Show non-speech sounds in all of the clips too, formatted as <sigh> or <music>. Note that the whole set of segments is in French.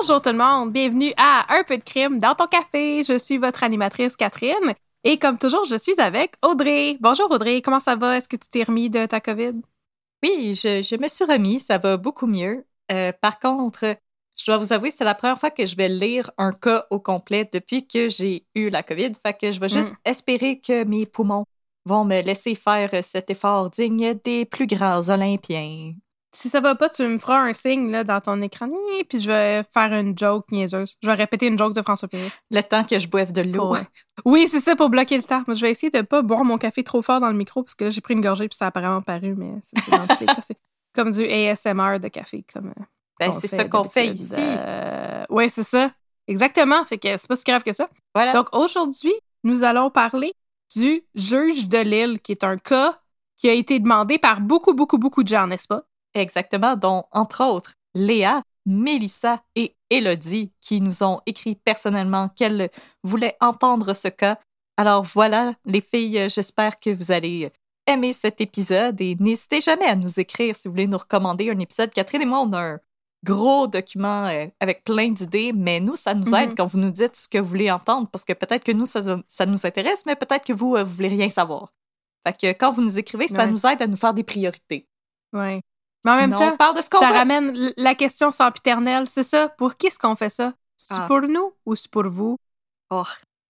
Bonjour tout le monde, bienvenue à Un peu de crime dans ton café. Je suis votre animatrice Catherine et comme toujours, je suis avec Audrey. Bonjour Audrey, comment ça va? Est-ce que tu t'es remis de ta COVID? Oui, je, je me suis remis, ça va beaucoup mieux. Euh, par contre, je dois vous avouer, c'est la première fois que je vais lire un cas au complet depuis que j'ai eu la COVID. Fait que je vais juste Mm. espérer que mes poumons vont me laisser faire cet effort digne des plus grands Olympiens. Si ça va pas, tu me feras un signe là, dans ton écran, puis je vais faire une joke niaiseuse. Je vais répéter une joke de François Pérez. Le temps que je boive de l'eau. Oui, c'est ça pour bloquer le temps. Moi, je vais essayer de pas boire mon café trop fort dans le micro parce que là, j'ai pris une gorgée puis ça a apparemment paru, mais c'est <laughs> comme du ASMR de café. comme euh, Ben, c'est ça qu'on fait ici. Euh, ouais, c'est ça. Exactement. Fait que c'est pas si grave que ça. Voilà. Donc aujourd'hui, nous allons parler du juge de Lille, qui est un cas qui a été demandé par beaucoup, beaucoup, beaucoup de gens, n'est-ce pas? Exactement, dont, entre autres, Léa, Mélissa et Élodie, qui nous ont écrit personnellement qu'elles voulaient entendre ce cas. Alors voilà, les filles, j'espère que vous allez aimer cet épisode et n'hésitez jamais à nous écrire si vous voulez nous recommander un épisode. Catherine et moi, on a un gros document euh, avec plein d'idées, mais nous, ça nous aide Mhm. quand vous nous dites ce que vous voulez entendre, parce que peut-être que nous, ça, ça nous intéresse, mais peut-être que vous, euh, vous voulez rien savoir. Fait que quand vous nous écrivez, ça Ouais. nous aide à nous faire des priorités. Ouais. Mais en même temps, on parle de ce qu'on Ça veut. ramène la question sempiternelle, c'est ça? Pour qui est-ce qu'on fait ça? C'est Ah. pour nous ou c'est pour vous? Oh,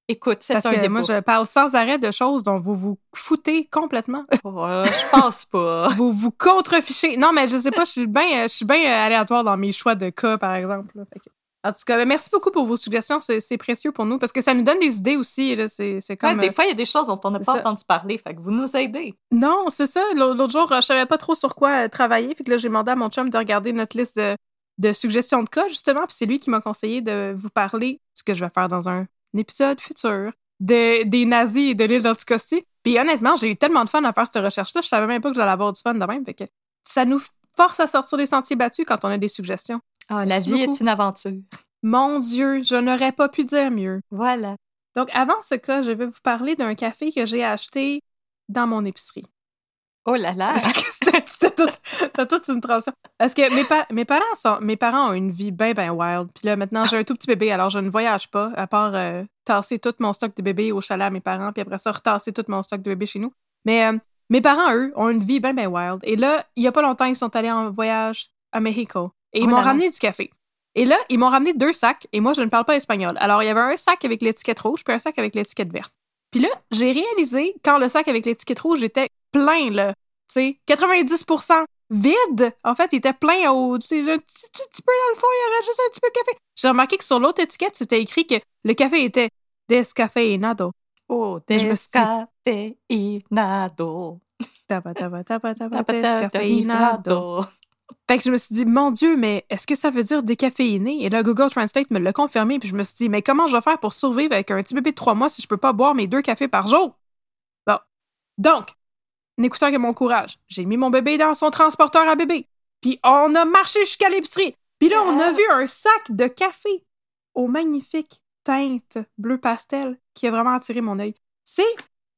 écoute, c'est Parce un que débat. moi, je parle sans arrêt de choses dont vous vous foutez complètement. <laughs> Oh, je pense pas. <laughs> vous vous contrefichez. Non, mais je sais pas, je suis bien, euh, aléatoire dans mes choix de cas, par exemple. là. Fait que- En tout cas, ben, merci beaucoup pour vos suggestions. C'est précieux pour nous parce que ça nous donne des idées aussi. C'est Ouais, comme. des euh, fois, il y a des choses dont on n'a pas ça. entendu parler, fait que vous nous aidez. Non, c'est ça. L'au- L'autre jour, euh, je savais pas trop sur quoi euh, travailler. Puis que là, j'ai demandé à mon chum de regarder notre liste de, de suggestions de cas, justement. Puis c'est lui qui m'a conseillé de vous parler, ce que je vais faire dans un, épisode futur, de, des nazis et de l'île d'Anticosti. Puis honnêtement, j'ai eu tellement de fun à faire cette recherche-là. Je savais même pas que j'allais avoir du fun de même. Fait que ça nous force à sortir des sentiers battus quand on a des suggestions. Ah, la vie beaucoup. est une aventure. Mon Dieu, je n'aurais pas pu dire mieux. Voilà. Donc, avant ce cas, je vais vous parler d'un café que j'ai acheté dans mon épicerie. Oh là là. <laughs> C'était c'était tout- c'était toute une transition. Parce que mes, pa- mes parents sont, mes parents ont une vie bien, bien wild. Puis là, maintenant, j'ai un tout petit bébé, alors je ne voyage pas, à part euh, tasser tout mon stock de bébé au chalet à mes parents, puis après ça, retasser tout mon stock de bébé chez nous. Mais euh, mes parents, eux, ont une vie bien, bien wild. Et là, il y a pas longtemps, ils sont allés en voyage à Mexico. Et ils Oh m'ont ramené du café. Et là, ils m'ont ramené deux sacs, et moi, je ne parle pas espagnol. Alors, il y avait un sac avec l'étiquette rouge, puis un sac avec l'étiquette verte. Puis là, j'ai réalisé, quand le sac avec l'étiquette rouge était plein, là, tu sais, 90% vide. En fait, il était plein au, tu sais, un petit, peu dans le fond, il y avait juste un petit peu de café. J'ai remarqué que sur l'autre étiquette, c'était écrit que le café était descafeinado. Oh, Je me suis dit- descafeinado. Tapa, Fait que je me suis dit, mon Dieu, mais est-ce que ça veut dire décaféiné? Et là, Google Translate me l'a confirmé, puis je me suis dit, mais comment je vais faire pour survivre avec un petit bébé de trois mois si je peux pas boire mes deux cafés par jour? Bon. Donc, n'écoutant que mon courage, j'ai mis mon bébé dans son transporteur à bébé, puis on a marché jusqu'à l'épicerie. Puis là, on a vu un sac de café au magnifique teinte bleu pastel qui a vraiment attiré mon œil. C'est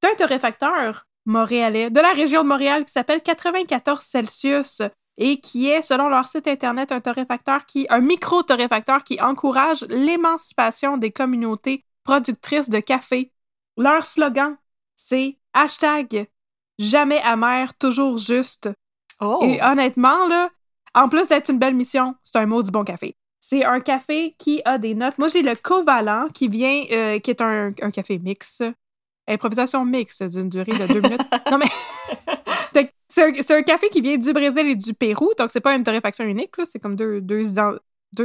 un torréfacteur montréalais de la région de Montréal qui s'appelle 94 Celsius et qui est, selon leur site internet, un torréfacteur qui, un micro-torréfacteur qui encourage l'émancipation des communautés productrices de café. Leur slogan, c'est hashtag jamais amer, toujours juste. Oh! Et honnêtement, là, en plus d'être une belle mission, c'est un mot du bon café. C'est un café qui a des notes. Moi, j'ai le Covalent qui vient, euh, qui est un, un café mix. Improvisation mix d'une durée de deux minutes. <laughs> Non, mais. <laughs> c'est un, café qui vient du Brésil et du Pérou, donc c'est pas une torréfaction unique. C'est comme deux, deux.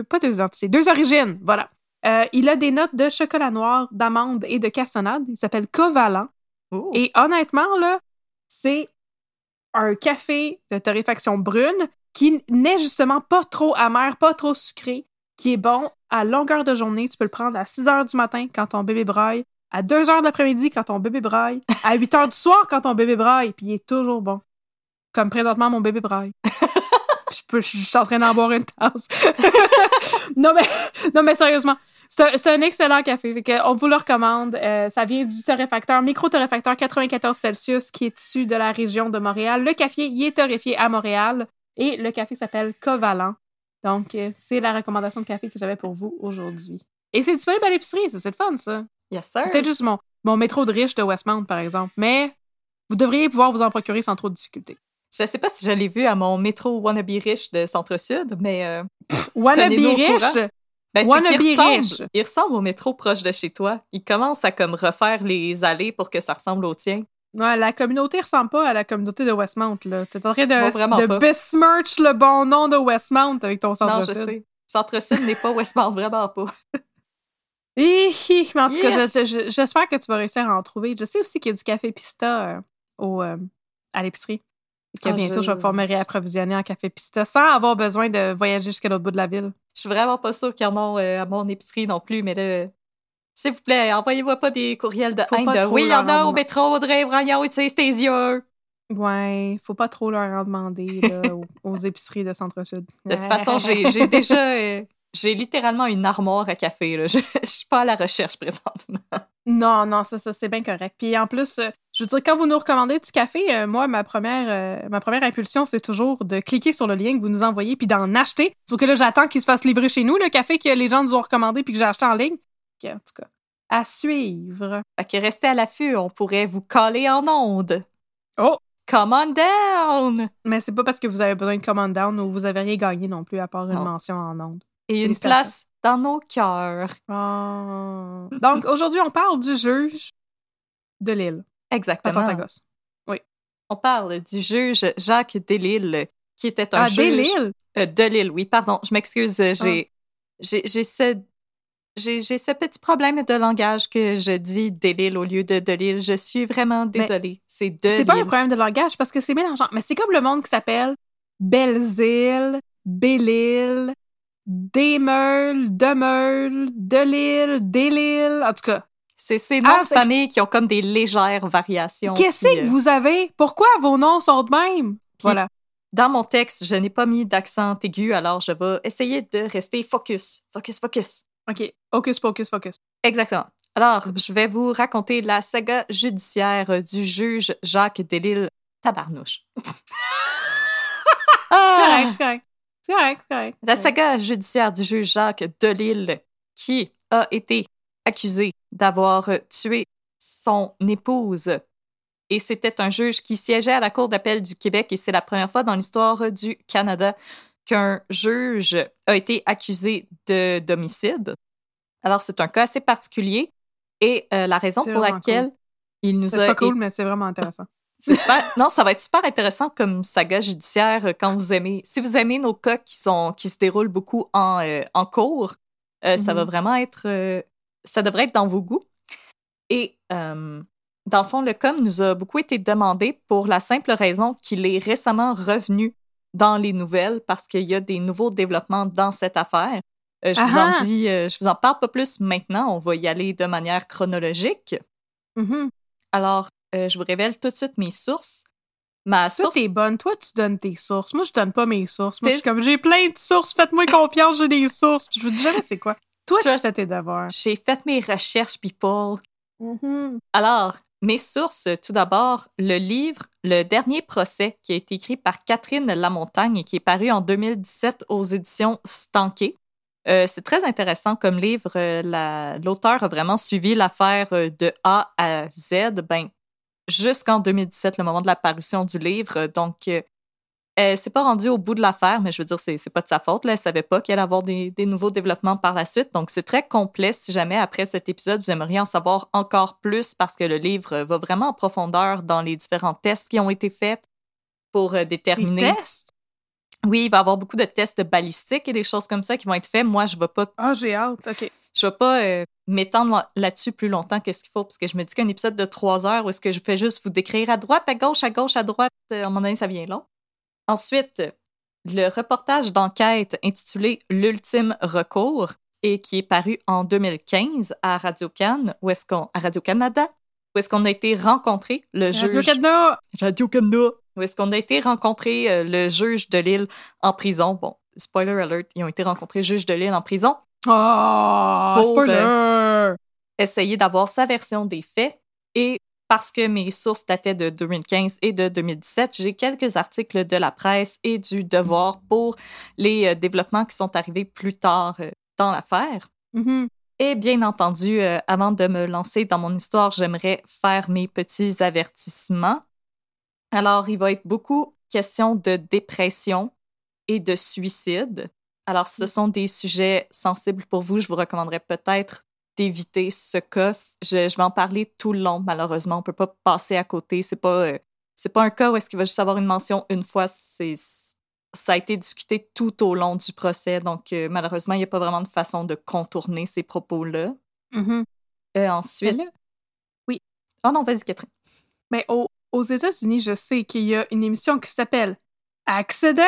Pas deux identités, deux origines. Voilà. Euh, il a des notes de chocolat noir, d'amande et de cassonade. Il s'appelle Covalent. Oh. Et honnêtement, là, c'est un café de torréfaction brune qui n'est justement pas trop amer, pas trop sucré, qui est bon à longueur de journée. Tu peux le prendre à 6 heures du matin quand ton bébé braille, à 2 heures de l'après-midi quand ton bébé braille, à 8 heures du soir quand ton bébé braille, puis il est toujours bon. Comme présentement, mon bébé braille. <laughs> je, peux, je suis en train d'en boire une tasse. <laughs> non, mais, non, mais sérieusement, c'est un- excellent café. On vous le recommande. Euh, ça vient du torréfacteur, micro-torréfacteur 94 Celsius, qui est issu de la région de Montréal. Le café, il est torréfié à Montréal. Et le café s'appelle Covalent. Donc, euh, c'est la recommandation de café que j'avais pour vous aujourd'hui. Et c'est disponible à l'épicerie. C'est le fun, ça. Yes, C'est sir. peut-être juste mon, mon métro de riche de Westmount, par exemple. Mais vous devriez pouvoir vous en procurer sans trop de difficultés. Je sais pas si je l'ai vu à mon métro Wannabe Riche de Centre-Sud, mais euh, <laughs> Wannabe riche? ben, Wannabe ressemble, riche. il ressemble au métro proche de chez toi. Il commence à comme refaire les allées pour que ça ressemble au tien. Ouais, la communauté ressemble pas à la communauté de Westmount. là. T'es en train de, de besmirch le bon nom de Westmount avec ton non, centre je sais. Centre-Sud n'est pas Westmount, vraiment pas. <laughs> Hi, hi. Mais en tout cas, Yes. je- je- j'espère que tu vas réussir à en trouver. Je sais aussi qu'il y a du café Pista euh, au, euh, à l'épicerie. Que Ah, bientôt, je- je vais pouvoir me réapprovisionner en café Pista sans avoir besoin de voyager jusqu'à l'autre bout de la ville. Je suis vraiment pas sûre qu'il y en a euh, à mon épicerie non plus, mais là, s'il vous plaît, envoyez-moi pas des courriels de haine de Oui, il y en a au métro, Audrey, Bragnon, utilise tes yeux. Ouais, faut pas trop leur en demander là, <laughs> aux, aux épiceries de Centre-Sud. De toute façon, j'ai j'ai déjà. <laughs> euh, j'ai littéralement une armoire à café. Là. <laughs> Je, je suis pas à la recherche présentement. Non, non, ça, ça c'est bien correct. Puis en plus, euh, je veux dire, quand vous nous recommandez du café, euh, moi, ma première, euh, ma première impulsion, c'est toujours de cliquer sur le lien que vous nous envoyez puis d'en acheter. Sauf que là, j'attends qu'il se fasse livrer chez nous, le café que les gens nous ont recommandé puis que j'ai acheté en ligne. Ok, en tout cas, à suivre. Fait que restez à l'affût, on pourrait vous coller en onde. Oh! Come on down! Mais c'est pas parce que vous avez besoin de command down ou vous avez rien gagné non plus à part une mention en ondes. Et une place dans nos cœurs. Ah. Donc, aujourd'hui, on parle du juge de l'île, Exactement. Fantagos. On parle du juge Jacques Delisle, qui était un Ah, juge... l'île? Euh, de Lille, oui, pardon. Je m'excuse. J'ai, Ah. j'ai, ce, j'ai, j'ai ce petit problème de langage que je dis Delille au lieu de Delille. Je suis vraiment désolée. c'est de C'est pas un problème de langage parce que c'est mélangeant. Mais c'est comme le monde qui s'appelle Belzile, Bélile, Demeul, Demeul, Delille, Délile. En tout cas, C'est ces noms Ah, de famille qui ont comme des légères variations. qu'est-ce que euh, vous avez? Pourquoi vos noms sont de même? Voilà. Dans mon texte, je n'ai pas mis d'accent aigu, alors je vais essayer de rester focus. Focus, focus. OK. Hocus pocus focus. Exactement. Alors, je vais vous raconter la saga judiciaire du juge Jacques Delisle Tabarnouche. C'est <laughs> correct, c'est correct. C'est correct, c'est correct. La saga judiciaire du juge Jacques Delisle, qui a été accusé d'avoir tué son épouse. Et c'était un juge qui siégeait à la Cour d'appel du Québec et c'est la première fois dans l'histoire du Canada qu'un juge a été accusé de d'homicide. Alors, c'est un cas assez particulier et euh, la raison C'est pour laquelle il nous C'est a pas cool, mais c'est vraiment intéressant. <laughs> c'est super- Non, ça va être super intéressant comme saga judiciaire euh, quand vous aimez. Si vous aimez nos cas qui sont qui se déroulent beaucoup en, euh, en cours, euh, ça va vraiment être. Ça devrait être dans vos goûts. Et euh, dans le fond, le com nous a beaucoup été demandé pour la simple raison qu'il est récemment revenu dans les nouvelles parce qu'il y a des nouveaux développements dans cette affaire. Euh, je vous en Ah! dis, euh, je vous en parle pas plus maintenant. On va y aller de manière chronologique. Mhm. Alors, euh, je vous révèle tout de suite mes sources. Ma Toi, source. t'es bonne. Toi, tu donnes tes sources. Moi, je donne pas mes sources. Moi, je suis comme, j'ai plein de sources. Faites-moi confiance, j'ai des sources. Puis je vous dis jamais c'est quoi. Toi, tu fais tes devoirs. J'ai fait mes recherches, people. Mhm. Alors, mes sources, tout d'abord, le livre Le dernier procès qui a été écrit par Catherine Lamontagne et qui est paru en 2017 aux éditions Stanké. Euh, c'est très intéressant comme livre. Euh, la- L'auteur a vraiment suivi l'affaire euh, de A à Z, ben, jusqu'en 2017, le moment de la parution du livre. Donc, euh, elle s'est pas rendue au bout de l'affaire, mais je veux dire, c'est c'est pas de sa faute. Là. Elle savait pas qu'il allait avoir des, des nouveaux développements par la suite. Donc, c'est très complet. Si jamais, après cet épisode, vous aimeriez en savoir encore plus parce que le livre va vraiment en profondeur dans les différents tests qui ont été faits pour euh, Des déterminer. tests? Oui, il va y avoir beaucoup de tests balistiques et des choses comme ça qui vont être faits. Moi, je ne vais pas Ah, j'ai hâte. OK. je vais pas euh, m'étendre là- là-dessus plus longtemps que ce qu'il faut, parce que je me dis qu'un épisode de trois heures où est-ce que je fais juste vous décrire à droite, à gauche, à gauche, à droite, euh, à un moment donné, ça vient long. Ensuite, le reportage d'enquête intitulé L'ultime recours et qui est paru en 2015 à Radio Cannes, où est-ce qu'on à Radio Canada, où est-ce qu'on a été rencontré le juge Canada! Radio Canada. Où est-ce qu'on a été rencontrer euh, le juge de Lille en prison? Bon, spoiler alert, ils ont été rencontrés juge de Lille en prison Oh, Pour, spoiler! essayer d'avoir sa version des faits. Et parce que mes sources dataient de 2015 et de 2017, j'ai quelques articles de la presse et du Devoir pour les euh, développements qui sont arrivés plus tard euh, dans l'affaire. Mhm. Et bien entendu, euh, avant de me lancer dans mon histoire, j'aimerais faire mes petits avertissements. Alors, il va être beaucoup question de dépression et de suicide. Alors, ce sont des sujets sensibles pour vous. Je vous recommanderais peut-être d'éviter ce cas. Je, je vais en parler tout le long, malheureusement. On peut pas passer à côté. C'est pas, euh, c'est pas un cas où est-ce qu'il va juste avoir une mention une fois. C'est, ça a été discuté tout au long du procès. Donc, euh, malheureusement, il n'y a pas vraiment de façon de contourner ces propos-là. Euh, ensuite. Oui. Oh non, vas-y, Catherine. Mais au- aux États-Unis, je sais qu'il y a une émission qui s'appelle Accident,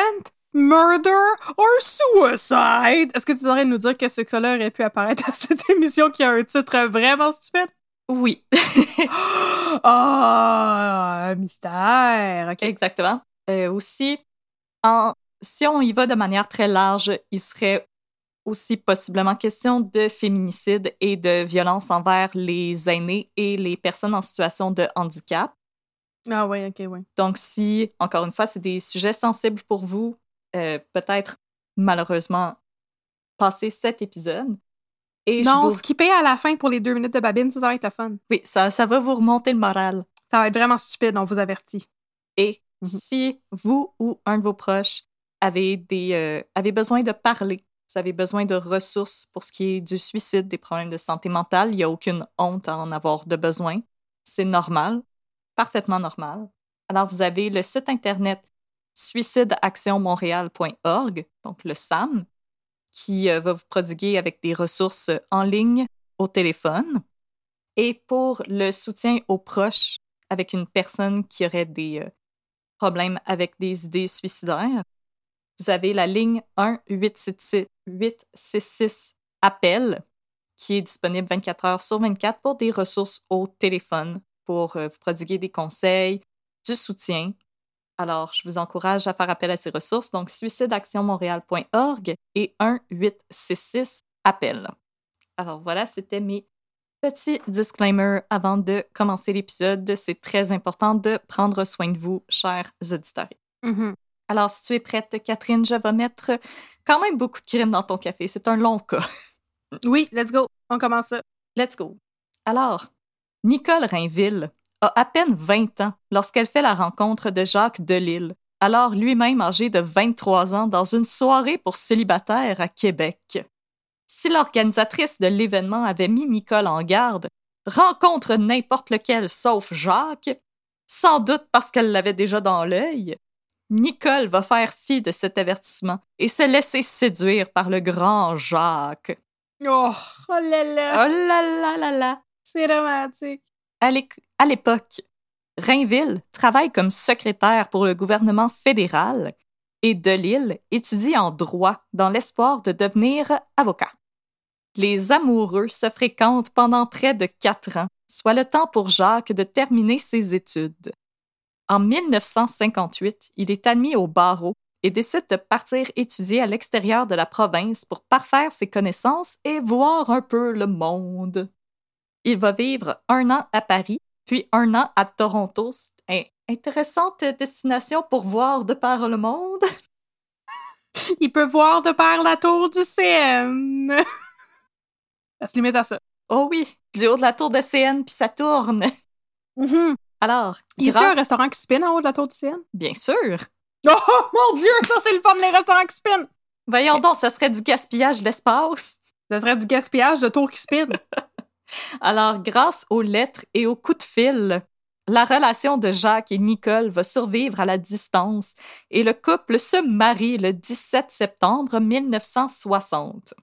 Murder or Suicide? Est-ce que tu devrais nous dire que ce cas-là aurait pu apparaître à <laughs> cette émission qui a un titre vraiment stupide? Oui, <gasps> Ah, mystère. OK. exactement. Euh, aussi, en, si on y va de manière très large, il serait aussi possiblement question de féminicide et de violence envers les aînés et les personnes en situation de handicap. Ah ouais, OK, ouais. Donc, si, encore une fois, c'est des sujets sensibles pour vous, euh, peut-être, malheureusement, passer cet épisode. Et non, je vous... skipper à la fin pour les deux minutes de babine, ça, ça va être le fun. Oui, ça, ça va vous remonter le moral. Ça va être vraiment stupide, on vous avertit. Et Mhm. si vous ou un de vos proches avez, des, euh, avez besoin de parler, vous avez besoin de ressources pour ce qui est du suicide, des problèmes de santé mentale, il n'y a aucune honte à en avoir de besoin. C'est normal, parfaitement normal. Alors, vous avez le site internet suicideactionmontréal.org, donc le SAM, qui euh, va vous prodiguer avec des ressources en ligne au téléphone. Et pour le soutien aux proches avec une personne qui aurait des euh, problèmes avec des idées suicidaires, vous avez la ligne 1-866 appel qui est disponible 24 heures sur 24 pour des ressources au téléphone pour euh, vous prodiguer des conseils, du soutien. Alors, je vous encourage à faire appel à ces ressources. Donc, suicideactionmontréal.org et 1-866 appel. Alors voilà, c'était mes petits disclaimers avant de commencer l'épisode. C'est très important de prendre soin de vous, chers auditeurs. Mhm. Alors, si tu es prête, Catherine, je vais mettre quand même beaucoup de crème dans ton café. C'est un long cas. Oui, let's go. On commence ça. Let's go. Alors, Nicole Rainville a à peine 20 ans lorsqu'elle fait la rencontre de Jacques Delille, alors lui-même âgé de 23 ans, dans une soirée pour célibataires à Québec. Si l'organisatrice de l'événement avait mis Nicole en garde, rencontre n'importe lequel sauf Jacques, sans doute parce qu'elle l'avait déjà dans l'œil, Nicole va faire fi de cet avertissement et se laisser séduire par le grand Jacques. Oh, oh là là. Oh là là là là! C'est romantique. À l'époque, Rainville travaille comme secrétaire pour le gouvernement fédéral et Delille étudie en droit dans l'espoir de devenir avocat. Les amoureux se fréquentent pendant près de quatre ans, soit le temps pour Jacques de terminer ses études. En 1958, il est admis au barreau et décide de partir étudier à l'extérieur de la province pour parfaire ses connaissances et voir un peu le monde. Il va vivre un an à Paris, puis un an à Toronto. C'est intéressante destination pour voir de par le monde. <laughs> Il peut voir de par la tour du CN. Ça <laughs> se limite à ça. Oh oui, du haut de la tour de CN, puis ça tourne. Mhm. Alors, Y a-tu grand- un restaurant qui spin en haut de la tour du CN? bien sûr. Oh mon dieu, ça c'est le fun, les restaurants qui spin! Voyons donc, ça serait du gaspillage d'espace. Ça serait du gaspillage de tours qui spin. <laughs> Alors, grâce aux lettres et aux coups de fil, la relation de Jacques et Nicole va survivre à la distance et le couple se marie le 17 septembre 1960.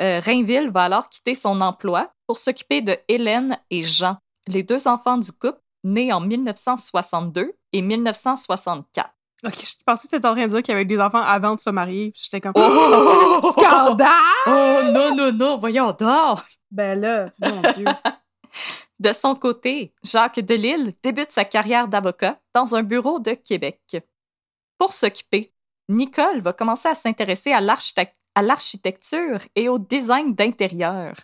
Euh, Rainville va alors quitter son emploi pour s'occuper de Hélène et Jean, les deux enfants du couple nés en 1962 et 1964. Ok, je pensais que t'étais en train de dire qu'il y avait des enfants avant de se marier. J'étais comme. Oh! <laughs> Scandale! Oh non, non, non, voyons donc! Ben là, mon dieu. <laughs> De son côté, Jacques Delisle débute sa carrière d'avocat dans un bureau de Québec. Pour s'occuper, Nicole va commencer à s'intéresser à l'architecture et au design d'intérieur.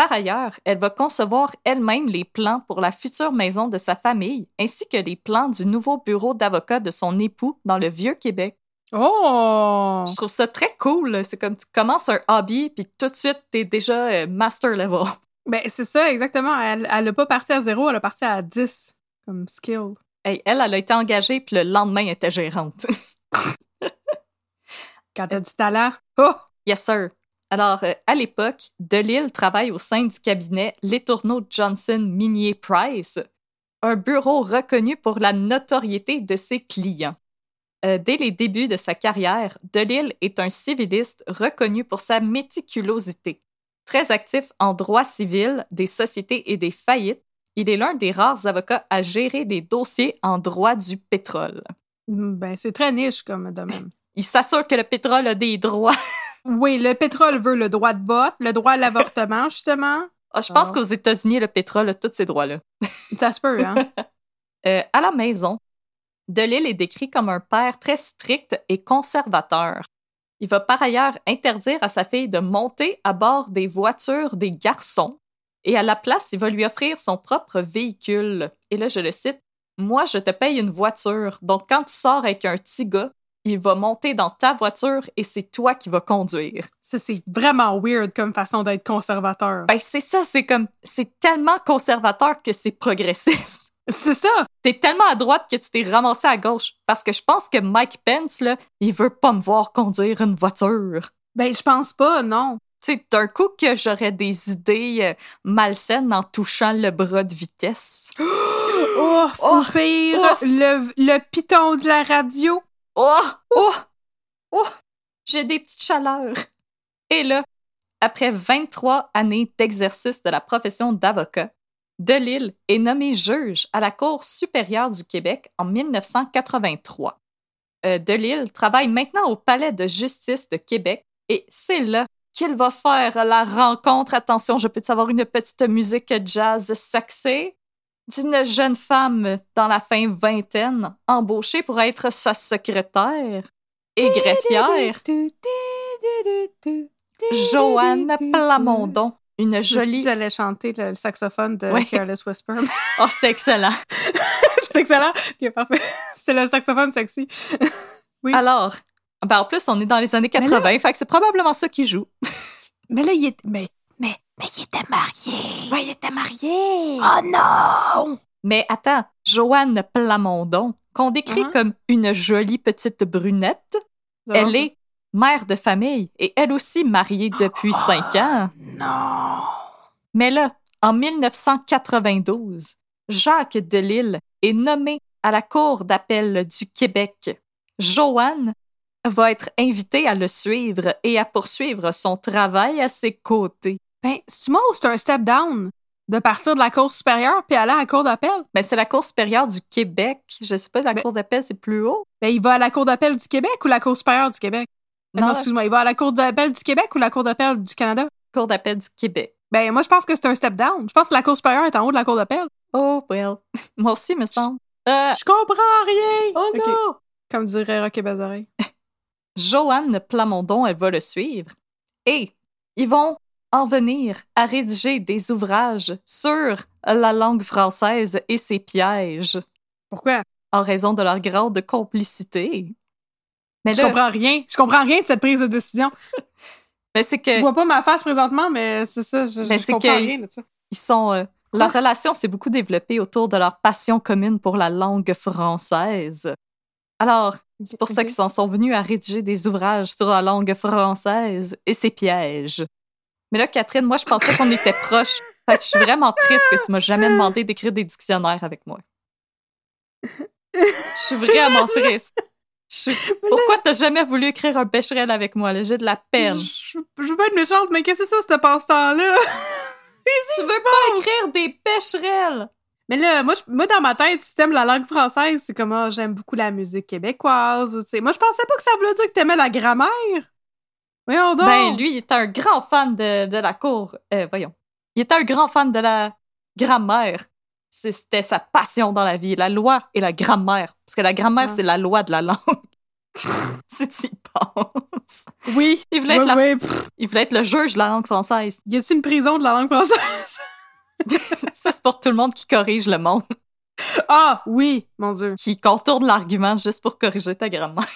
Par ailleurs, elle va concevoir elle-même les plans pour la future maison de sa famille, ainsi que les plans du nouveau bureau d'avocat de son époux dans le vieux Québec. Oh! Je trouve ça très cool. C'est comme tu commences un hobby, puis tout de suite, t'es déjà euh, master level. Ben, c'est ça, exactement. Elle, elle a pas parti à zéro, elle a parti à 10 comme skill. Hey, elle, elle a été engagée, puis le lendemain, elle était gérante. <laughs> Quand t'as du talent. Oh! yes, sir. Alors, euh, à l'époque, Delille travaille au sein du cabinet Les Tourneaux Johnson Minier Price, un bureau reconnu pour la notoriété de ses clients. Euh, dès les débuts de sa carrière, Delille est un civiliste reconnu pour sa méticulosité. Très actif en droit civil, des sociétés et des faillites, il est l'un des rares avocats à gérer des dossiers en droit du pétrole. Ben, c'est très niche comme domaine. Il s'assure que le pétrole a des droits. <laughs> Oui, le pétrole veut le droit de vote, le droit à <laughs> l'avortement, justement. Ah, je pense Ah. qu'aux États-Unis, le pétrole a tous ces droits-là. <laughs> Ça se peut, hein? <laughs> Euh, à la maison, Delille est décrit comme un père très strict et conservateur. Il va par ailleurs interdire à sa fille de monter à bord des voitures des garçons et à la place, il va lui offrir son propre véhicule. Et là, je le cite, Moi, je te paye une voiture, donc quand tu sors avec un petit gars, il va monter dans ta voiture et c'est toi qui vas conduire. Ça, c'est vraiment weird comme façon d'être conservateur. Ben, c'est ça, c'est comme, c'est tellement conservateur que c'est progressiste. <laughs> C'est ça! T'es tellement à droite que tu t'es ramassé à gauche. Parce que je pense que Mike Pence, là, il veut pas me voir conduire une voiture. Ben, je pense pas, non. Tu sais, d'un coup que j'aurais des idées euh, malsaines en touchant le bras de vitesse. <gasps> Oh, Oh, ou pire, oh. le, le piton de la radio. Oh! Oh! Oh! J'ai des petites chaleurs. Et là, après 23 années d'exercice de la profession d'avocat, Delille est nommé juge à la Cour supérieure du Québec en 1983. Euh, Delille travaille maintenant au Palais de justice de Québec et c'est là qu'il va faire la rencontre. Attention, je peux avoir une petite musique jazz sexy? D'une jeune femme dans la fin vingtaine, embauchée pour être sa secrétaire et greffière, Joanne Plamondon, une jolie... J'allais chanter le, saxophone de Ouais. Careless Whisper. <laughs> Oh, c'est excellent! <laughs> c'est excellent. Ok, parfait. C'est le saxophone sexy. <laughs> Oui. Alors, ben en plus, on est dans les années 80, fait que c'est probablement ça qui joue. Mais là, il est. Mais. Mais, mais il était marié! Ouais, il était marié! Oh non! Mais attends, Joanne Plamondon, qu'on décrit Mhm. comme une jolie petite brunette, elle est mère de famille et elle aussi mariée depuis cinq ans. Non! Mais là, en 1992, Jacques Delisle est nommé à la Cour d'appel du Québec. Joanne va être invitée à le suivre et à poursuivre son travail à ses côtés. Ben, c'est moi ou c'est un step down de partir de la cour supérieure puis aller à la cour d'appel? Ben, c'est la Cour supérieure du Québec. Je sais pas, la Mais- Cour d'appel, c'est plus haut. Ben, il va à la cour d'appel du Québec ou la cour supérieure du Québec? Non, Non, excuse-moi, il va à la cour d'appel du Québec ou la cour d'appel du Canada? Cour d'appel du Québec. Ben, moi, je pense que c'est un step down. Je pense que la cour supérieure est en haut de la cour d'appel. Oh, well. <laughs> Moi aussi, me semble. Euh, Je comprends rien! oh non! Comme dirait Rock et Bazareille. <laughs> Joanne Plamondon, elle va le suivre. Et ils vont en venir à rédiger des ouvrages sur la langue française et ses pièges Pourquoi? en raison de leur grande complicité. Mais Je là, comprends rien. Je comprends rien de cette prise de décision. <laughs> mais c'est que vois pas ma face présentement, mais c'est ça. Je, Mais je comprends que- rien de ça. ils sont euh, leur relation s'est beaucoup développée autour de leur passion commune pour la langue française. Alors, c'est pour ça qu'ils s'en sont venus à rédiger des ouvrages sur la langue française et ses pièges. Mais là, Catherine, moi, je pensais qu'on était proches. Fait que je suis vraiment triste que tu m'as jamais demandé d'écrire des dictionnaires avec moi. Je suis vraiment triste. Je suis- Pourquoi t'as jamais voulu écrire un pécherel avec moi? J'ai de la peine. Je, je veux pas être méchante, mais qu'est-ce que c'est ça, ce passe-temps-là? <laughs> Tu veux pas écrire des pécherels? Mais là, moi, je- moi, dans ma tête, si t'aimes la langue française, c'est comme, ah, j'aime beaucoup la musique québécoise. ou. Moi, je pensais pas que ça voulait dire que t'aimais la grammaire. Voyons donc. Ben, lui, il était un grand fan de, de la cour. Euh, voyons. Il était un grand fan de la grammaire. C'était sa passion dans la vie, la loi et la grammaire. Parce que la grammaire, Ah. c'est la loi de la langue. <laughs> si tu y penses. Oui. Il voulait, être la- il voulait être le juge de la langue française. y a-t-il une prison de la langue française? <laughs> Ça, c'est pour tout le monde qui corrige le monde, ah, oui, mon Dieu. qui contourne l'argument juste pour corriger ta grammaire.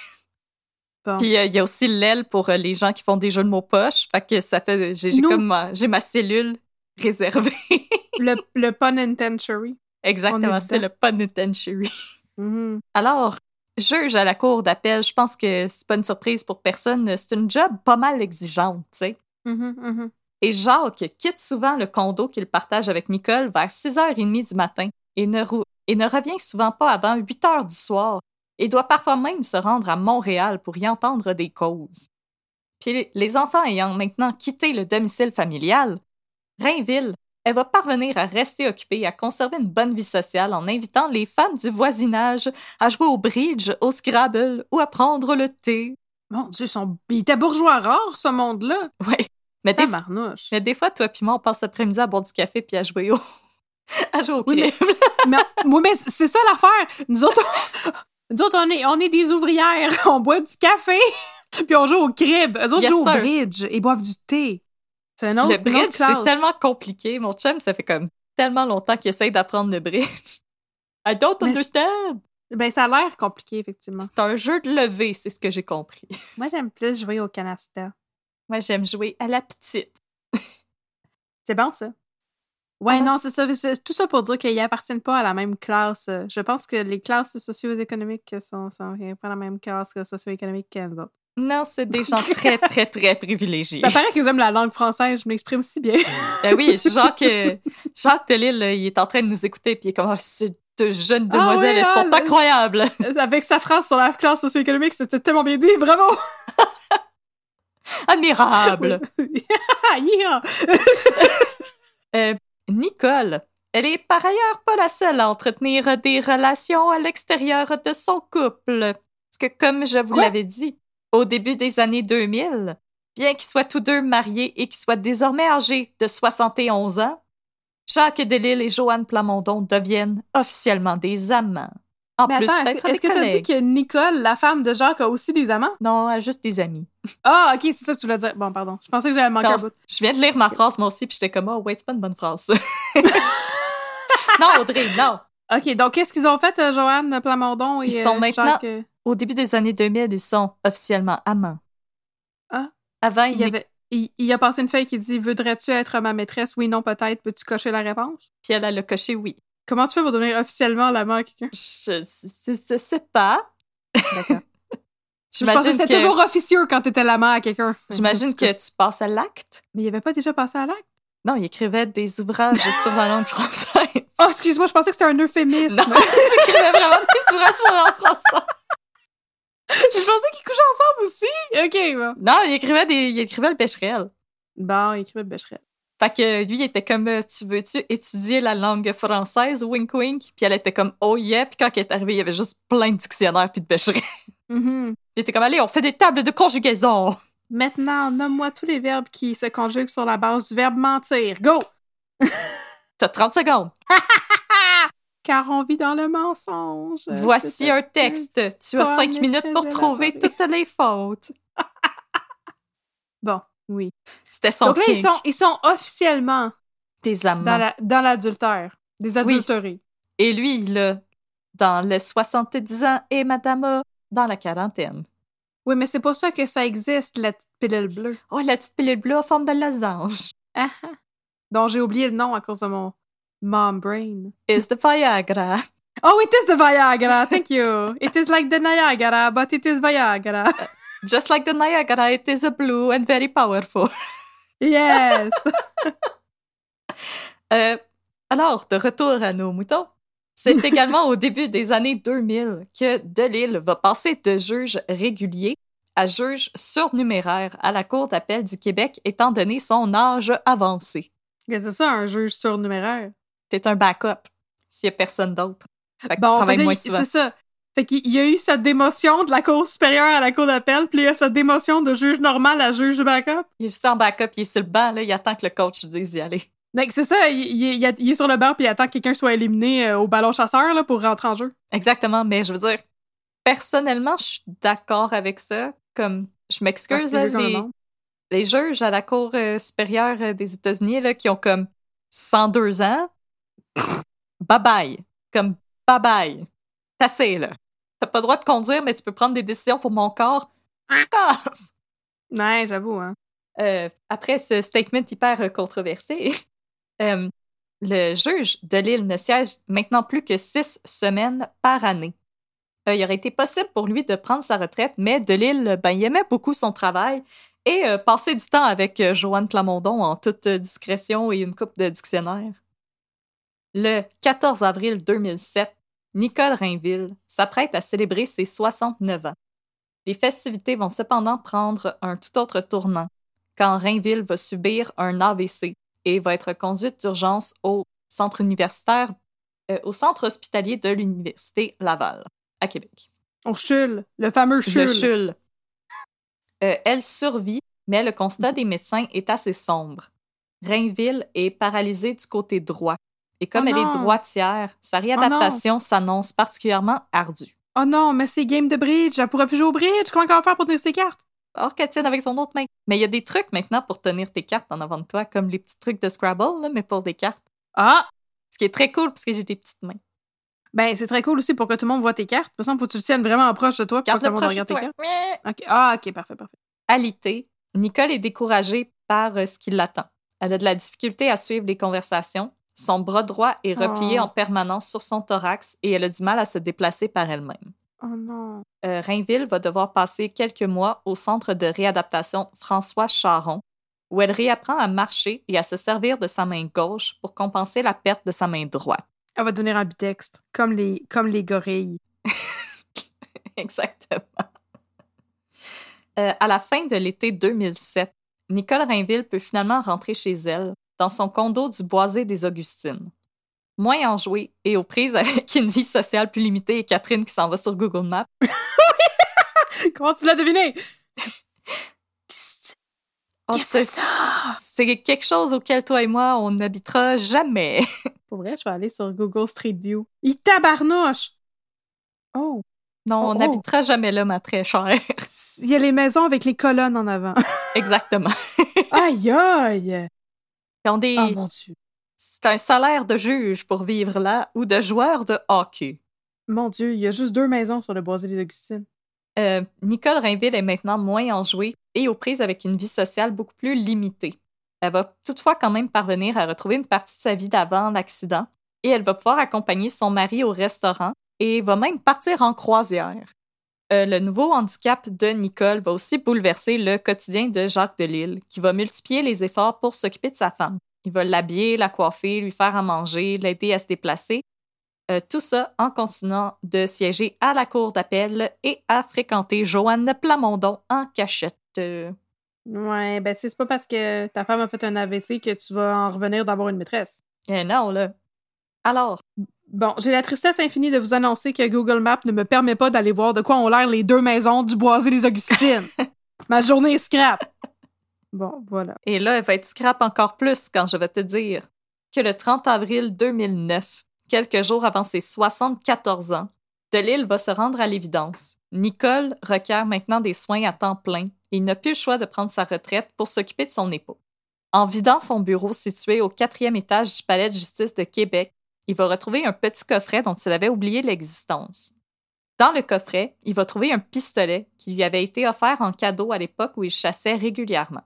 Bon. Puis euh, il y a aussi l'aile pour euh, les gens qui font des jeux de mots poches. Fait que ça fait. J'ai comme ma, j'ai ma cellule réservée. <laughs> le, le pun intentionary. Exactement, c'est le penitentiary. Mhm. Alors, juge à la cour d'appel, je pense que c'est pas une surprise pour personne. C'est une job pas mal exigeante, tu sais. Mhm, mhm. Et Jacques quitte souvent le condo qu'il partage avec Nicole vers 6h30 du matin et ne, et ne revient souvent pas avant 8 heures du soir et doit parfois même se rendre à Montréal pour y entendre des causes. Puis les enfants ayant maintenant quitté le domicile familial, Rainville, elle va parvenir à rester occupée et à conserver une bonne vie sociale en invitant les femmes du voisinage à jouer au bridge, au Scrabble ou à prendre le thé. Mon Dieu, son... il était bourgeois rare, ce monde-là. Ouais. Mais des, mais des fois, toi puis moi, on passe l'après-midi à boire du café puis à jouer au, <laughs> à jouer au Oui, mais- crime. mais, oui, mais c'est ça l'affaire. Nous autres, <laughs> nous autres, on est, on est des ouvrières. <laughs> On boit du café, <laughs> puis on joue au crib. Eux autres Yes, jouent au bridge et boivent du thé. C'est un autre, le bridge, c'est tellement compliqué. Mon chum, ça fait comme tellement longtemps qu'il essaye d'apprendre le bridge. <laughs> I don't Mais understand. Ben, ça a l'air compliqué, effectivement. C'est un jeu de levée, c'est ce que j'ai compris. Moi, j'aime plus jouer au canasta. Moi, j'aime jouer à la petite. C'est bon, ça. Ouais, non, c'est ça. Tout ça pour dire qu'ils appartiennent pas à la même classe. Je pense que les classes socio-économiques sont, sont pas la même classe socio-économique que nous autres. Non, c'est des gens très, très, très privilégiés. Ça paraît que j'aime la langue française. Je m'exprime si bien. <laughs> Ben oui, Jacques, euh, Jacques Delisle, là, il est en train de nous écouter, puis il est comme, ah, ces deux jeunes Ah demoiselles, oui, elles ah, sont le- incroyables. Avec sa phrase sur la classe socio-économique, c'était tellement bien dit. Bravo! <laughs> Admirable. <laughs> Ah, yeah! Euh, Nicole, elle est par ailleurs pas la seule à entretenir des relations à l'extérieur de son couple. Parce que, comme je vous l'avais dit, au début des années 2000, bien qu'ils soient tous deux mariés et qu'ils soient désormais âgés de 71 ans, Jacques Delisle et Joanne Plamondon deviennent officiellement des amants. En Mais plus attends, est-ce que- tu as dit que Nicole, la femme de Jacques, a aussi des amants? Non, euh, juste des amis. Ah, ok, c'est ça que tu voulais dire. Bon, pardon. Je pensais que j'avais manqué un bout. je viens de lire ma phrase moi aussi, puis j'étais comme, oh, wait, c'est pas une bonne phrase. <laughs> non, Audrey, non. Ok, donc qu'est-ce qu'ils ont fait, euh, Joanne Plamondon et Ils sont euh, maintenant- Jacques, euh, Au début des années 2000, ils sont officiellement amants. Ah. Avant, il, il, y avait, il, il a passé une feuille qui dit Voudrais-tu être ma maîtresse? Oui, non, peut-être. Peux-tu cocher la réponse puis elle a le coché oui. Comment tu fais pour devenir officiellement l'amant à quelqu'un? Je, je, sais pas. D'accord. <laughs> Je que c'était que, toujours officieux quand t'étais l'amant à quelqu'un. j'imagine que tu passes à l'acte. Mais il avait pas déjà passé à l'acte? Non, il écrivait des ouvrages sur la langue française. Oh, excuse-moi, je pensais que c'était un euphémisme. Non, <laughs> il écrivait vraiment des ouvrages sur la langue française. je pensais qu'ils couchaient ensemble aussi. Ok, bon. Non, il écrivait, des, il écrivait le pécherel. Bon, il écrivait Becherel. Fait que lui, il était comme, euh, tu veux-tu étudier la langue française, wink wink? Puis elle était comme, oh yeah. Puis quand elle est arrivée, il y avait juste plein de dictionnaires puis de pécherels. <laughs> Mhm. Puis il était comme, allez, on fait des tables de conjugaison. Maintenant, nomme-moi tous les verbes qui se conjuguent sur la base du verbe mentir. Go <laughs> T'as 30 secondes. <laughs> car on vit dans le mensonge. Voici un texte. Tu as pas cinq minutes maîtrise pour trouver toutes les fautes. Bon, oui. C'était son Donc là, ils sont, ils sont officiellement Des amants. dans la- dans l'adultère. Des adultérés. Et lui, là, dans les 70 ans, et Madame A, dans la quarantaine. Oui, mais c'est pour ça que ça existe, la petite pilule bleue. Oh, la petite pilule bleue en forme de losange. Ah ah. Dont j'ai oublié le nom à cause de mon mom brain. Is the Viagra. Oh, it is the Viagra. Thank you. It is like the Niagara, but it is Viagra. Just like the Niagara, it is a blue and very powerful. <laughs> Yes. <laughs> Euh, alors, de retour à nos moutons. C'est <laughs> également au début des années 2000 que Delille va passer de juge régulier à juge surnuméraire à la Cour d'appel du Québec, étant donné son âge avancé. C'est ça, un juge surnuméraire? T'es un backup s'il y a personne d'autre. Fait que tu Bon, travailles moins souvent. c'est ça. Fait qu'il y a eu sa démotion de la Cour supérieure à la Cour d'appel, puis il y a sa démotion de juge normal à juge de backup. Il est juste en backup, il est sur le banc, là, il attend que le coach dise d'y aller. Donc, c'est ça, il, il est- il sur le banc, puis il attend que quelqu'un soit éliminé euh, au ballon chasseur là, pour rentrer en jeu. Exactement, mais je veux dire, personnellement, je suis d'accord avec ça. Comme, je m'excuse, le les, les juges à la Cour euh, supérieure euh, des États-Unis, là, qui ont comme 102 ans, bye-bye. Comme, bye-bye. T'as assez, là. T'as pas le droit de conduire, mais tu peux prendre des décisions pour mon corps. Ah! Ouais, j'avoue, hein. Euh, après ce statement hyper euh, controversé, <laughs> euh, le juge de l'île ne siège maintenant plus que six semaines par année. Euh, il aurait été possible pour lui de prendre sa retraite, mais de l'île, ben, il aimait beaucoup son travail et passer du temps avec Joanne Plamondon en toute discrétion et une coupe de dictionnaire. Le 14 avril 2007, Nicole Rainville s'apprête à célébrer ses 69 ans. Les festivités vont cependant prendre un tout autre tournant quand Rainville va subir un AVC et va être conduite d'urgence au centre universitaire, euh, au centre hospitalier de l'Université Laval, à Québec. On chule, le fameux chule. Le CHUL. Euh, elle survit, mais le constat des médecins est assez sombre. Rainville est paralysée du côté droit. Et comme Oh elle non. est droitière, sa réadaptation s'annonce particulièrement ardue. Oh non, mais c'est game de bridge, elle pourra plus jouer au bridge, comment elle va faire pour tenir ses cartes? Or qu'elle tienne avec son autre main. Mais il y a des trucs maintenant pour tenir tes cartes en avant de toi, comme les petits trucs de Scrabble, là, mais pour des cartes. Ah! Ce qui est très cool parce que j'ai des petites mains. Ben, c'est très cool aussi pour que tout le monde voit tes cartes. Par exemple, faut que tu le tiennes vraiment proche de toi pour que tout le monde regarde tes cartes. Mouais. Ok. Ah, ok, parfait, parfait. Alité, Nicole est découragée par euh, ce qui l'attend. Elle a de la difficulté à suivre les conversations. Son bras droit est replié Oh. en permanence sur son thorax et elle a du mal à se déplacer par elle-même. Oh non. Euh, Rainville va devoir passer quelques mois au centre de réadaptation François Charon, où elle réapprend à marcher et à se servir de sa main gauche pour compenser la perte de sa main droite. Elle va devenir ambidextre, comme les, comme les gorilles. <laughs> Exactement. Euh, à la fin de l'été 2007, Nicole Rainville peut finalement rentrer chez elle, dans son condo du Boisé des Augustines. Moins enjouée et aux prises avec une vie sociale plus limitée et Catherine qui s'en va sur Google Maps. <laughs> Comment tu l'as deviné? <laughs> Oh, c'est c'est quelque chose auquel toi et moi, on n'habitera jamais. <laughs> Pour vrai, je vais aller sur Google Street View. Il tabarnouche! Oh. Non, Oh, on oh. n'habitera jamais là, ma très chère. Il y a les maisons avec les colonnes en avant. Exactement. aïe aïe! Ils ont des... Oh mon dieu. C'est un salaire de juge pour vivre là ou de joueur de hockey. Mon dieu, il y a juste deux maisons sur le boisé des Augustines. Euh, Nicole Rainville est maintenant moins enjouée et aux prises avec une vie sociale beaucoup plus limitée. Elle va toutefois quand même parvenir à retrouver une partie de sa vie d'avant l'accident et elle va pouvoir accompagner son mari au restaurant et va même partir en croisière. Euh, le nouveau handicap de Nicole va aussi bouleverser le quotidien de Jacques Delisle, qui va multiplier les efforts pour s'occuper de sa femme. Il va l'habiller, la coiffer, lui faire à manger, l'aider à se déplacer. Euh, tout ça en continuant de siéger à la cour d'appel et à fréquenter Joanne Plamondon en cachette. Ouais, ben c'est pas parce que ta femme a fait un AVC que tu vas en revenir d'avoir une maîtresse. eh non, là. Alors, Bon, j'ai la tristesse infinie de vous annoncer que Google Maps ne me permet pas d'aller voir de quoi ont l'air les deux maisons du boisé des Augustines. <laughs> Ma journée est scrap. Bon, voilà. et là, elle va être scrap encore plus quand je vais te dire que le 30 avril 2009, quelques jours avant ses 74 ans, Delille va se rendre à l'évidence. Nicole requiert maintenant des soins à temps plein et il n'a plus le choix de prendre sa retraite pour s'occuper de son époux. En vidant son bureau situé au quatrième étage du Palais de justice de Québec, il va retrouver un petit coffret dont il avait oublié l'existence. Dans le coffret, il va trouver un pistolet qui lui avait été offert en cadeau à l'époque où il chassait régulièrement.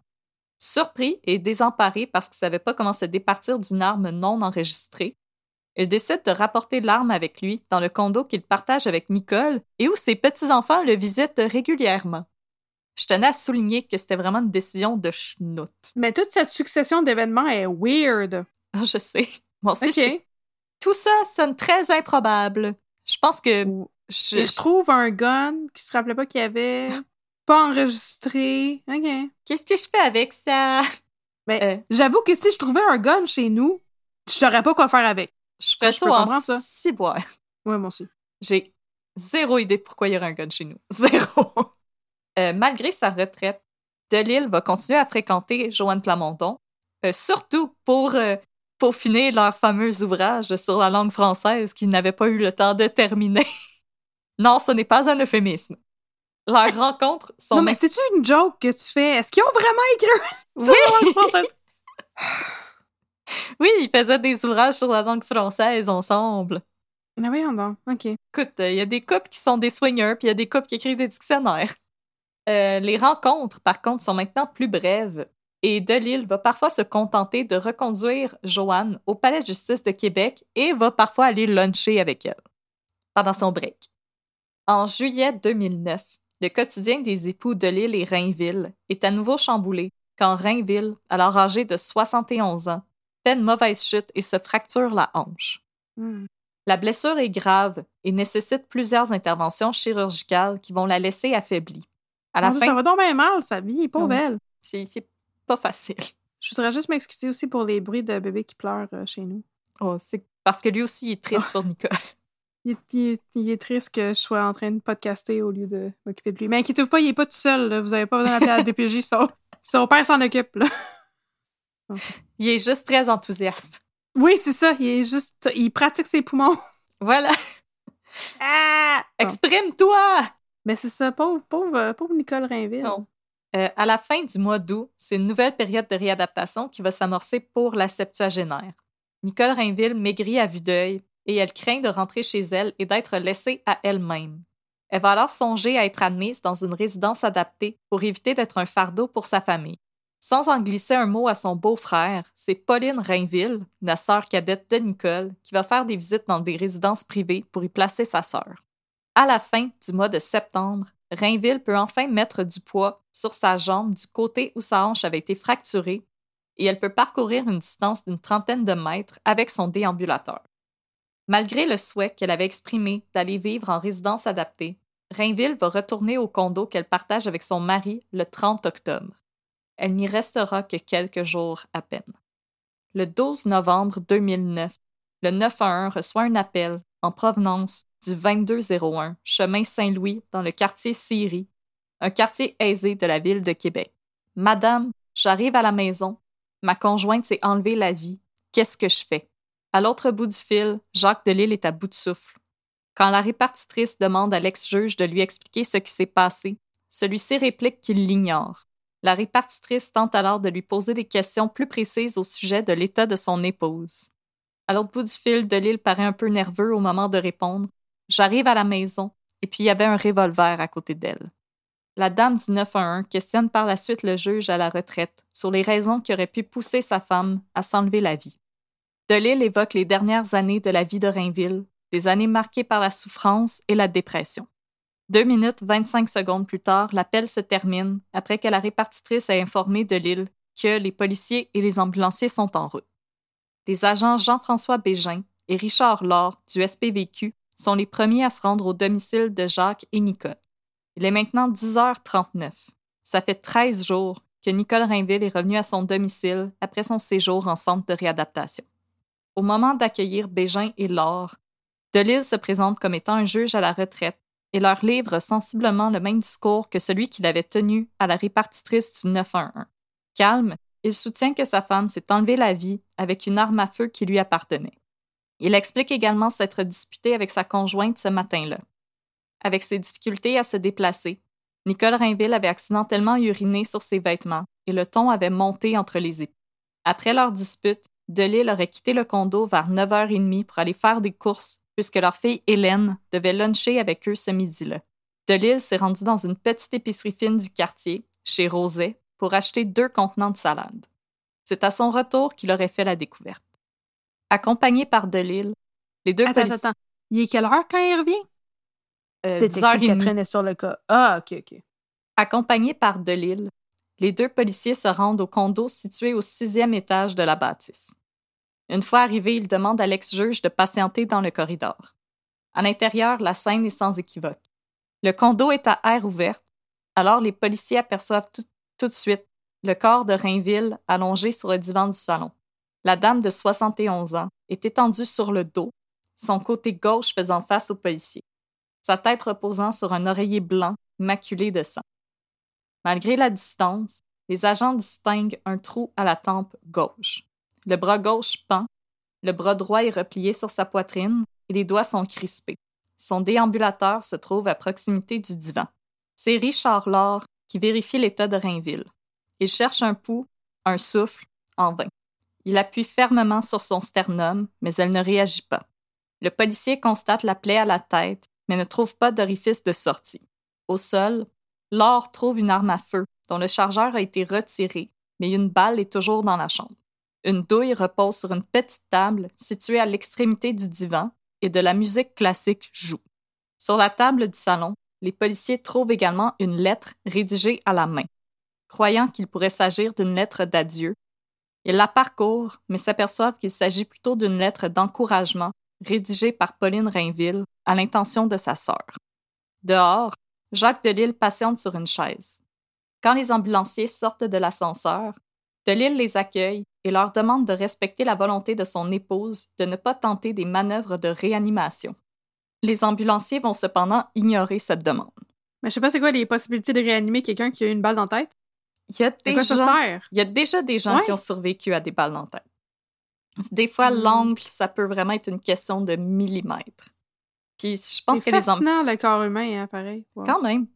Surpris et désemparé parce qu'il ne savait pas comment se départir d'une arme non enregistrée, il décide de rapporter l'arme avec lui dans le condo qu'il partage avec Nicole et où ses petits-enfants le visitent régulièrement. Je tenais à souligner que c'était vraiment une décision de schnout. Mais toute cette succession d'événements est weird. Je sais. Moi aussi, Ok. Tout ça sonne très improbable. Je pense que je, Je trouve un gun qui se rappelait pas qu'il y avait, <laughs> pas enregistré. Ok. Qu'est-ce que je fais avec ça? Mais Euh. j'avoue que si je trouvais un gun chez nous, je saurais pas quoi faire avec. Je ferais ça en ça. ciboire. Ouais, moi aussi. J'ai zéro idée de pourquoi il y aurait un gun chez nous. <laughs> Zéro. Euh, malgré sa retraite, Delille va continuer à fréquenter Joanne Plamondon, euh, surtout pour euh, peaufiner leur fameux ouvrage sur la langue française qu'ils n'avaient pas eu le temps de terminer. <laughs> non, ce n'est pas un euphémisme. Leurs <laughs> rencontres sont non, mais c'est-tu une joke que tu fais? Est-ce qu'ils ont vraiment écrit Oui! ça dans la langue française? <laughs> <sighs> Oui, ils faisaient des ouvrages sur la langue française ensemble. Ah oui, donc. OK. Écoute, il y a des couples qui sont des swingers, puis il y a des couples qui écrivent des dictionnaires. Euh, les rencontres, par contre, sont maintenant plus brèves. Et Delille va parfois se contenter de reconduire Joanne au Palais de justice de Québec et va parfois aller luncher avec elle pendant son break. En juillet 2009, le quotidien des époux Delille et Rainville est à nouveau chamboulé quand Rainville, alors âgé de 71 ans, fait une mauvaise chute et se fracture la hanche. Hmm. La blessure est grave et nécessite plusieurs interventions chirurgicales qui vont la laisser affaiblie. À la Ça va donc bien mal, sa vie est pas Ouais. belle. c'est c'est pas facile. Je voudrais juste m'excuser aussi pour les bruits de bébés qui pleurent euh, chez nous. Oh, c'est parce que lui aussi il est triste pour <laughs> Nicole. Il est, il est- il est triste que je sois en train de podcaster au lieu de m'occuper de lui. Mais inquiétez-vous pas, il est pas tout seul. là. Vous avez pas besoin d'appeler la DPJ. <laughs> Son, son père s'en occupe. Là. <laughs> Il est juste très enthousiaste. Oui, c'est ça. Il est juste. Il pratique ses poumons. Voilà, Ah! Exprime-toi! Mais c'est ça, pauvre, pauvre, pauvre Nicole Rainville. Non. Euh, à la fin du mois d'août, c'est une nouvelle période de réadaptation qui va s'amorcer pour la septuagénaire. Nicole Rainville maigrit à vue d'œil et elle craint de rentrer chez elle et d'être laissée à elle-même. Elle va alors songer à être admise dans une résidence adaptée pour éviter d'être un fardeau pour sa famille. Sans en glisser un mot à son beau-frère, c'est Pauline Rainville, la sœur cadette de Nicole, qui va faire des visites dans des résidences privées pour y placer sa sœur. À la fin du mois de septembre, Rainville peut enfin mettre du poids sur sa jambe du côté où sa hanche avait été fracturée et elle peut parcourir une distance d'une trentaine de mètres avec son déambulateur. Malgré le souhait qu'elle avait exprimé d'aller vivre en résidence adaptée, Rainville va retourner au condo qu'elle partage avec son mari le 30 octobre. Elle n'y restera que quelques jours à peine. Le 12 novembre 2009, le 911 reçoit un appel en provenance du 2201 chemin Saint-Louis dans le quartier Syrie, un quartier aisé de la ville de Québec. Madame, j'arrive à la maison. Ma conjointe s'est enlevée la vie. Qu'est-ce que je fais? À l'autre bout du fil, Jacques Delisle est à bout de souffle. Quand la répartitrice demande à l'ex-juge de lui expliquer ce qui s'est passé, celui-ci réplique qu'il l'ignore. La répartitrice tente alors de lui poser des questions plus précises au sujet de l'état de son épouse. À l'autre bout du fil, Delisle paraît un peu nerveux au moment de répondre. J'arrive à la maison, et puis il y avait un revolver à côté d'elle. La dame du 911 questionne par la suite le juge à la retraite sur les raisons qui auraient pu pousser sa femme à s'enlever la vie. Delisle évoque les dernières années de la vie de Rainville, des années marquées par la souffrance et la dépression. Deux minutes 25 secondes plus tard, l'appel se termine après que la répartitrice ait informé Delisle que les policiers et les ambulanciers sont en route. Les agents Jean-François Bégin et Richard Laure du SPVQ sont les premiers à se rendre au domicile de Jacques et Nicole. Il est maintenant 10h39. Ça fait 13 jours que Nicole Rainville est revenue à son domicile après son séjour en centre de réadaptation. Au moment d'accueillir Bégin et Laure, Delise se présente comme étant un juge à la retraite et leur livre sensiblement le même discours que celui qu'il avait tenu à la répartitrice du 911. Calme, il soutient que sa femme s'est enlevé la vie avec une arme à feu qui lui appartenait. Il explique également s'être disputé avec sa conjointe ce matin-là. Avec ses difficultés à se déplacer, Nicole Rainville avait accidentellement uriné sur ses vêtements et le ton avait monté entre les époux. Après leur dispute, Delille aurait quitté le condo vers 9h30 pour aller faire des courses puisque leur fille Hélène devait luncher avec eux ce midi-là. Delille s'est rendue dans une petite épicerie fine du quartier, chez Roset, pour acheter deux contenants de salade. C'est à son retour qu'il aurait fait la découverte. Accompagné par Delille, les deux Attends, policiers... attends. Il est quelle heure quand il revient? euh, Détective 10h30. Catherine est sur le cas. Ah, ok, ok. Accompagnés par Delille, les deux policiers se rendent au condo situé au sixième étage de la bâtisse. Une fois arrivés, ils demandent à l'ex-juge de patienter dans le corridor. À l'intérieur, la scène est sans équivoque. Le condo est à air ouverte, alors les policiers aperçoivent tout, tout de suite le corps de Rainville allongé sur le divan du salon. La dame de 71 ans est étendue sur le dos, son côté gauche faisant face aux policiers, sa tête reposant sur un oreiller blanc maculé de sang. Malgré la distance, les agents distinguent un trou à la tempe gauche. Le bras gauche pend, le bras droit est replié sur sa poitrine et les doigts sont crispés. Son déambulateur se trouve à proximité du divan. C'est Richard Laure qui vérifie l'état de Rainville. Il cherche un pouls, un souffle, en vain. Il appuie fermement sur son sternum, mais elle ne réagit pas. Le policier constate la plaie à la tête, mais ne trouve pas d'orifice de sortie. Au sol, Laure trouve une arme à feu dont le chargeur a été retiré, mais une balle est toujours dans la chambre. Une douille repose sur une petite table située à l'extrémité du divan et de la musique classique joue. Sur la table du salon, les policiers trouvent également une lettre rédigée à la main. Croyant qu'il pourrait s'agir d'une lettre d'adieu, ils la parcourent, mais s'aperçoivent qu'il s'agit plutôt d'une lettre d'encouragement rédigée par Pauline Rainville à l'intention de sa sœur. Dehors, Jacques Delille patiente sur une chaise. Quand les ambulanciers sortent de l'ascenseur, Delille les accueille et leur demande de respecter la volonté de son épouse de ne pas tenter des manœuvres de réanimation. Les ambulanciers vont cependant ignorer cette demande. Mais je sais pas c'est quoi les possibilités de réanimer quelqu'un qui a une balle dans la tête. Il y a, quoi ça sert? il y a déjà des gens Ouais. qui ont survécu à des balles dans la tête. Des fois, Hmm. l'angle, ça peut vraiment être une question de millimètres. Puis je pense que les fascinant, le corps humain, hein, pareil. Wow. Quand même.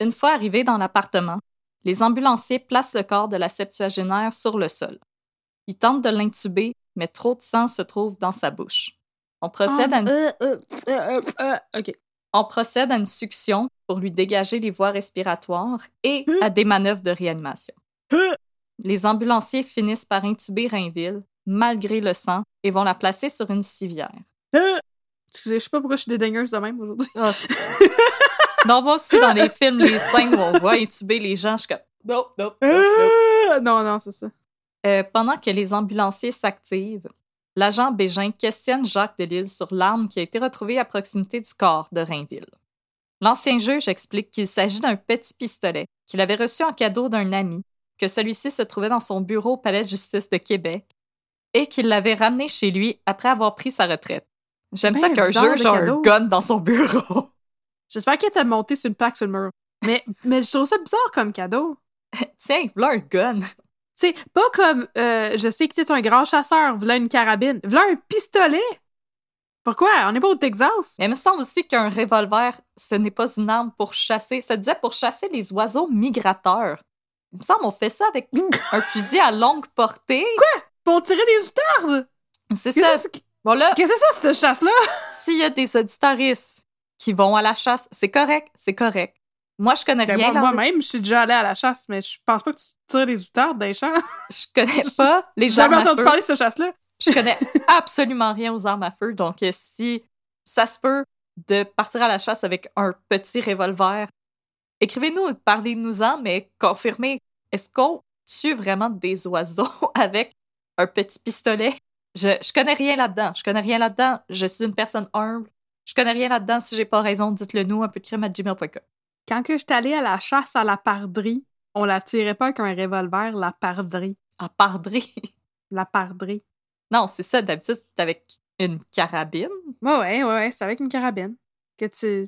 Une fois arrivés dans l'appartement, les ambulanciers placent le corps de la septuagénaire sur le sol. Ils tentent de l'intuber, mais trop de sang se trouve dans sa bouche. On procède, à une, Euh, euh, euh, euh, on procède à une succion pour lui dégager les voies respiratoires et à des manœuvres de réanimation. Les ambulanciers finissent par intuber Rainville, malgré le sang, et vont la placer sur une civière. Euh, Excusez, je sais pas pourquoi je suis dédaigneuse de même aujourd'hui. C'est- non, moi aussi, dans les films, les scènes où on voit intuber les gens, je suis comme... Non, non, non, non. Non, non, c'est ça. Euh, pendant que les ambulanciers s'activent, l'agent Bégin questionne Jacques Delisle sur l'arme qui a été retrouvée à proximité du corps de Rainville. L'ancien juge explique qu'il s'agit d'un petit pistolet qu'il avait reçu en cadeau d'un ami, que celui-ci se trouvait dans son bureau au Palais de justice de Québec et qu'il l'avait ramené chez lui après avoir pris sa retraite. J'aime Ben ça qu'un bizarre, juge a un gun dans son bureau. <laughs> J'espère qu'elle t'a monté sur une plaque sur le mur. Mais, mais je trouve ça bizarre comme cadeau. <laughs> Tiens, voilà un gun. Tu sais, pas comme euh, je sais que t'es un grand chasseur, voilà une carabine, voilà un pistolet. Pourquoi? On n'est pas au Texas? Mais il me semble aussi qu'un revolver, ce n'est pas une arme pour chasser. Ça disait pour chasser les oiseaux migrateurs. Il me semble qu'on fait ça avec <laughs> un fusil à longue portée. Pour tirer des outardes! C'est ça. Bon là, qu'est-ce que c'est ça, cette chasse-là? s'il y a des auditoristes qui vont à la chasse, c'est correct, c'est correct. Moi, je connais Ben, rien. moi- Moi-même, je suis déjà allée à la chasse, mais je pense pas que tu tires des outardes dans les champs. Je connais <laughs> pas les J'ai jamais entendu parler de cette chasse-là. Je connais absolument rien aux armes à feu. Donc, euh, si ça se peut de partir à la chasse avec un petit revolver, écrivez-nous, parlez-nous-en, mais confirmez, est-ce qu'on tue vraiment des <laughs> oiseaux avec un petit pistolet? Je, je connais rien là-dedans. Je connais rien là-dedans. Je suis une personne humble. Je connais rien là-dedans. Si j'ai pas raison, dites-le nous, un peu de crime à gmail.com. Quand que j'étais allée à la chasse à la pardrie, on la tirait pas avec un revolver, la pardrie. En pardrie. La pardrie. Non, c'est ça. D'habitude, c'est avec une carabine. Ouais, ouais, ouais, ouais, c'est avec une carabine. Que tu.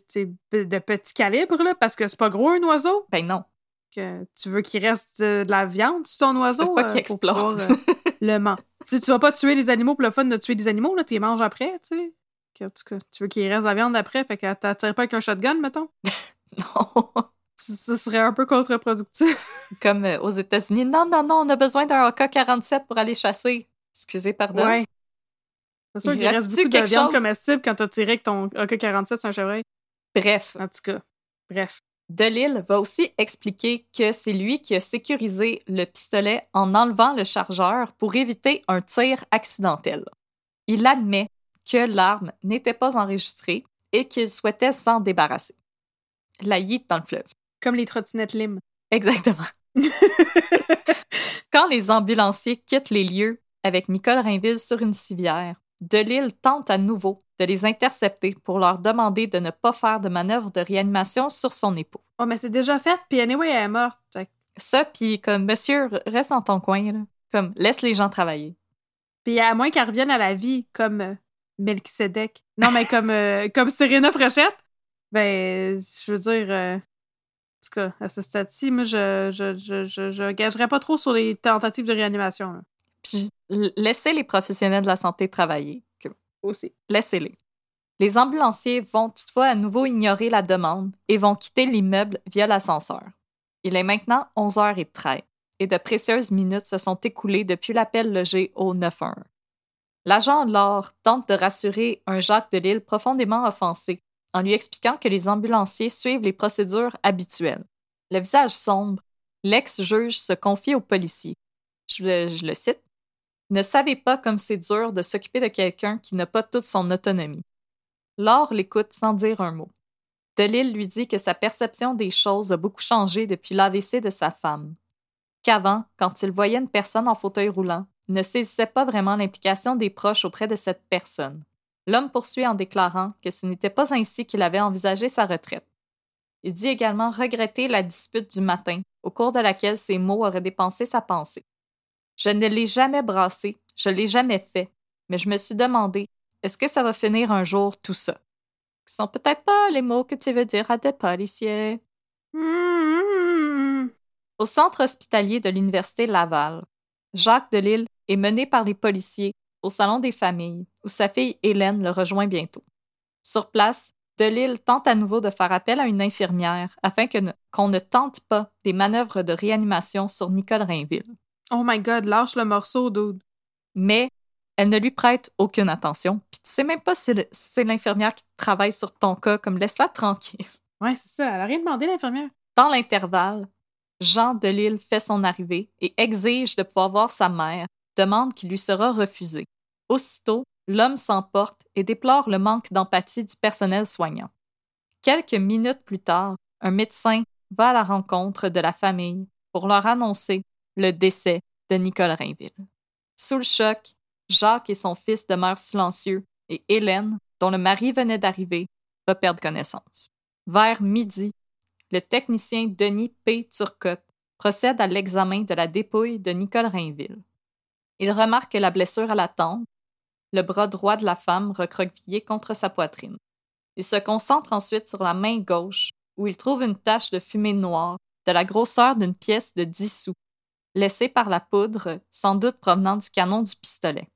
De petit calibre, là, parce que c'est pas gros un oiseau? Ben non. Que tu veux qu'il reste euh, de la viande sur ton oiseut pas qu'il explose. <laughs> le ment. si tu vas pas tuer les animaux pour le fun de tuer des animaux, là, tu les manges après, tu sais. En tout cas, tu veux qu'il reste de la viande après, fait que t'attires pas avec un shotgun, mettons? <laughs> Non. Ce serait un peu contre-productif. Comme euh, aux États-Unis. Non, non, non, on a besoin d'un AK-47 pour aller chasser. Excusez, pardon. Ouais. C'est sûr Il qu'il reste beaucoup de viande chose? comestible quand t'as tiré avec ton AK-47 sur un chevreuil? Bref, En tout cas, bref. Delille va aussi expliquer que c'est lui qui a sécurisé le pistolet en enlevant le chargeur pour éviter un tir accidentel. Il admet que l'arme n'était pas enregistrée et qu'il souhaitait s'en débarrasser. La yeet dans le fleuve. Comme les trottinettes Lim. Exactement. <laughs> Quand les ambulanciers quittent les lieux avec Nicole Rainville sur une civière, Delille tente à nouveau de les intercepter pour leur demander de ne pas faire de manœuvre de réanimation sur son époux. Oh, mais c'est déjà fait, puis anyway, elle est morte. Ça, puis comme, monsieur, reste dans ton coin, là. Comme, laisse les gens travailler. Puis à moins qu'elle revienne à la vie comme euh, Melchizedek. Non, mais comme, euh, <laughs> comme Serena Frochette. Ben, je veux dire... euh, en tout cas, à ce stade-ci, moi, je, je, je, je, je gagerais pas trop sur les tentatives de réanimation. là. Puis laissez les professionnels de la santé travailler. Aussi. Laissez-les. Les ambulanciers vont toutefois à nouveau ignorer la demande et vont quitter l'immeuble via l'ascenseur. Il est maintenant 11h13 et de précieuses minutes se sont écoulées depuis l'appel logé au 911. L'agent Laure tente de rassurer un Jacques Delisle profondément offensé en lui expliquant que les ambulanciers suivent les procédures habituelles. Le visage sombre, l'ex-juge se confie au policier. Je le cite. Ne savez pas comme c'est dur de s'occuper de quelqu'un qui n'a pas toute son autonomie. Laure l'écoute sans dire un mot. Delille lui dit que sa perception des choses a beaucoup changé depuis l'AVC de sa femme. Qu'avant, quand il voyait une personne en fauteuil roulant, il ne saisissait pas vraiment l'implication des proches auprès de cette personne. L'homme poursuit en déclarant que ce n'était pas ainsi qu'il avait envisagé sa retraite. Il dit également regretter la dispute du matin, au cours de laquelle ses mots auraient dépensé sa pensée. Je ne l'ai jamais brassé, je l'ai jamais fait, mais je me suis demandé, est-ce que ça va finir un jour tout ça? Ce sont peut-être pas les mots que tu veux dire à des policiers. Mmh. Au centre hospitalier de l'Université Laval, Jacques Delisle est mené par les policiers au salon des familles, où sa fille Hélène le rejoint bientôt. Sur place, Delisle tente à nouveau de faire appel à une infirmière afin ne- qu'on ne tente pas des manœuvres de réanimation sur Nicole Rainville. Oh my god, lâche le morceau, dude. mais elle ne lui prête aucune attention. Puis tu sais même pas si c'est l'infirmière qui travaille sur ton cas, comme laisse-la tranquille. Ouais, c'est ça. Elle a rien demandé, l'infirmière. Dans l'intervalle, Jean Delisle fait son arrivée et exige de pouvoir voir sa mère, demande qui lui sera refusée. Aussitôt, l'homme s'emporte et déplore le manque d'empathie du personnel soignant. Quelques minutes plus tard, un médecin va à la rencontre de la famille pour leur annoncer le décès de Nicole Rainville. Sous le choc, Jacques et son fils demeurent silencieux et Hélène, dont le mari venait d'arriver, va perdre connaissance. Vers midi, le technicien Denis P. Turcotte procède à l'examen de la dépouille de Nicole Rainville. Il remarque la blessure à la tempe, le bras droit de la femme recroquevillé contre sa poitrine. Il se concentre ensuite sur la main gauche, où il trouve une tache de fumée noire de la grosseur d'une pièce de 10 sous, laissée par la poudre, sans doute provenant du canon du pistolet.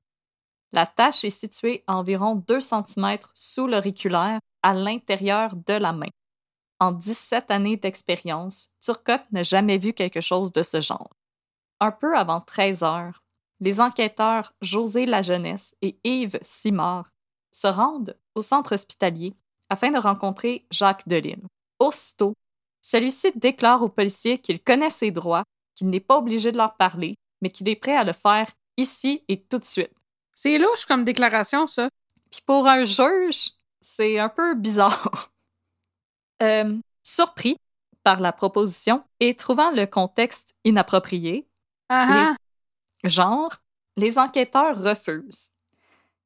La tache est située à environ 2 cm sous l'auriculaire, à l'intérieur de la main. En 17 années d'expérience, Turcotte n'a jamais vu quelque chose de ce genre. Un peu avant 13 heures, les enquêteurs José Lajeunesse et Yves Simard se rendent au centre hospitalier afin de rencontrer Jacques Delisle. Aussitôt, celui-ci déclare aux policiers qu'il connaît ses droits, qu'il n'est pas obligé de leur parler, mais qu'il est prêt à le faire ici et tout de suite. C'est louche comme déclaration, ça. Puis pour un juge, c'est un peu bizarre. <laughs> Euh, surpris par la proposition et trouvant le contexte inapproprié, ah. genre, les enquêteurs refusent.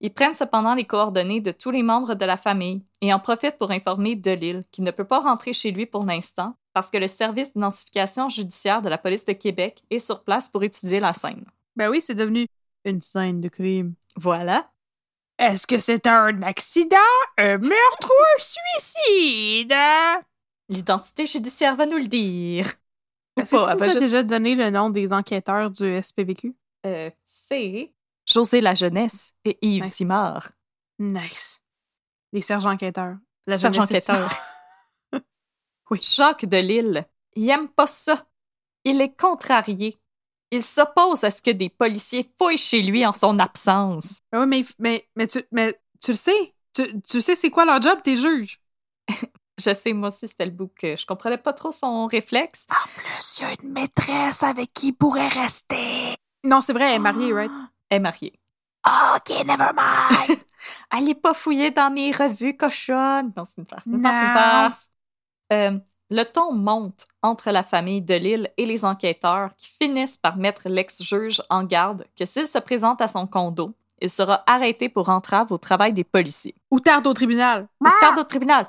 Ils prennent cependant les coordonnées de tous les membres de la famille et en profitent pour informer Delille qu'il ne peut pas rentrer chez lui pour l'instant parce que le service d'identification judiciaire de la police de Québec est sur place pour étudier la scène. Ben oui, c'est devenu une scène de crime. Voilà. Est-ce que c'est un accident, un meurtre ou un suicide? L'identité judiciaire va nous le dire. Ou Est-ce que pas, tu elle nous va as juste- déjà donné le nom des enquêteurs du SPVQ? Euh, c'est José La Jeunesse et Yves Nice. Simard. Nice. Les sergents enquêteurs. La Sergent jeunesse enquêteur. Jacques Delille, il aime pas ça. Il est contrarié. Il s'oppose à ce que des policiers fouillent chez lui en son absence. Oui, mais, mais, mais, tu, mais tu le sais. Tu, tu sais c'est quoi leur job, tes juges? <laughs> Je sais, moi aussi, c'était le que je comprenais pas trop son réflexe. En plus, il y a une maîtresse avec qui il pourrait rester. Non, c'est vrai, elle est mariée, right? <gasps> Elle est mariée. OK, never mind. <laughs> Allez pas fouiller dans mes revues cochonnes. Non, c'est une farce. Une farce, une Non. farce. Euh, le ton monte entre la famille de Lille et les enquêteurs qui finissent par mettre l'ex-juge en garde que s'il se présente à son condo, il sera arrêté pour entrave au travail des policiers. Ou tarde au tribunal. Ou tarde au tribunal.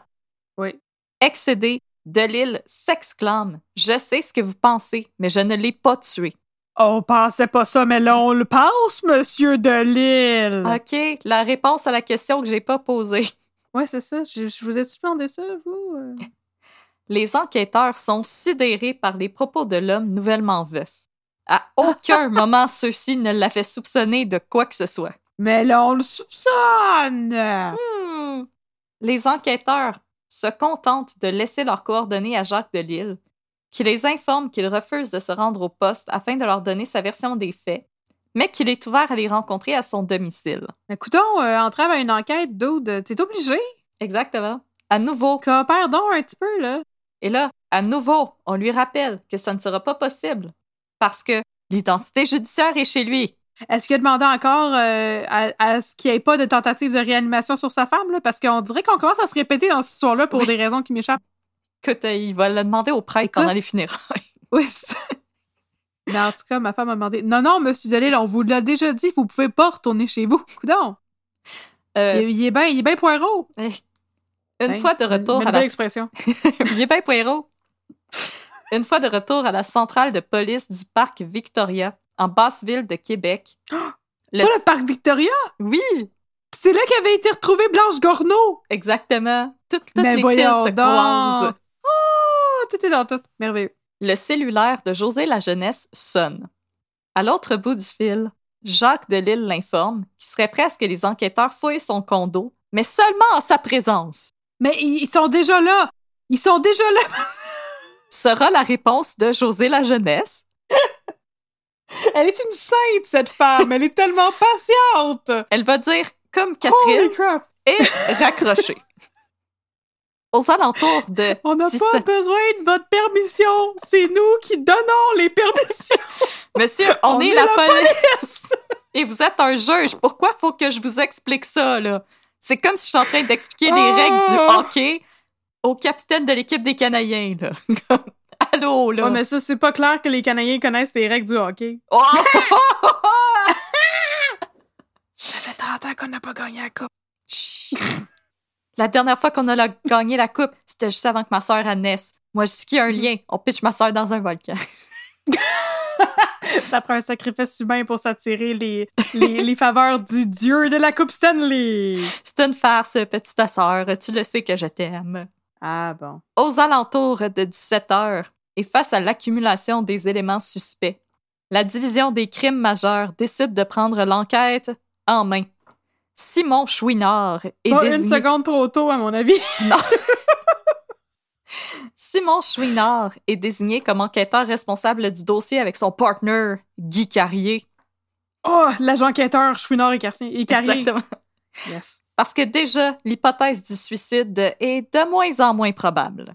Oui. Excédé, Delille s'exclame Je sais ce que vous pensez, mais je ne l'ai pas tué. On pensait pas ça, mais là, on le pense, monsieur de Lille. OK, la réponse à la question que j'ai pas posée. Ouais, c'est ça. Je, je vous ai-tu demandé ça, vous? <laughs> Les enquêteurs sont sidérés par les propos de l'homme nouvellement veuf. À aucun <laughs> moment ceux-ci ne l'avaient soupçonné de quoi que ce soit. Mais là, on le soupçonne! Hmm. Les enquêteurs se contentent de laisser leurs coordonnées à Jacques Delille, qui les informe qu'il refuse de se rendre au poste afin de leur donner sa version des faits, mais qu'il est ouvert à les rencontrer à son domicile. Écoutons, euh, entrave à une enquête, dude. T'es obligé? Exactement. À nouveau. Coopère donc un petit peu, là. Et là, à nouveau, on lui rappelle que ça ne sera pas possible parce que l'identité judiciaire est chez lui. Est-ce qu'il a demandé encore euh, à, à ce qu'il n'y ait pas de tentative de réanimation sur sa femme, là? Parce qu'on dirait qu'on commence à se répéter dans cette histoire-là pour Oui. des raisons qui m'échappent. Écoute, euh, il va le demander au prêtre pendant les funérailles. <laughs> Oui. Mais en tout cas, ma femme m'a demandé Non, non, monsieur Delille, on vous l'a déjà dit, vous pouvez pas retourner chez vous. Coudon. Euh, Il, il est bien il est bien poireau. Une Hein? fois de retour Une à belle la... expression. <laughs> Il est bien poireau. Une fois de retour à la centrale de police du parc Victoria, en basse-ville de Québec. le... <gasps> Pas le parc Victoria! Oui, C'est là qu'avait été retrouvée Blanche Gorneau! exactement. Toutes, toutes Mais les fils se donc. croisent. Oh, tout est dans tout. Merveilleux. Le cellulaire de José La Jeunesse sonne. À l'autre bout du fil, Jacques Delille l'informe qu'il serait prêt à ce que les enquêteurs fouillent son condo, mais seulement en sa présence. Mais ils sont déjà là! Ils sont déjà là! <laughs> Sera la réponse de José La Jeunesse. <laughs> Elle est une sainte, cette femme! Elle est tellement patiente! Elle va dire, comme Catherine, et raccrocher. <laughs> Aux alentours de On n'a 17 pas besoin de votre permission! C'est nous qui donnons les permissions! Monsieur, on, On est, est la, la police. Et vous êtes un juge. Pourquoi faut que je vous explique ça, là? C'est comme si je suis en train d'expliquer les Oh! règles du hockey au capitaine de l'équipe des Canadiens, là. <laughs> Allô, là. Ouais, mais ça, c'est pas clair que les Canadiens connaissent les règles du hockey. <laughs> Oh! Ça fait 30 ans qu'on n'a pas gagné la coupe. La dernière fois qu'on a la- gagné la coupe, c'était juste avant que ma sœur elle naisse. Moi, je dis qu'il y a un lien. On pitch ma sœur dans un volcan. <laughs> <laughs> Ça prend un sacrifice humain pour s'attirer les, les, les faveurs du dieu de la Coupe Stanley. C'est une farce, petite sœur. Tu le sais que je t'aime. Ah bon. Aux alentours de 17 heures, et face à l'accumulation des éléments suspects, la division des crimes majeurs décide de prendre l'enquête en main. Simon Chouinard est Pas une seconde trop tôt, à mon avis. <laughs> Simon Chouinard est désigné comme enquêteur responsable du dossier avec son partner Guy Carrier. Oh, l'agent enquêteur Chouinard et Cartier. Et Carrier. Exactement. Yes. Parce que déjà, l'hypothèse du suicide est de moins en moins probable.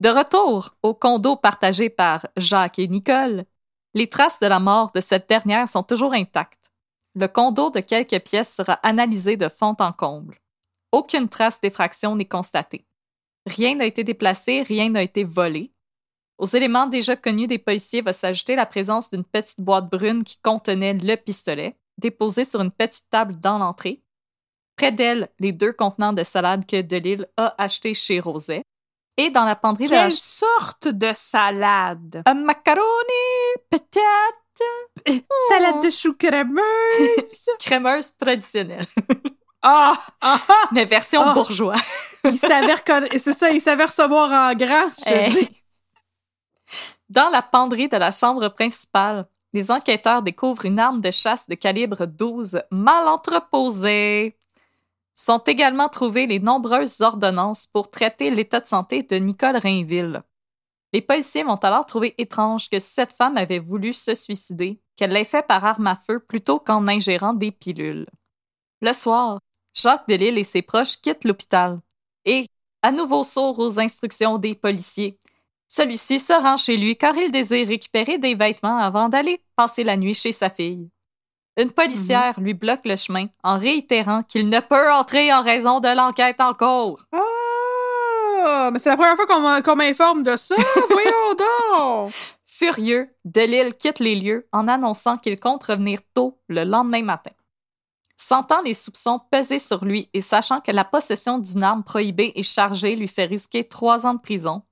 De retour au condo partagé par Jacques et Nicole, les traces de la mort de cette dernière sont toujours intactes. Le condo de quelques pièces sera analysé de fond en comble. Aucune trace d'effraction n'est constatée. Rien n'a été déplacé, rien n'a été volé. Aux éléments déjà connus des policiers va s'ajouter la présence d'une petite boîte brune qui contenait le pistolet, déposé sur une petite table dans l'entrée. Près d'elle, les deux contenants de salade que Delille a achetés chez Roset. Et dans la penderie de la... Quelle sorte de salade? Un macaroni, peut-être? Salade de chou crémeuse. <laughs> crémeuse traditionnelle, Ah! ah, ah. <laughs> mais version Oh. bourgeois. <laughs> Il savait reconna- C'est ça, il savait recevoir en grand, je te Hey. dis. <laughs> Dans la penderie de la chambre principale, les enquêteurs découvrent une arme de chasse de calibre 12 mal entreposée. Sont également trouvées les nombreuses ordonnances pour traiter l'état de santé de Nicole Rainville. Les policiers vont alors trouver étrange que cette femme avait voulu se suicider, qu'elle l'ait fait par arme à feu plutôt qu'en ingérant des pilules. Le soir, Jacques Delisle et ses proches quittent l'hôpital et, à nouveau sourd aux instructions des policiers, celui-ci se rend chez lui car il désire récupérer des vêtements avant d'aller passer la nuit chez sa fille. Une policière lui bloque le chemin en réitérant qu'il ne peut entrer en raison de l'enquête en cours. Ah! Mais c'est la première fois qu'on m'informe de ça! <laughs> Voyons donc! Furieux, Delille quitte les lieux en annonçant qu'il compte revenir tôt le lendemain matin. Sentant les soupçons peser sur lui et sachant que la possession d'une arme prohibée et chargée lui fait risquer trois ans de prison,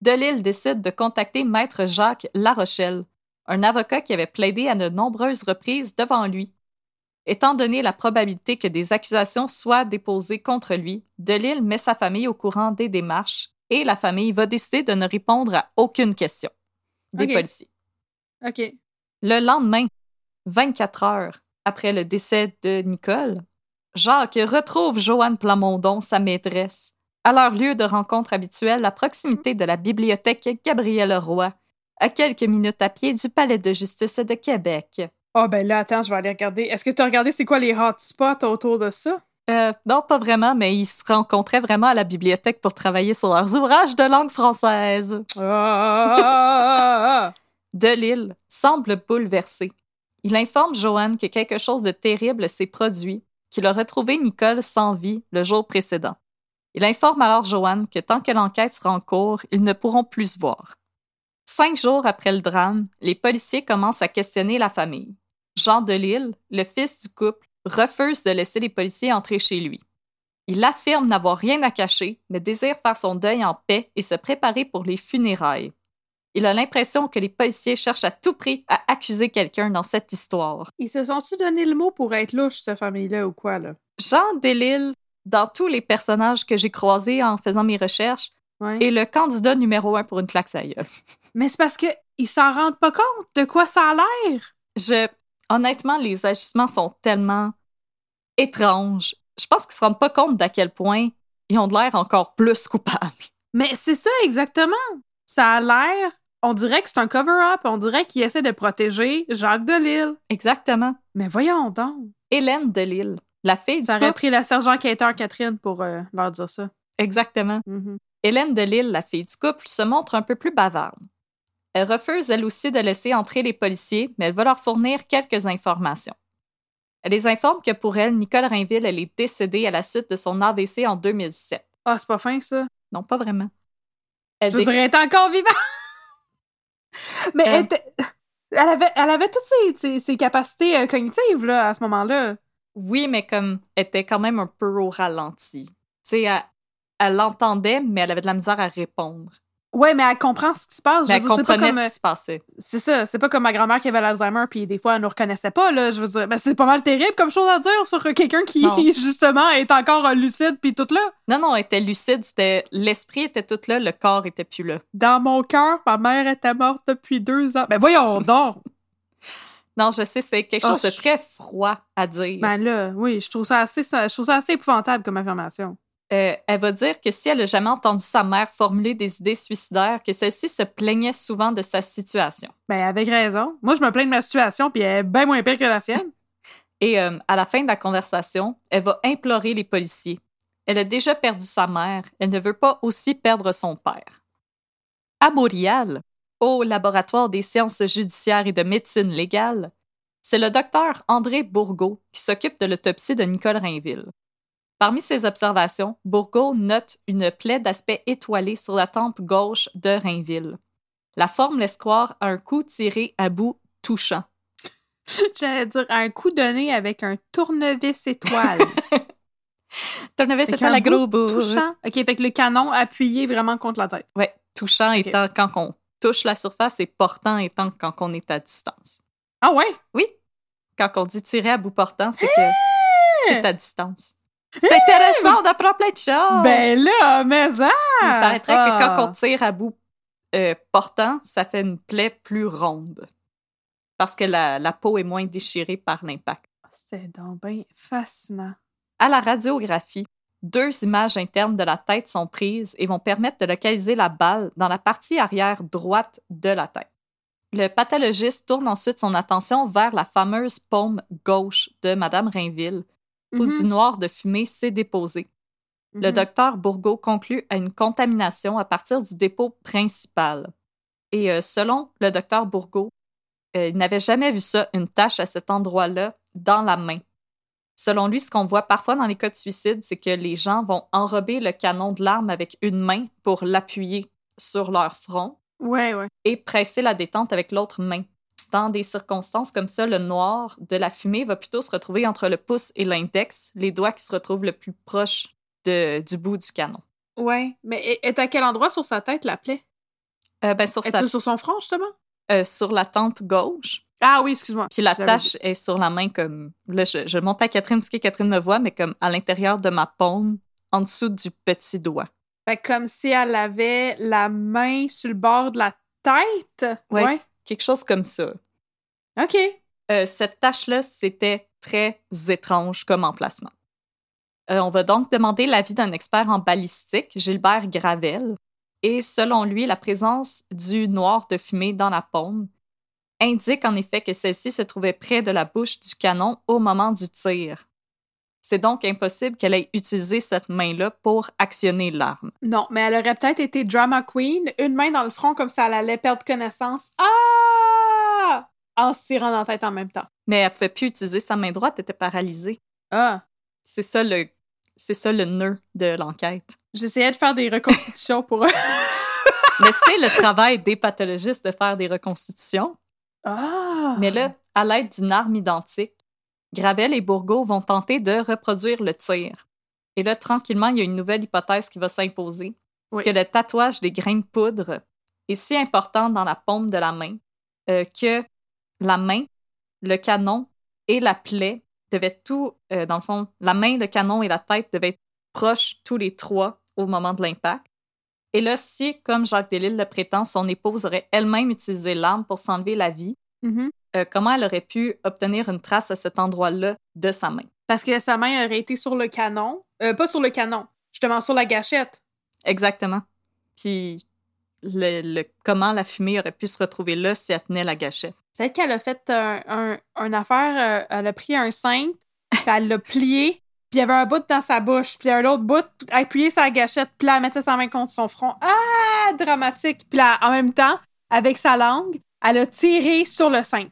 Delille décide de contacter Maître Jacques Larochelle, un avocat qui avait plaidé à de nombreuses reprises devant lui. Étant donné la probabilité que des accusations soient déposées contre lui, Delille met sa famille au courant des démarches et la famille va décider de ne répondre à aucune question des policiers. OK. Le lendemain, 24 heures après le décès de Nicole, Jacques retrouve Joanne Plamondon, sa maîtresse, à leur lieu de rencontre habituel à proximité de la bibliothèque Gabrielle Roy, à quelques minutes à pied du Palais de justice de Québec. Ah, ben là, attends, je vais aller regarder. Est-ce que tu as regardé c'est quoi les hotspots autour de ça? Euh, non, pas vraiment, mais ils se rencontraient vraiment à la bibliothèque pour travailler sur leurs ouvrages de langue française. Ah! Delille semble bouleversé. Il informe Joanne que quelque chose de terrible s'est produit, qu'il a retrouvé Nicole sans vie le jour précédent. Il informe alors Joanne que tant que l'enquête sera en cours, ils ne pourront plus se voir. Cinq jours après le drame, les policiers commencent à questionner la famille. Jean Delille, le fils du couple, refuse de laisser les policiers entrer chez lui. Il affirme n'avoir rien à cacher, mais désire faire son deuil en paix et se préparer pour les funérailles. Il a l'impression que les policiers cherchent à tout prix à accuser quelqu'un dans cette histoire. Ils se sont-tu donné le mot pour être louche, cette famille-là, ou quoi, là? Jean Delille, dans tous les personnages que j'ai croisés en faisant mes recherches, Ouais. est le candidat numéro un pour une claque à gueule. <laughs> Mais c'est parce que ils s'en rendent pas compte de quoi ça a l'air. Je, honnêtement, les agissements sont tellement étranges. Je pense qu'ils se rendent pas compte d'à quel point ils ont de l'air encore plus coupables. Mais c'est ça, exactement. Ça a l'air... On dirait que c'est un cover-up. On dirait qu'ils essaient de protéger Jacques Delisle. Exactement. Mais voyons donc. Hélène Delille, la fille du Ça aurait pris la sergent enquêteur Catherine pour euh, leur dire ça. Exactement. Mhm. Hélène Delille, la fille du couple, se montre un peu plus bavarde. Elle refuse elle aussi de laisser entrer les policiers, mais elle va leur fournir quelques informations. Elle les informe que pour elle, Nicole Rainville, elle est décédée à la suite de son AVC en 2007. Ah, c'est pas fin, ça. Non, pas vraiment. Elle Je dirais, elle est encore vivante. <laughs> Mais elle, était- elle avait, elle avait toutes ses, ses- ses capacités euh, cognitives, là, à ce moment-là. Oui, mais comme elle était quand même un peu au ralenti. Tu sais, elle, elle l'entendait, mais elle avait de la misère à répondre. Ouais, mais elle comprend ce qui se passe. Je Mais elle dire, pas comprenait comme, ce qui se passait. C'est ça, c'est pas comme ma grand-mère qui avait l'Alzheimer puis des fois elle nous reconnaissait pas là, je veux dire, ben c'est pas mal terrible comme chose à dire sur quelqu'un qui Non. <laughs> justement est encore lucide puis tout là. Non, non, elle était lucide, c'était l'esprit était tout là, le corps était plus là. Dans mon cœur, ma mère était morte depuis deux ans. Ben voyons <laughs> donc. Non, je sais, c'est quelque Oh, chose de je- très froid à dire. Ben là, oui, je trouve ça assez, je trouve ça assez épouvantable comme affirmation. Euh, elle va dire que si elle n'a jamais entendu sa mère formuler des idées suicidaires, que celle-ci se plaignait souvent de sa situation. Ben avec raison. Moi, je me plains de ma situation puis elle est bien moins pire que la sienne. <laughs> Et euh, à la fin de la conversation, elle va implorer les policiers. Elle a déjà perdu sa mère, elle ne veut pas aussi perdre son père. À Montréal, au laboratoire des sciences judiciaires et de médecine légale, c'est le docteur André Bourgault qui s'occupe de l'autopsie de Nicole Rainville. Parmi ses observations, Bourgault note une plaie d'aspect étoilé sur la tempe gauche de Rainville. La forme laisse croire à un coup tiré à bout touchant. <laughs> J'allais dire un coup donné avec un tournevis étoile. <laughs> Tournevis, Avec la bout gros bout. touchant. OK, que le canon appuyé vraiment contre la tête. Ouais, touchant étant quand on touche la surface et portant étant quand on est à distance. Ah ouais? Oui, quand on dit tirer à bout portant, c'est que c'est à distance. C'est intéressant d'apprendre plein de choses. Ben là, mais ça! Il paraîtrait que Ah. quand on tire à bout euh, portant, ça fait une plaie plus ronde. parce que la, la peau est moins déchirée par l'impact. C'était donc bien fascinant. À la radiographie, deux images internes de la tête sont prises et vont permettre de localiser la balle dans la partie arrière droite de la tête. Le pathologiste tourne ensuite son attention vers la fameuse paume gauche de Madame Rainville, où Mhm. du noir de fumée s'est déposé. Le Mhm. docteur Bourgault conclut à une contamination à partir du dépôt principal. Et euh, selon le docteur Bourgault, euh, il n'avait jamais vu ça, une tache à cet endroit-là, dans la main. Selon lui, ce qu'on voit parfois dans les cas de suicide, c'est que les gens vont enrober le canon de l'arme avec une main pour l'appuyer sur leur front Ouais, ouais. et presser la détente avec l'autre main. Dans des circonstances comme ça, le noir de la fumée va plutôt se retrouver entre le pouce et l'index, les doigts qui se retrouvent le plus proche de- du bout du canon. Ouais. Mais est- à quel endroit sur sa tête la plaie? Euh, ben, sur, sa- sur son front, justement? euh, sur la tempe gauche, Ah oui, excuse-moi. puis la tache est sur la main comme... Là, je, je monte à Catherine parce que Catherine me voit, mais comme à l'intérieur de ma paume, en dessous du petit doigt. Fait comme si elle avait la main sur le bord de la tête? Ouais. Quelque chose comme ça. OK. Euh, cette tâche-là, c'était très étrange comme emplacement. Euh, on va donc demander l'avis d'un expert en balistique, Gilbert Gravel, et selon lui, la présence du noir de fumée dans la paume indique en effet que celle-ci se trouvait près de la bouche du canon au moment du tir. C'est donc impossible qu'elle ait utilisé cette main-là pour actionner l'arme. Non, mais elle aurait peut-être été drama queen, une main dans le front comme ça elle allait perdre connaissance. Ah! En se tirant dans la tête en même temps. Mais elle pouvait plus utiliser sa main droite, elle était paralysée. Ah! C'est ça le, c'est ça le nœud de l'enquête. J'essayais de faire des reconstitutions pour... <laughs> Mais c'est le travail des pathologistes de faire des reconstitutions. ah! Mais là, à l'aide d'une arme identique, Gravel et Bourgault vont tenter de reproduire le tir. Et là, tranquillement, il y a une nouvelle hypothèse qui va s'imposer. C'est Oui. que le tatouage des grains de poudre est si important dans la paume de la main euh, que la main, le canon et la plaie devaient tout, euh, dans le fond, la main, le canon et la tête devaient être proches tous les trois au moment de l'impact. Et là, si, comme Jacques Delisle le prétend, son épouse aurait elle-même utilisé l'arme pour s'enlever la vie, Mhm. euh, comment elle aurait pu obtenir une trace à cet endroit-là de sa main? Parce que sa main aurait été sur le canon. Euh, pas sur le canon, justement sur la gâchette. Exactement. Puis le, le- comment la fumée aurait pu se retrouver là si elle tenait la gâchette? C'est qu'elle a fait un, affaire, euh, elle a pris un cintre, puis elle l'a plié, puis il y avait un bout dans sa bouche, puis un autre bout, elle appuyait sa gâchette, puis là, elle mettait sa main contre son front. Ah, dramatique! Puis là, en même temps, avec sa langue, elle a tiré sur le cintre.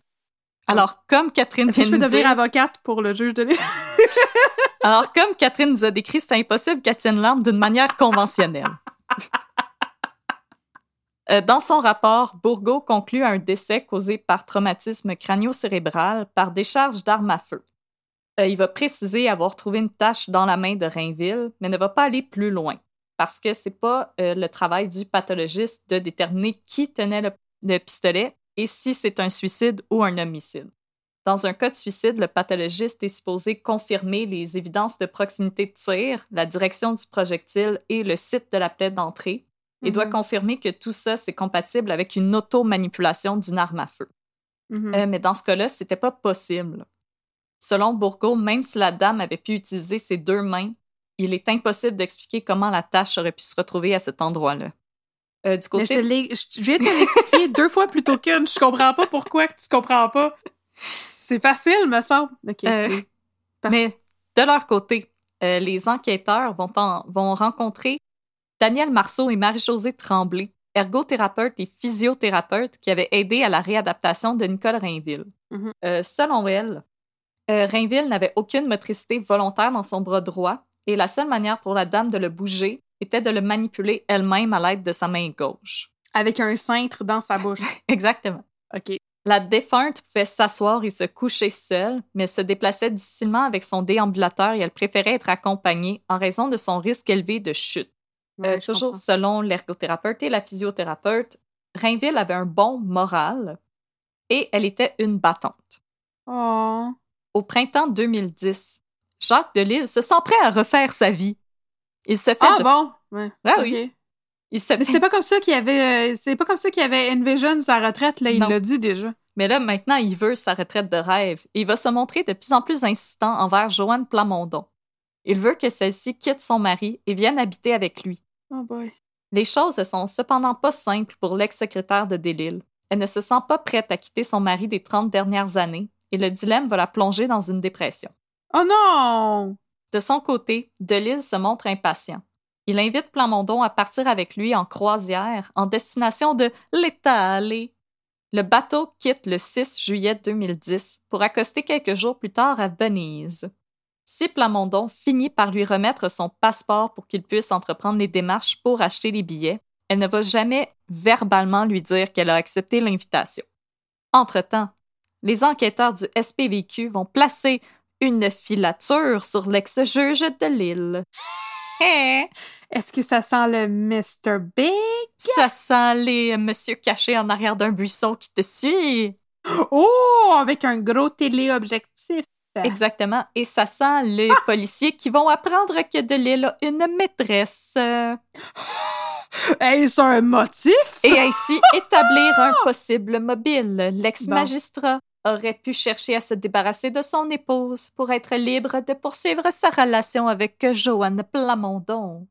Alors, comme Catherine vient je peux de nous devenir dire, avocate pour le juge de <laughs> alors comme Catherine nous a décrit, c'est impossible qu'elle tienne l'arme d'une manière conventionnelle. Euh, Dans son rapport, Bourgault conclut à un décès causé par traumatisme crânio-cérébral par décharge d'armes à feu. Euh, il va préciser avoir trouvé une tache dans la main de Rainville, mais ne va pas aller plus loin, parce que c'est pas euh, le travail du pathologiste de déterminer qui tenait le, le pistolet et si c'est un suicide ou un homicide. Dans un cas de suicide, le pathologiste est supposé confirmer les évidences de proximité de tir, la direction du projectile et le site de la plaie d'entrée, et doit Mhm. confirmer que tout ça, c'est compatible avec une auto-manipulation d'une arme à feu. Mhm. Euh, mais dans ce cas-là, c'était pas possible. Selon Bourgault, même si la dame avait pu utiliser ses deux mains, il est impossible d'expliquer comment la tâche aurait pu se retrouver à cet endroit-là. Euh, du je, te je viens de te l'expliquer <laughs> deux fois plutôt qu'une. Je comprends pas pourquoi tu comprends pas. C'est facile, me semble. Euh, mais de leur côté, euh, les enquêteurs vont, en- vont rencontrer Daniel Marceau et Marie-Josée Tremblay, ergothérapeute et physiothérapeute qui avaient aidé à la réadaptation de Nicole Rainville. Mhm. Selon elle, Rainville n'avait aucune motricité volontaire dans son bras droit et la seule manière pour la dame de le bouger était de le manipuler elle-même à l'aide de sa main gauche. Avec un cintre dans sa bouche. <laughs> Exactement. OK. La défunte pouvait s'asseoir et se coucher seule, mais se déplaçait difficilement avec son déambulateur et elle préférait être accompagnée en raison de son risque élevé de chute. Ouais, Euh, toujours comprends. selon l'ergothérapeute et la physiothérapeute, Rainville avait un bon moral et elle était une battante. Oh. Au printemps 2010, Jacques Delisle se sent prêt à refaire sa vie. Il se fait Ah bon? Ouais. Ah oui. il se Mais fait- c'était pas comme ça qu'il avait. euh, C'est pas comme ça qu'il avait envision sa retraite, là. Il l'a dit déjà. Mais là, maintenant, il veut sa retraite de rêve et il va se montrer de plus en plus insistant envers Joanne Plamondon. Il veut que celle-ci quitte son mari et vienne habiter avec lui. Oh boy. Les choses ne sont cependant pas simples pour l'ex-secrétaire de Delille. Elle ne se sent pas prête à quitter son mari des 30 dernières années et le dilemme va la plonger dans une dépression. Oh non! De son côté, Delille se montre impatient. Il invite Plamondon à partir avec lui en croisière en destination de l'Italie. Le bateau quitte le 6 juillet 2010 pour accoster quelques jours plus tard à Venise. Si Plamondon finit par lui remettre son passeport pour qu'il puisse entreprendre les démarches pour acheter les billets, elle ne va jamais verbalement lui dire qu'elle a accepté l'invitation. Entre-temps, les enquêteurs du SPVQ vont placer une filature sur l'ex-juge de Lille. Hein? Est-ce que ça sent le Mr. Big? Ça sent les monsieur cachés en arrière d'un buisson qui te suit. Oh, avec un gros téléobjectif. Exactement. Et ça sent les policiers qui vont apprendre que de Lille a une maîtresse. <gasps> Est-ce un motif? Et ainsi <laughs> établir un possible mobile. L'ex-magistrat aurait pu chercher à se débarrasser de son épouse pour être libre de poursuivre sa relation avec Joanne Plamondon.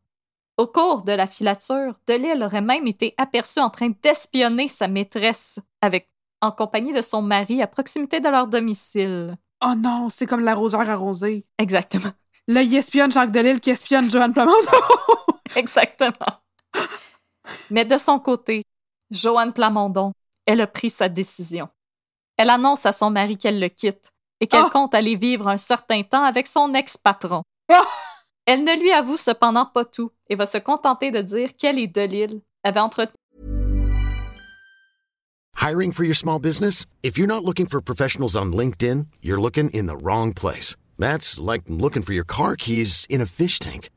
Au cours de la filature, Delille aurait même été aperçu en train d'espionner sa maîtresse avec, en compagnie de son mari à proximité de leur domicile. Oh non, c'est comme l'arroseur arrosé. Exactement. Là, il espionne Jacques Delille qui espionne Joanne Plamondon. <laughs> Exactement. Mais de son côté, Joanne Plamondon, elle a pris sa décision. Elle annonce à son mari qu'elle le quitte et qu'elle Oh! compte aller vivre un certain temps avec son ex-patron. Oh! Elle ne lui avoue cependant pas tout et va se contenter de dire qu'elle et Delille avaient entretenu Hiring for your small business? If you're not looking for professionals on LinkedIn, you're looking in the wrong place. That's like looking for your car keys in a fish tank.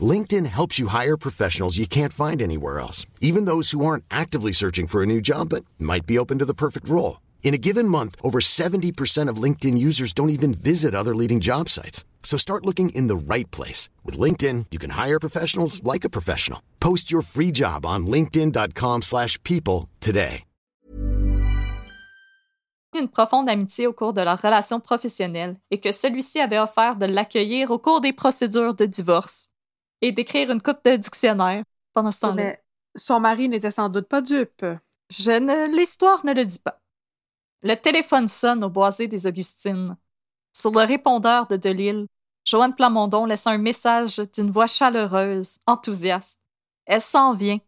LinkedIn helps you hire professionals you can't find anywhere else, even those who aren't actively searching for a new job but might be open to the perfect role. In a given month, over 70% of LinkedIn users don't even visit other leading job sites. So start looking in the right place. With LinkedIn, you can hire professionals like a professional. Post your free job on linkedin.com/people slash people today. une profonde amitié au cours de leur relation professionnelle et que celui-ci avait offert de l'accueillir au cours des procédures de divorce et d'écrire une coupe de dictionnaire pendant ce temps-là. Mais son mari n'était sans doute pas dupe. Je ne... L'histoire ne le dit pas. Le téléphone sonne au boisé des Augustines. Sur le répondeur de Delille, Joanne Plamondon laisse un message d'une voix chaleureuse, enthousiaste. Elle s'en vient.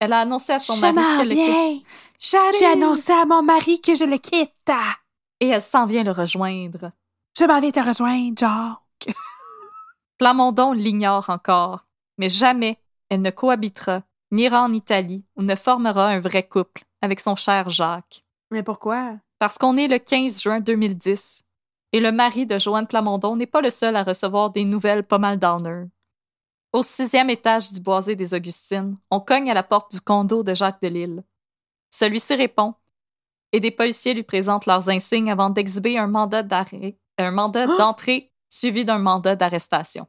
Elle a annoncé à son Je mari qu'elle le quitte. J'ai annoncé à mon mari que je le quitte. Et elle s'en vient le rejoindre. Je m'en viens te rejoindre, Jacques. <laughs> Plamondon l'ignore encore, mais jamais elle ne cohabitera, n'ira en Italie ou ne formera un vrai couple avec son cher Jacques. Mais pourquoi? Parce qu'on est le 15 juin 2010 et le mari de Joanne Plamondon n'est pas le seul à recevoir des nouvelles pas mal downer. Au sixième étage du boisé des Augustines, on cogne à la porte du condo de Jacques Delille. Celui-ci répond et des policiers lui présentent leurs insignes avant d'exhiber un mandat d'arrêt, un mandat d'entrée suivi d'un mandat d'arrestation.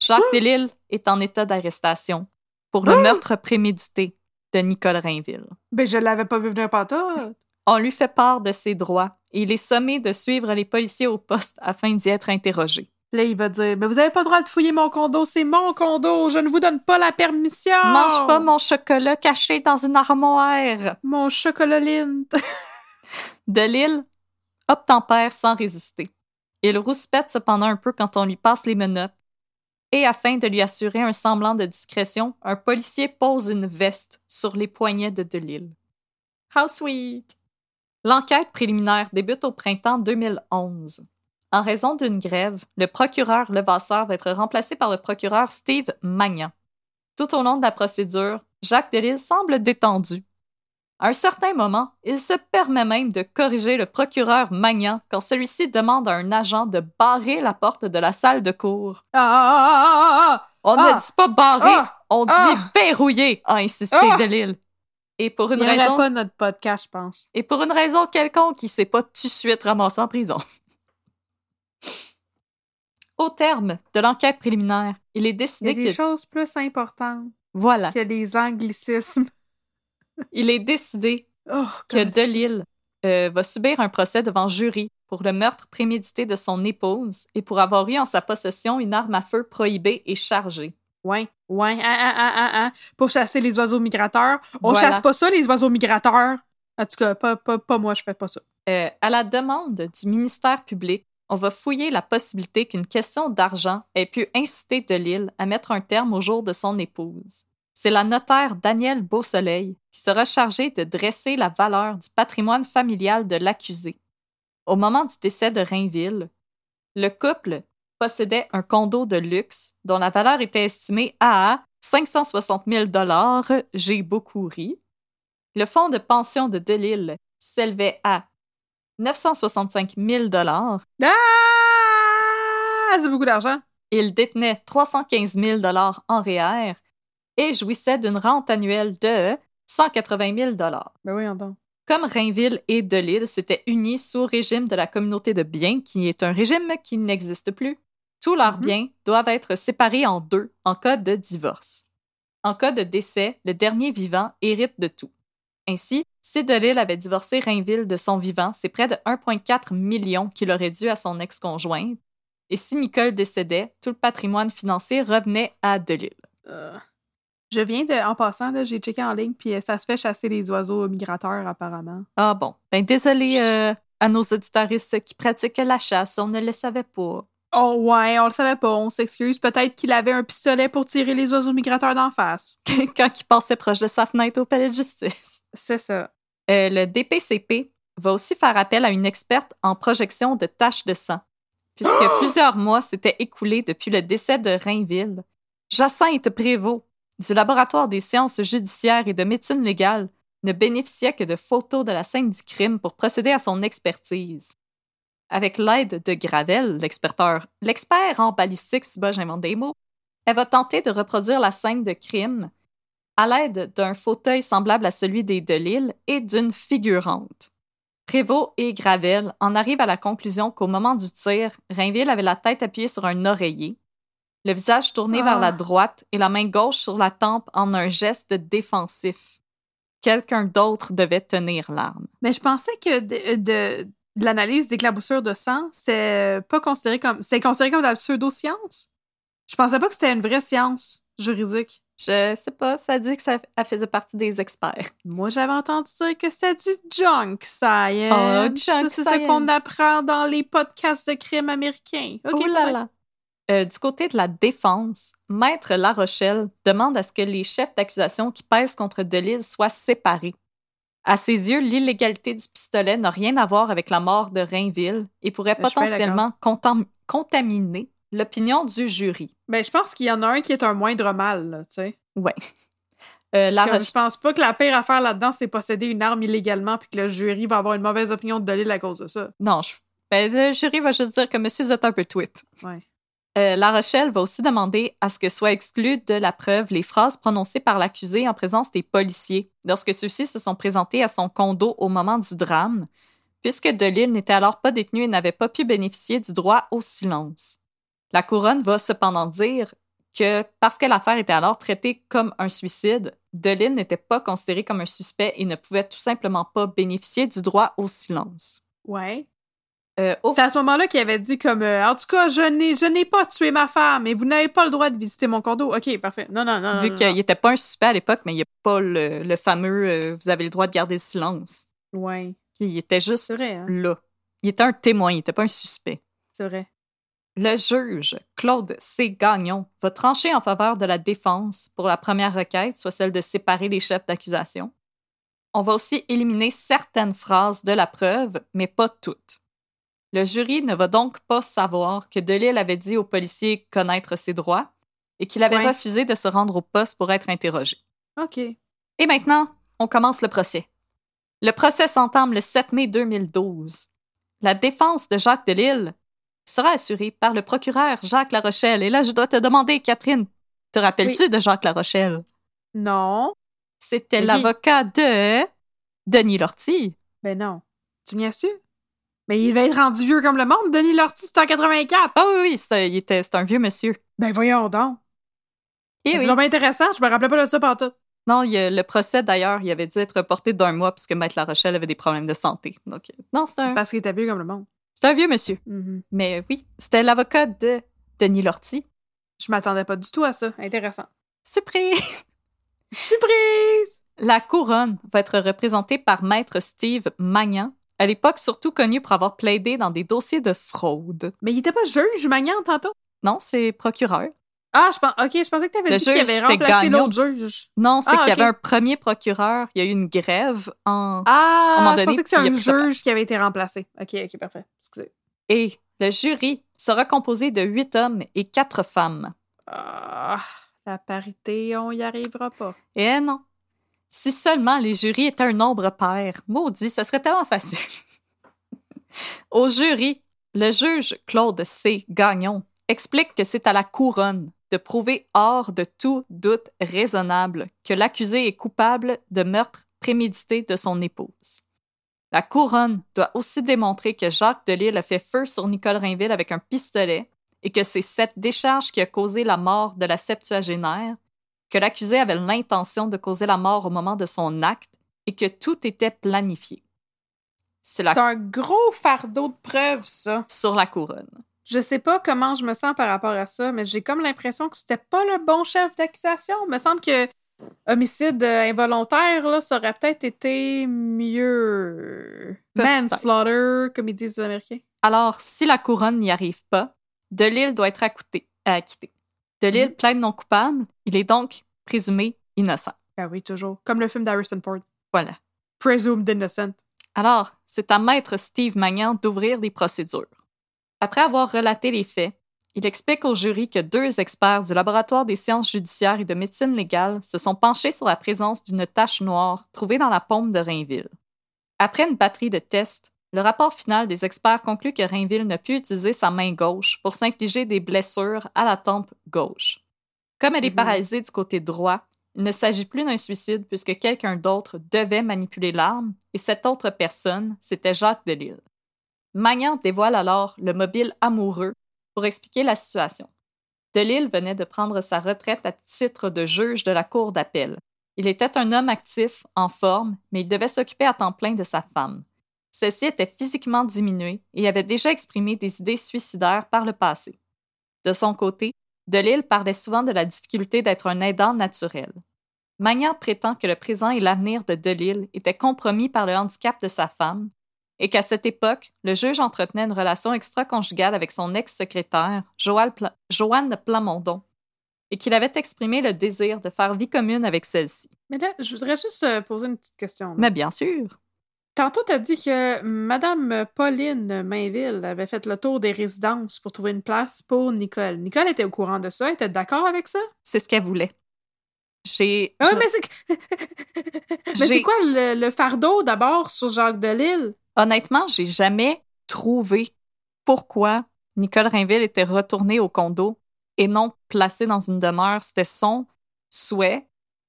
Jacques Delille est en état d'arrestation pour le meurtre prémédité de Nicole Rainville. Ben, je l'avais pas vu venir pantoute. On lui fait part de ses droits et il est sommé de suivre les policiers au poste afin d'y être interrogé. Là, il va dire, mais vous avez pas le droit de fouiller mon condo, c'est mon condo, je ne vous donne pas la permission. Mange pas mon chocolat caché dans une armoire. Mon chocolat Lind. <laughs> Delille obtempère sans résister. Il rouspète cependant un peu quand on lui passe les menottes. Et afin de lui assurer un semblant de discrétion, un policier pose une veste sur les poignets de Delille. How sweet! L'enquête préliminaire débute au printemps 2011. En raison d'une grève, le procureur Levasseur va être remplacé par le procureur Steve Magnan. Tout au long de la procédure, Jacques Delisle semble détendu. À un certain moment, il se permet même de corriger le procureur Magnan quand celui-ci demande à un agent de barrer la porte de la salle de cour. Ah! On Ah! ne dit pas barrer, Ah! on dit Ah! verrouiller, a insisté Ah! Delille. Et pour une Il raison, pas notre podcast, je pense. et pour une raison quelconque, il s'est pas tout de suite ramassé en prison. <laughs> Au terme de l'enquête préliminaire, il est Il y a décidé des que choses plus importantes voilà, que les anglicismes. <laughs> il est décidé Oh, que. Delille euh, va subir un procès devant jury pour le meurtre prémédité de son épouse et pour avoir eu en sa possession une arme à feu prohibée et chargée. Ouais, ouais, ah, ah, ah, ah, ah. Pour chasser les oiseaux migrateurs. On Voilà. chasse pas ça, les oiseaux migrateurs. En tout cas, pas, pas, pas moi, je fais pas ça. Euh, à la demande du ministère public, on va fouiller la possibilité qu'une question d'argent ait pu inciter Delille à mettre un terme au jour de son épouse. C'est la notaire Danielle Beausoleil qui sera chargée de dresser la valeur du patrimoine familial de l'accusé. Au moment du décès de Rainville, le couple possédait un condo de luxe dont la valeur était estimée à 560 000 J'ai beaucoup ri. Le fonds de pension de Delille s'élevait à 965 000 Ah! C'est beaucoup d'argent. Il détenait 315 000 en REER et jouissait d'une rente annuelle de 180 000 Ben oui. Comme Rainville et Delille s'étaient unis sous régime de la communauté de biens, qui est un régime qui n'existe plus, tous leurs Mhm. biens doivent être séparés en deux en cas de divorce. En cas de décès, le dernier vivant hérite de tout. Ainsi, si Delille avait divorcé Rainville de son vivant, c'est près de 1,4 million qu'il aurait dû à son ex-conjointe. Et si Nicole décédait, tout le patrimoine financier revenait à Delille. Euh, Je viens de, en passant, j'ai checké en ligne, puis euh, ça se fait chasser les oiseaux migrateurs, apparemment. Ah bon, ben désolé euh, à nos auditaristes qui pratiquent la chasse, on ne le savait pas. Oh ouais, on le savait pas, on s'excuse. Peut-être qu'il avait un pistolet pour tirer les oiseaux migrateurs d'en face. <laughs> Quand il passait proche de sa fenêtre au palais de justice. C'est ça. Euh, le DPCP va aussi faire appel à une experte en projection de taches de sang, puisque <gasps> plusieurs mois s'étaient écoulés depuis le décès de Rainville. Jacinthe Prévost, du laboratoire des sciences judiciaires et de médecine légale, ne bénéficiait que de photos de la scène du crime pour procéder à son expertise. Avec l'aide de Gravel, l'expert en balistique, si bas j'invente des mots, elle va tenter de reproduire la scène de crime à l'aide d'un fauteuil semblable à celui des Delille et d'une figurante. Prévost et Gravel en arrivent à la conclusion qu'au moment du tir, Rainville avait la tête appuyée sur un oreiller, le visage tourné vers Ah. la droite et la main gauche sur la tempe en un geste défensif. Quelqu'un d'autre devait tenir l'arme. Mais je pensais que de l'analyse d'éclaboussure de sang, c'est pas considéré comme. C'est considéré comme de la pseudo-science? Je pensais pas que c'était une vraie science juridique. Je sais pas, ça dit que ça faisait partie des experts. Moi, j'avais entendu dire que c'était du junk science. Oh, junk c'est science. qu'on apprend dans les podcasts de crimes américains. OK, oh là là. Euh, du côté de la défense, Maître La Rochelle demande à ce que les chefs d'accusation qui pèsent contre Delille soient séparés. À ses yeux, l'illégalité du pistolet n'a rien à voir avec la mort de Rainville et pourrait potentiellement contam- contaminer l'opinion du jury. Ben, je pense qu'il y en a un qui est un moindre mal, tu sais. Ouais. Euh, La Comme, Roche- Je pense pas que la pire affaire là-dedans, c'est posséder une arme illégalement puis que le jury va avoir une mauvaise opinion de Delille à cause de ça. Non, je... ben, le jury va juste dire que monsieur, vous êtes un peu tweet. Ouais. Euh, la Rochelle va aussi demander à ce que soient exclues de la preuve les phrases prononcées par l'accusé en présence des policiers lorsque ceux-ci se sont présentés à son condo au moment du drame, puisque Delille n'était alors pas détenu et n'avait pas pu bénéficier du droit au silence. La couronne va cependant dire que parce que l'affaire était alors traitée comme un suicide, Delille n'était pas considéré comme un suspect et ne pouvait tout simplement pas bénéficier du droit au silence. Ouais. Euh, au C'est à ce moment-là qu'il avait dit comme euh, en tout cas, je n'ai je n'ai pas tué ma femme et vous n'avez pas le droit de visiter mon condo. OK, parfait. Non non non. vu qu'il n'était pas un suspect à l'époque, mais il n'y a pas le, le fameux euh, vous avez le droit de garder le silence. Ouais, Il était juste vrai hein. là. Il était un témoin, il n'était pas un suspect. C'est vrai. Le juge, Claude C. Gagnon, va trancher en faveur de la défense pour la première requête, soit celle de séparer les chefs d'accusation. On va aussi éliminer certaines phrases de la preuve, mais pas toutes. Le jury ne va donc pas savoir que Delille avait dit aux policiers connaître ses droits et qu'il avait Ouais. refusé de se rendre au poste pour être interrogé. OK. Et maintenant, on commence le procès. Le procès s'entame le 7 mai 2012. La défense de Jacques Delille sera assurée par le procureur Jacques Larochelle. Et là, je dois te demander, Catherine, te rappelles-tu de Jacques Larochelle? Non. C'était l'avocat de Denis Lortie. Ben non. Tu m'y as su? Mais il va être rendu vieux comme le monde. Denis Lortie, c'est en 84. Ah oui, oui, c'est il était- c'est un vieux monsieur. Ben voyons donc. Et C'est oui. vraiment intéressant. Je me rappelais pas de ça pantoute. Non, il le procès, d'ailleurs, il avait dû être reporté d'un mois puisque Maître La Rochelle avait des problèmes de santé. Donc, euh, non, c'est un, Parce qu'il était vieux comme le monde. c'est un vieux monsieur. Mhm. Mais oui, c'était l'avocat de Denis Lortie. Je m'attendais pas du tout à ça. Intéressant. Surprise! <laughs> Surprise! La couronne va être représentée par Maître Steve Magnan, à l'époque surtout connu pour avoir plaidé dans des dossiers de fraude. Mais il était pas juge, Magnan, tantôt? Non, c'est procureur. Ah, je pense, ok, je pensais que t'avais Le dit qu'il avait remplacé l'autre juge. Non, c'est Ah, qu'il y avait un premier procureur, il y a eu une grève en... Ah, À un moment je pensais que c'est un juge qui avait été remplacé. Ok, ok, parfait. Excusez. Et le jury sera composé de huit hommes et quatre femmes. Ah, la parité, on y arrivera pas. Eh non. Si seulement les jurys étaient un nombre pair, maudit, ça serait tellement facile. <laughs> Au jury, le juge Claude C. Gagnon explique que c'est à la couronne de prouver hors de tout doute raisonnable que l'accusé est coupable de meurtre prémédité de son épouse. La couronne doit aussi démontrer que Jacques Delisle a fait feu sur Nicole Rainville avec un pistolet et que c'est cette décharge qui a causé la mort de la septuagénaire que l'accusé avait l'intention de causer la mort au moment de son acte et que tout était planifié. C'est la... un gros fardeau de preuves, ça. sur la couronne. Je sais pas comment je me sens par rapport à ça, mais j'ai comme l'impression que c'était pas le bon chef d'accusation. Il me semble que homicide euh, involontaire, là, ça aurait peut-être été mieux. Manslaughter, comme ils disent les Américains. Alors, si la couronne n'y arrive pas, Delille doit être acquitté. euh, acquitté. Delille Mhm. plaide non coupable, il est donc présumé innocent. Ben oui, toujours. Comme le film d'Harrison Ford. Voilà. Presumed innocent. Alors, c'est à maître Steve Magnan d'ouvrir des procédures. Après avoir relaté les faits, il explique au jury que deux experts du laboratoire des sciences judiciaires et de médecine légale se sont penchés sur la présence d'une tache noire trouvée dans la paume de Rainville. Après une batterie de tests, le rapport final des experts conclut que Rainville n'a pu utiliser sa main gauche pour s'infliger des blessures à la tempe gauche. Comme elle est Mhm. paralysée du côté droit, il ne s'agit plus d'un suicide puisque quelqu'un d'autre devait manipuler l'arme et cette autre personne, c'était Jacques Delisle. Magnan dévoile alors le mobile amoureux pour expliquer la situation. Delisle venait de prendre sa retraite à titre de juge de la cour d'appel. Il était un homme actif, en forme, mais il devait s'occuper à temps plein de sa femme. Celle-ci était physiquement diminuée et avait déjà exprimé des idées suicidaires par le passé. De son côté, Delisle parlait souvent de la difficulté d'être un aidant naturel. Magnan prétend que le présent et l'avenir de Delisle étaient compromis par le handicap de sa femme et qu'à cette époque, le juge entretenait une relation extra-conjugale avec son ex-secrétaire, Pla- Joanne Plamondon, et qu'il avait exprimé le désir de faire vie commune avec celle-ci. Mais là, je voudrais juste euh, poser une petite question. là. Mais bien sûr, Tantôt, tu as dit que Madame Pauline Mainville avait fait le tour des résidences pour trouver une place pour Nicole. Nicole était au courant de ça, elle était d'accord avec ça? c'est ce qu'elle voulait. J'ai. Ah, mais c'est <laughs> mais c'est quoi le, le fardeau d'abord sur Jacques Delisle? Honnêtement, j'ai jamais trouvé pourquoi Nicole Rainville était retournée au condo et non placée dans une demeure. C'était son souhait.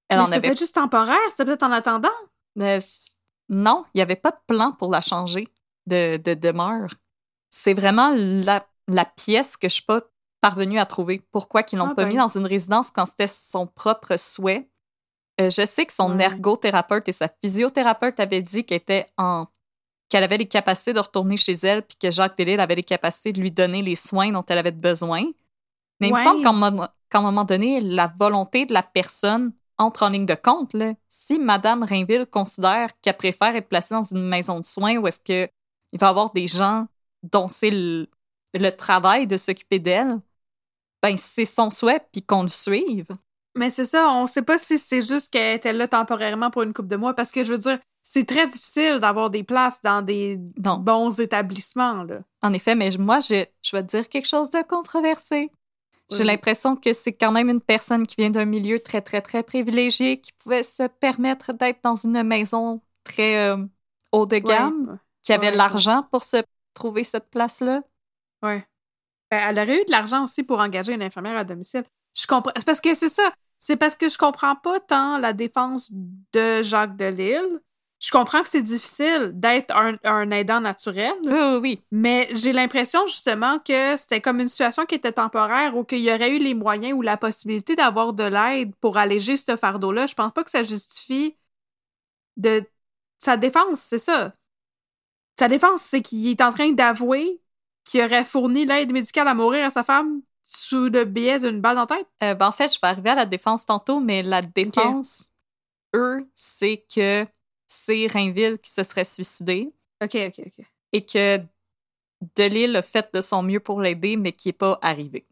Elle Mais en c'était avait peut-être juste temporaire, c'était peut-être en attendant? Euh, non, il n'y avait pas de plan pour la changer de, de demeure. C'est vraiment la, la pièce que je suis pas parvenue à trouver. Pourquoi qu'ils l'ont Ah pas ben. mis dans une résidence quand c'était son propre souhait? Euh, je sais que son Ouais. ergothérapeute et sa physiothérapeute avaient dit qu'elle était en qu'elle avait les capacités de retourner chez elle, puis que Jacques Delisle avait les capacités de lui donner les soins dont elle avait besoin. Mais il me semble qu'à un moment donné, la volonté de la personne entre en ligne de compte. Là. Si Madame Rainville considère qu'elle préfère être placée dans une maison de soins où est-ce que il va y avoir des gens dont c'est le, le travail de s'occuper d'elle, ben c'est son souhait, puis qu'on le suive. Mais c'est ça, on sait pas si c'est juste qu'elle était là temporairement pour une couple de mois, parce que je veux dire, c'est très difficile d'avoir des places dans des Non. bons établissements, là. En effet, mais moi, je, je vais te dire quelque chose de controversé. J'ai Oui. l'impression que c'est quand même une personne qui vient d'un milieu très, très, très privilégié, qui pouvait se permettre d'être dans une maison très euh, haut de gamme, qui avait Ouais. l'argent pour se trouver cette place-là. Ouais. Ben, elle aurait eu de l'argent aussi pour engager une infirmière à domicile. Je comprends. C'est parce que c'est ça. C'est parce que je comprends pas tant la défense de Jacques Delisle je comprends que c'est difficile d'être un, un aidant naturel, Oui, oui, oui. mais j'ai l'impression justement que c'était comme une situation qui était temporaire ou qu'il y aurait eu les moyens ou la possibilité d'avoir de l'aide pour alléger ce fardeau-là. Je pense pas que ça justifie de sa défense, c'est ça. Sa défense, c'est qu'il est en train d'avouer qu'il aurait fourni l'aide médicale à mourir à sa femme sous le biais d'une balle en tête. Euh, ben, en fait, je vais arriver à la défense tantôt, mais la défense, eux, c'est que c'est Rainville qui se serait suicidé OK, OK, OK. et que Delille a fait de son mieux pour l'aider, mais qui n'est pas arrivé.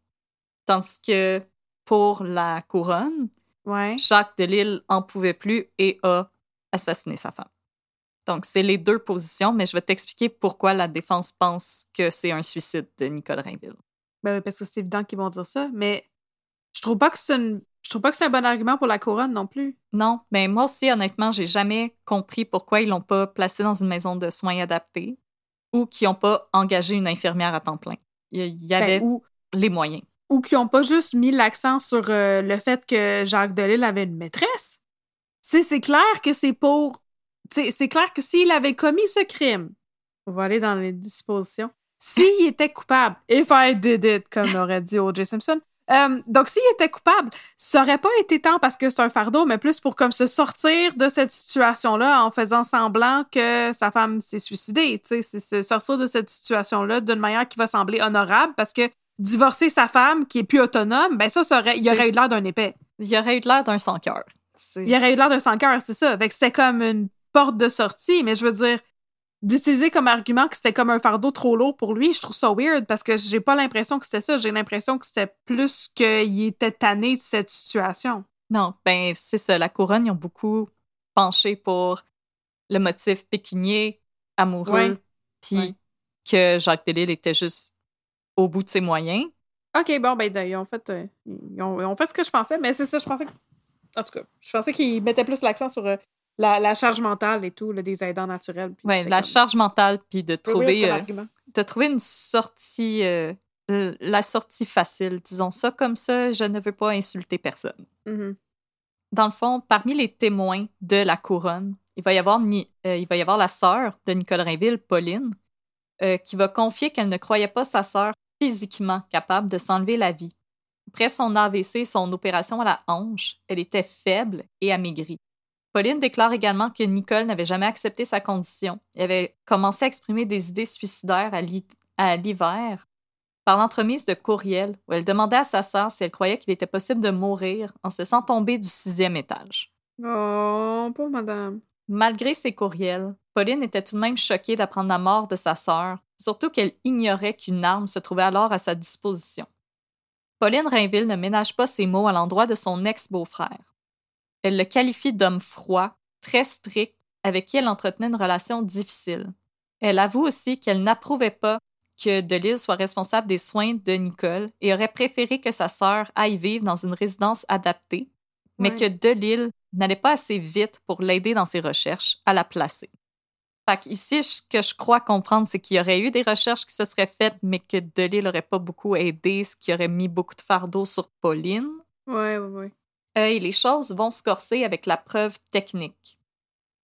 Tandis que pour la couronne, Ouais. Jacques Delille en pouvait plus et a assassiné sa femme. Donc, c'est les deux positions, mais je vais t'expliquer pourquoi la défense pense que c'est un suicide de Nicole Rainville. Ben, parce que c'est évident qu'ils vont dire ça, mais je trouve pas que c'est une... je trouve pas que c'est un bon argument pour la couronne non plus. Non, mais moi aussi, honnêtement, j'ai jamais compris pourquoi ils l'ont pas placé dans une maison de soins adaptée ou qu'ils n'ont pas engagé une infirmière à temps plein. Il y- Ben, avait ou les moyens. ou qui ont pas juste mis l'accent sur euh, le fait que Jacques Delisle avait une maîtresse. C'est clair que c'est pour... c'est clair que s'il avait commis ce crime, on va aller dans les dispositions, s'il était coupable, if I did it, comme aurait dit O.J. Simpson, euh, donc s'il était coupable, ça aurait pas été tant parce que c'est un fardeau, mais plus pour comme se sortir de cette situation-là en faisant semblant que sa femme s'est suicidée. Tu sais, c'est se sortir de cette situation-là d'une manière qui va sembler honorable parce que divorcer sa femme qui est plus autonome, ben ça, ça aurait, il aurait eu l'air d'un épais. Il y aurait eu l'air d'un sans-cœur. Il aurait eu l'air d'un sans-cœur, c'est ça. Fait que c'était comme une porte de sortie, mais je veux dire, d'utiliser comme argument que c'était comme un fardeau trop lourd pour lui, je trouve ça weird parce que j'ai pas l'impression que c'était ça. J'ai l'impression que c'était plus qu'il était tanné de cette situation. Non, ben c'est ça. La couronne, ils ont beaucoup penché pour le motif pécunier, amoureux, puis Ouais. que Jacques Delisle était juste au bout de ses moyens. OK, bon, ben, ils ont fait, euh, ils ont, ils ont fait ce que je pensais, mais c'est ça, je pensais que. En tout cas, je pensais qu'ils mettaient plus l'accent sur euh, la, la charge mentale et tout, là, des aidants naturels. j'étais la comme- charge mentale, puis de weird trouver, euh, de trouver une sortie, euh, la sortie facile, disons ça comme ça. Je ne veux pas insulter personne. Mhm. dans le fond, parmi les témoins de la couronne, il va y avoir, Ni- euh, il va y avoir la sœur de Nicole Rainville, Pauline, euh, qui va confier qu'elle ne croyait pas sa sœur physiquement capable de s'enlever la vie. Après son AVC, son opération à la hanche, elle était faible et amaigrie. Pauline déclare également que Nicole n'avait jamais accepté sa condition et avait commencé à exprimer des idées suicidaires à l'hi- à l'hiver par l'entremise de courriels où elle demandait à sa sœur si elle croyait qu'il était possible de mourir en se sentant tomber du sixième étage. Oh, pauvre madame. Malgré ces courriels, Pauline était tout de même choquée d'apprendre la mort de sa sœur, surtout qu'elle ignorait qu'une arme se trouvait alors à sa disposition. Pauline Rainville ne ménage pas ses mots à l'endroit de son ex-beau-frère. Elle le qualifie d'homme froid, très strict, avec qui elle entretenait une relation difficile. Elle avoue aussi qu'elle n'approuvait pas que Delille soit responsable des soins de Nicole et aurait préféré que sa sœur aille vivre dans une résidence adaptée, mais Ouais. que Delille n'allait pas assez vite pour l'aider dans ses recherches à la placer. Fait ici, ce que je crois comprendre, c'est qu'il y aurait eu des recherches qui se seraient faites, mais que Delille n'aurait pas beaucoup aidé, ce qui aurait mis beaucoup de fardeau sur Pauline. Ouais, ouais, ouais. Euh, les choses vont se corser avec la preuve technique.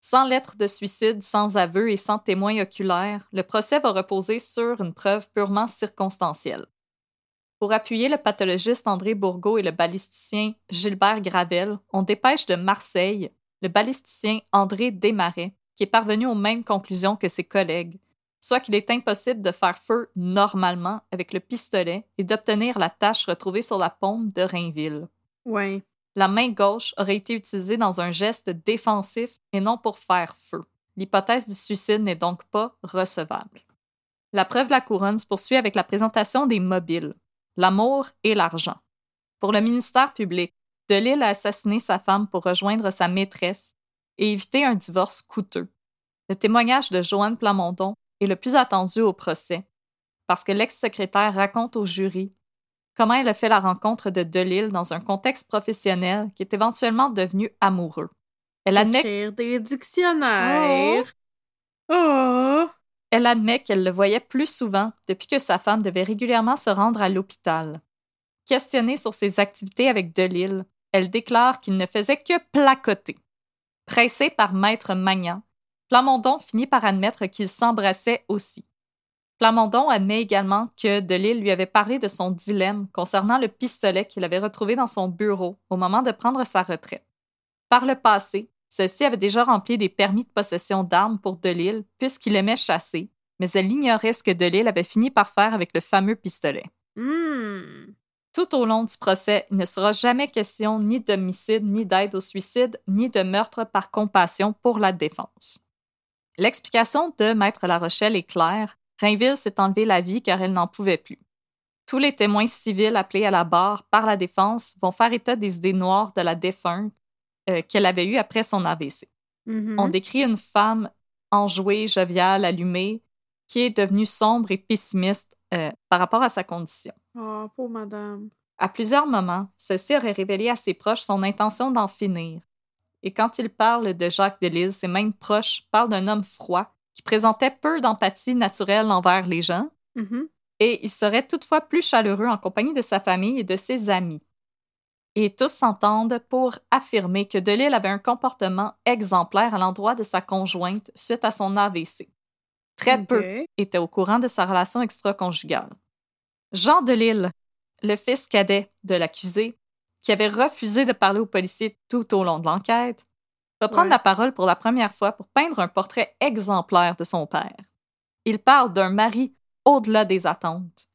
Sans lettre de suicide, sans aveu et sans témoin oculaire, le procès va reposer sur une preuve purement circonstancielle. Pour appuyer le pathologiste André Bourgault et le balisticien Gilbert Gravel, on dépêche de Marseille le balisticien André Desmarais, qui est parvenu aux mêmes conclusions que ses collègues, soit qu'il est impossible de faire feu normalement avec le pistolet et d'obtenir la tache retrouvée sur la paume de Rainville Ouais. La main gauche aurait été utilisée dans un geste défensif et non pour faire feu. L'hypothèse du suicide n'est donc pas recevable. La preuve de la couronne se poursuit avec la présentation des mobiles, l'amour et l'argent. Pour le ministère public, Delille a assassiné sa femme pour rejoindre sa maîtresse et éviter un divorce coûteux. Le témoignage de Joanne Plamondon est le plus attendu au procès, parce que l'ex-secrétaire raconte au jury comment elle a fait la rencontre de Delille dans un contexte professionnel qui est éventuellement devenu amoureux? Elle admet, Écrire des dictionnaires. Oh! elle admet qu'elle le voyait plus souvent depuis que sa femme devait régulièrement se rendre à l'hôpital. Questionnée sur ses activités avec Delille, elle déclare qu'il ne faisait que placoter. Pressée par Maître Magnan, Plamondon finit par admettre qu'ils s'embrassaient aussi. Plamondon admet également que Delille lui avait parlé de son dilemme concernant le pistolet qu'il avait retrouvé dans son bureau au moment de prendre sa retraite. Par le passé, celle-ci avait déjà rempli des permis de possession d'armes pour Delille puisqu'il aimait chasser, mais elle ignorait ce que Delille avait fini par faire avec le fameux pistolet. Hmm. Tout au long du procès, il ne sera jamais question ni d'homicide, ni d'aide au suicide, ni de meurtre par compassion pour la défense. L'explication de Maître La Rochelle est claire. Rainville s'est enlevé la vie car elle n'en pouvait plus. Tous les témoins civils appelés à la barre par la défense vont faire état des idées noires de la défunte euh, qu'elle avait eues après son AVC. Mhm. On décrit une femme enjouée, joviale, allumée, qui est devenue sombre et pessimiste euh, par rapport à sa condition. Oh, pauvre madame. À plusieurs moments, celle-ci aurait révélé à ses proches son intention d'en finir. Et quand il parle de Jacques Delisle, ses mêmes proches parlent d'un homme froid qui présentait peu d'empathie naturelle envers les gens, Mhm. et il serait toutefois plus chaleureux en compagnie de sa famille et de ses amis. Et tous s'entendent pour affirmer que Delisle avait un comportement exemplaire à l'endroit de sa conjointe suite à son AVC. Très peu était au courant de sa relation extra-conjugale. Jean Delille, le fils cadet de l'accusé, qui avait refusé de parler aux policiers tout au long de l'enquête, va prendre Ouais. la parole pour la première fois pour peindre un portrait exemplaire de son père. Il parle d'un mari au-delà des attentes,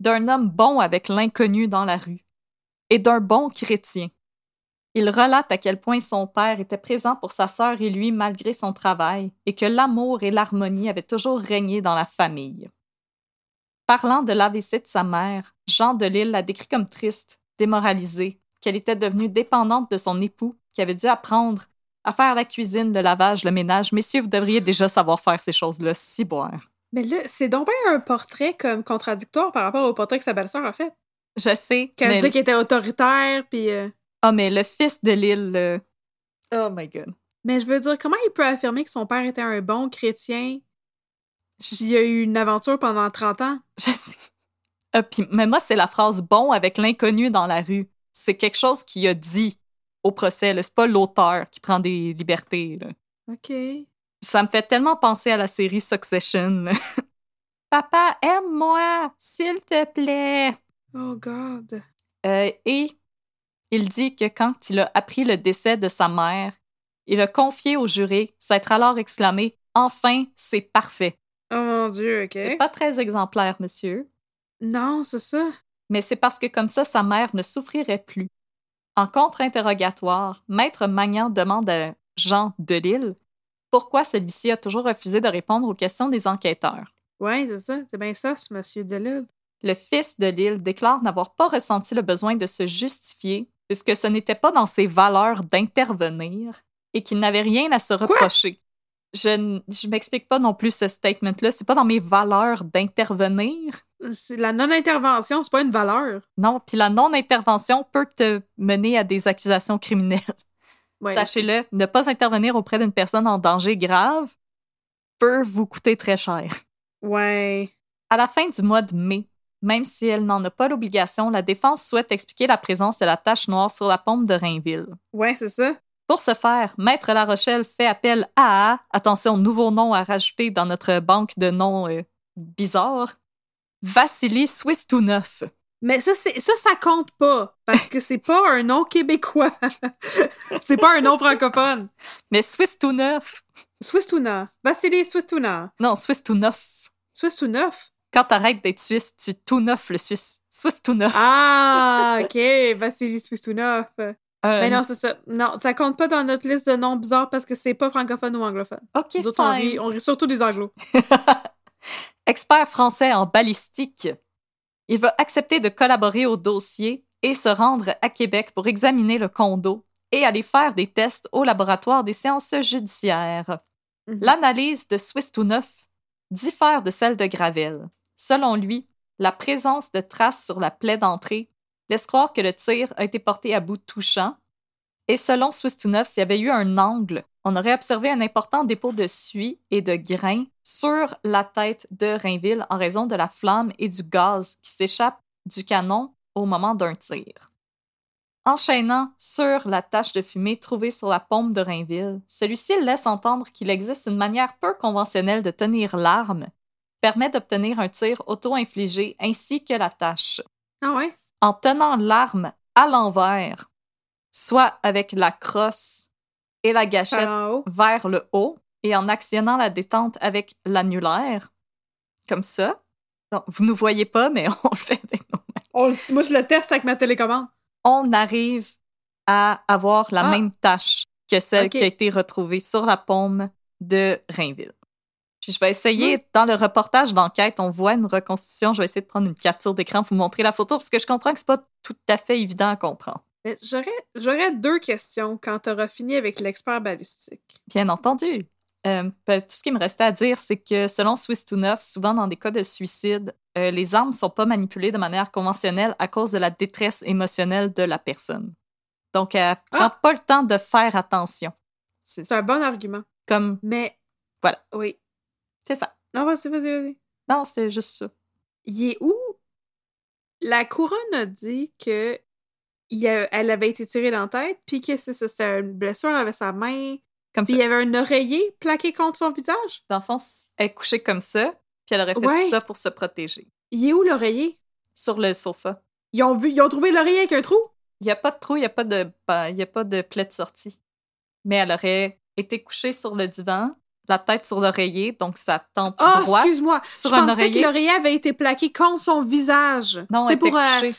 d'un homme bon avec l'inconnu dans la rue, et d'un bon chrétien. Il relate à quel point son père était présent pour sa sœur et lui malgré son travail, et que l'amour et l'harmonie avaient toujours régné dans la famille. Parlant de l'AVC de sa mère, Jean Delille l'a décrit comme triste, démoralisée, qu'elle était devenue dépendante de son époux, qui avait dû apprendre à faire la cuisine, le lavage, le ménage. Messieurs, vous devriez déjà savoir faire ces choses-là, si boire. Mais là, c'est donc bien un portrait comme contradictoire par rapport au portrait que sa belle-sœur a fait. Je sais. Qu'elle mais... disait qu'il était autoritaire, puis... euh, Ah, mais le fils de Lille, le- Oh my god. Mais je veux dire, comment il peut affirmer que son père était un bon chrétien? S'il a eu une aventure pendant 30 ans? Je sais. Ah, puis- mais moi, c'est la phrase bon avec l'inconnu dans la rue. C'est quelque chose qu'il a dit au procès. C'est pas l'auteur qui prend des libertés. là. OK. Ça me fait tellement penser à la série Succession. <laughs> Papa, aime-moi, s'il te plaît. Oh God. Euh, et il dit que quand il a appris le décès de sa mère, il a confié au juré s'être alors exclamé Enfin, c'est parfait. Oh mon Dieu, OK. C'est pas très exemplaire, monsieur. Non, c'est ça. mais c'est parce que comme ça, sa mère ne souffrirait plus. En contre-interrogatoire, Maître Magnan demande à Jean Delille pourquoi celui-ci a toujours refusé de répondre aux questions des enquêteurs. Ouais, c'est ça. C'est bien ça, ce monsieur Delille. Le fils de Lille déclare n'avoir pas ressenti le besoin de se justifier puisque ce n'était pas dans ses valeurs d'intervenir et qu'il n'avait rien à se reprocher. Je, n- je m'explique pas non plus ce statement-là. C'est pas dans mes valeurs d'intervenir. La non-intervention, c'est pas une valeur. Non, puis la non-intervention peut te mener à des accusations criminelles. Ouais. Sachez-le, ne pas intervenir auprès d'une personne en danger grave peut vous coûter très cher. Ouais. À la fin du mois de mai, même si elle n'en a pas l'obligation, la défense souhaite expliquer la présence de la tache noire sur la pompe de Rainville. Ouais, c'est ça. Pour ce faire, Maître La Rochelle fait appel à, attention, nouveau nom à rajouter dans notre banque de noms euh, bizarres, Vassili Swiss tout neuf. Mais ça, ça, ça compte pas. Parce que c'est pas un nom québécois. <laughs> c'est pas un nom francophone. Mais Swiss tout neuf. Swiss Tuna. Vassili Swiss Tuna. Non, Swiss tout neuf. Swiss tout neuf. Quand t'arrêtes d'être suisse, tu tout neuf le suisse. Swiss tout neuf. Ah, OK. Vassili Swiss tout neuf. Euh, Mais non, c'est ça. Non, ça compte pas dans notre liste de noms bizarres parce que c'est pas francophone ou anglophone. OK, Nous autres, on rit, on rit surtout des anglos. <laughs> Expert français en balistique, il va accepter de collaborer au dossier et se rendre à Québec pour examiner le condo et aller faire des tests au laboratoire des séances judiciaires. Mhm. L'analyse de Swiss tout neuf diffère de celle de Gravel. Selon lui, la présence de traces sur la plaie d'entrée laisse croire que le tir a été porté à bout touchant. Et selon neuf, s'il y avait eu un angle, on aurait observé un important dépôt de suie et de grains sur la tête de Rainville en raison de la flamme et du gaz qui s'échappe du canon au moment d'un tir. Enchaînant sur la tache de fumée trouvée sur la pompe de Rainville, celui-ci laisse entendre qu'il existe une manière peu conventionnelle de tenir l'arme, permet d'obtenir un tir auto-infligé ainsi que la tache. Ah ouais? En tenant l'arme à l'envers, soit avec la crosse et la gâchette vers le haut et en actionnant la détente avec l'annulaire, comme ça. Donc, vous ne nous voyez pas, mais <laughs> on le fait avec nos mains. On- moi, je le teste avec ma télécommande. On arrive à avoir la Ah. même tâche que celle qui a été retrouvée sur la paume de Rainville. Puis je vais essayer, dans le reportage d'enquête, on voit une reconstitution. Je vais essayer de prendre une capture d'écran pour vous montrer la photo parce que je comprends que c'est pas tout à fait évident à comprendre. J'aurais, deux questions quand tu auras fini avec l'expert balistique. Bien entendu. Euh, ben, tout ce qui me restait à dire, c'est que selon Swiss to Neuf, souvent dans des cas de suicide, euh, les armes ne sont pas manipulées de manière conventionnelle à cause de la détresse émotionnelle de la personne. Donc, elle prend Ah! pas le temps de faire attention. C'est C'est un bon argument. comme. Mais. Voilà. Oui. C'est ça. Non, vas-y, vas-y, vas-y. Non, c'est juste ça. Il est où? La couronne a dit que il a- elle avait été tirée dans la tête, puis que c'était une blessure, elle avait sa main, Comme puis ça. il y avait un oreiller plaqué contre son visage. Dans le fond, elle est couchée comme ça, puis elle aurait fait Ouais. ça pour se protéger. Il est où l'oreiller? Sur le sofa. Ils ont vu, ils ont trouvé l'oreiller avec un trou? Il n'y a pas de trou, il n'y a pas de, ben, il y a pas de plaie de sortie. Mais elle aurait été couchée sur le divan, la tête sur l'oreiller, donc sa tempe Ah, droite. excuse-moi. sur je un pensais oreiller. que l'oreiller avait été plaqué contre son visage. Non, était pour, euh,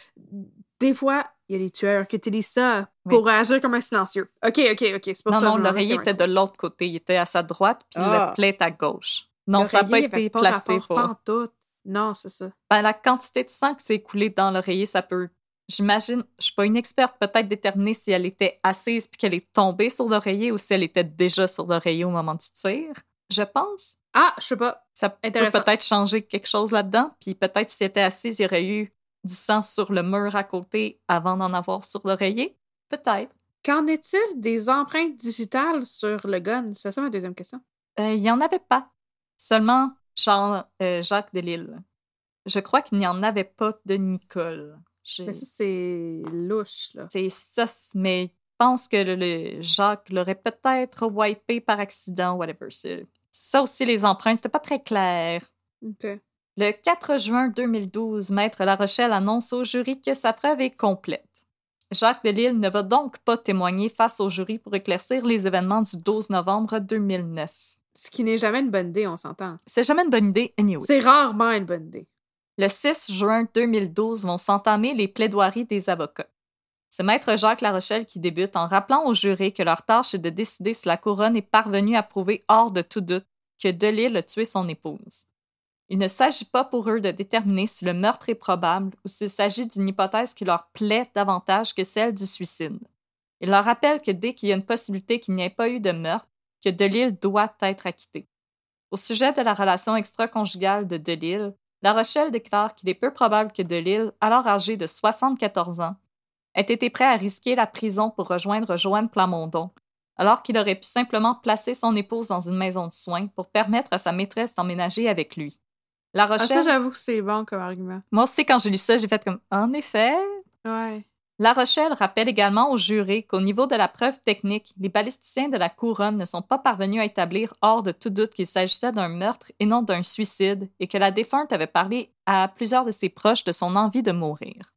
des fois, il y a des tueurs qui utilisent ça Oui. pour agir comme un silencieux. OK, OK, OK. C'est pour Non, ça non, je demandais l'oreiller était de l'autre côté. Il était à sa droite, puis Ah. le plaie est à gauche. Non, ça n'a pas été placé pour... pantoute. Non, c'est ça. Ben, la quantité de sang qui s'est écoulée dans l'oreiller, ça peut... J'imagine, je suis pas une experte, peut-être déterminer si elle était assise puis qu'elle est tombée sur l'oreiller ou si elle était déjà sur l'oreiller au moment du tir. Je pense. Ah, je sais pas. Ça peut peut-être changer quelque chose là-dedans. Puis peut-être si elle était assise, il y aurait eu du sang sur le mur à côté avant d'en avoir sur l'oreiller. Peut-être. Qu'en est-il des empreintes digitales sur le gun? C'est ça ma deuxième question. Euh, il n'y en avait pas. Seulement Jean, euh, Jacques Delisle. Je crois qu'il n'y en avait pas de Nicole. J'ai- Mais ça, c'est louche, là. C'est ça, mais je pense que le, le Jacques l'aurait peut-être wipé par accident, whatever. Ça aussi, les empreintes, c'était pas très clair. OK. Le 4 juin 2012, Maître La Rochelle annonce au jury que sa preuve est complète. Jacques Delisle ne va donc pas témoigner face au jury pour éclaircir les événements du 12 novembre 2009. Ce qui n'est jamais une bonne idée, on s'entend. C'est jamais une bonne idée, anyway. C'est rarement une bonne idée. Le 6 juin 2012 vont s'entamer les plaidoiries des avocats. C'est Maître Jacques Larochelle qui débute en rappelant aux jurés que leur tâche est de décider si la couronne est parvenue à prouver hors de tout doute que Delisle a tué son épouse. Il ne s'agit pas pour eux de déterminer si le meurtre est probable ou s'il s'agit d'une hypothèse qui leur plaît davantage que celle du suicide. Il leur rappelle que dès qu'il y a une possibilité qu'il n'y ait pas eu de meurtre, que Delisle doit être acquitté. Au sujet de la relation extra-conjugale de Delisle, La Rochelle déclare qu'il est peu probable que Delisle, alors âgé de 74 ans, ait été prêt à risquer la prison pour rejoindre Joanne Plamondon, alors qu'il aurait pu simplement placer son épouse dans une maison de soins pour permettre à sa maîtresse d'emménager avec lui. La Ah, ça, Rochelle, j'avoue que c'est bon comme argument. moi aussi, quand j'ai lu ça, j'ai fait comme En effet, Ouais. La Rochelle rappelle également aux jurés qu'au niveau de la preuve technique, les balisticiens de la couronne ne sont pas parvenus à établir hors de tout doute qu'il s'agissait d'un meurtre et non d'un suicide et que la défunte avait parlé à plusieurs de ses proches de son envie de mourir.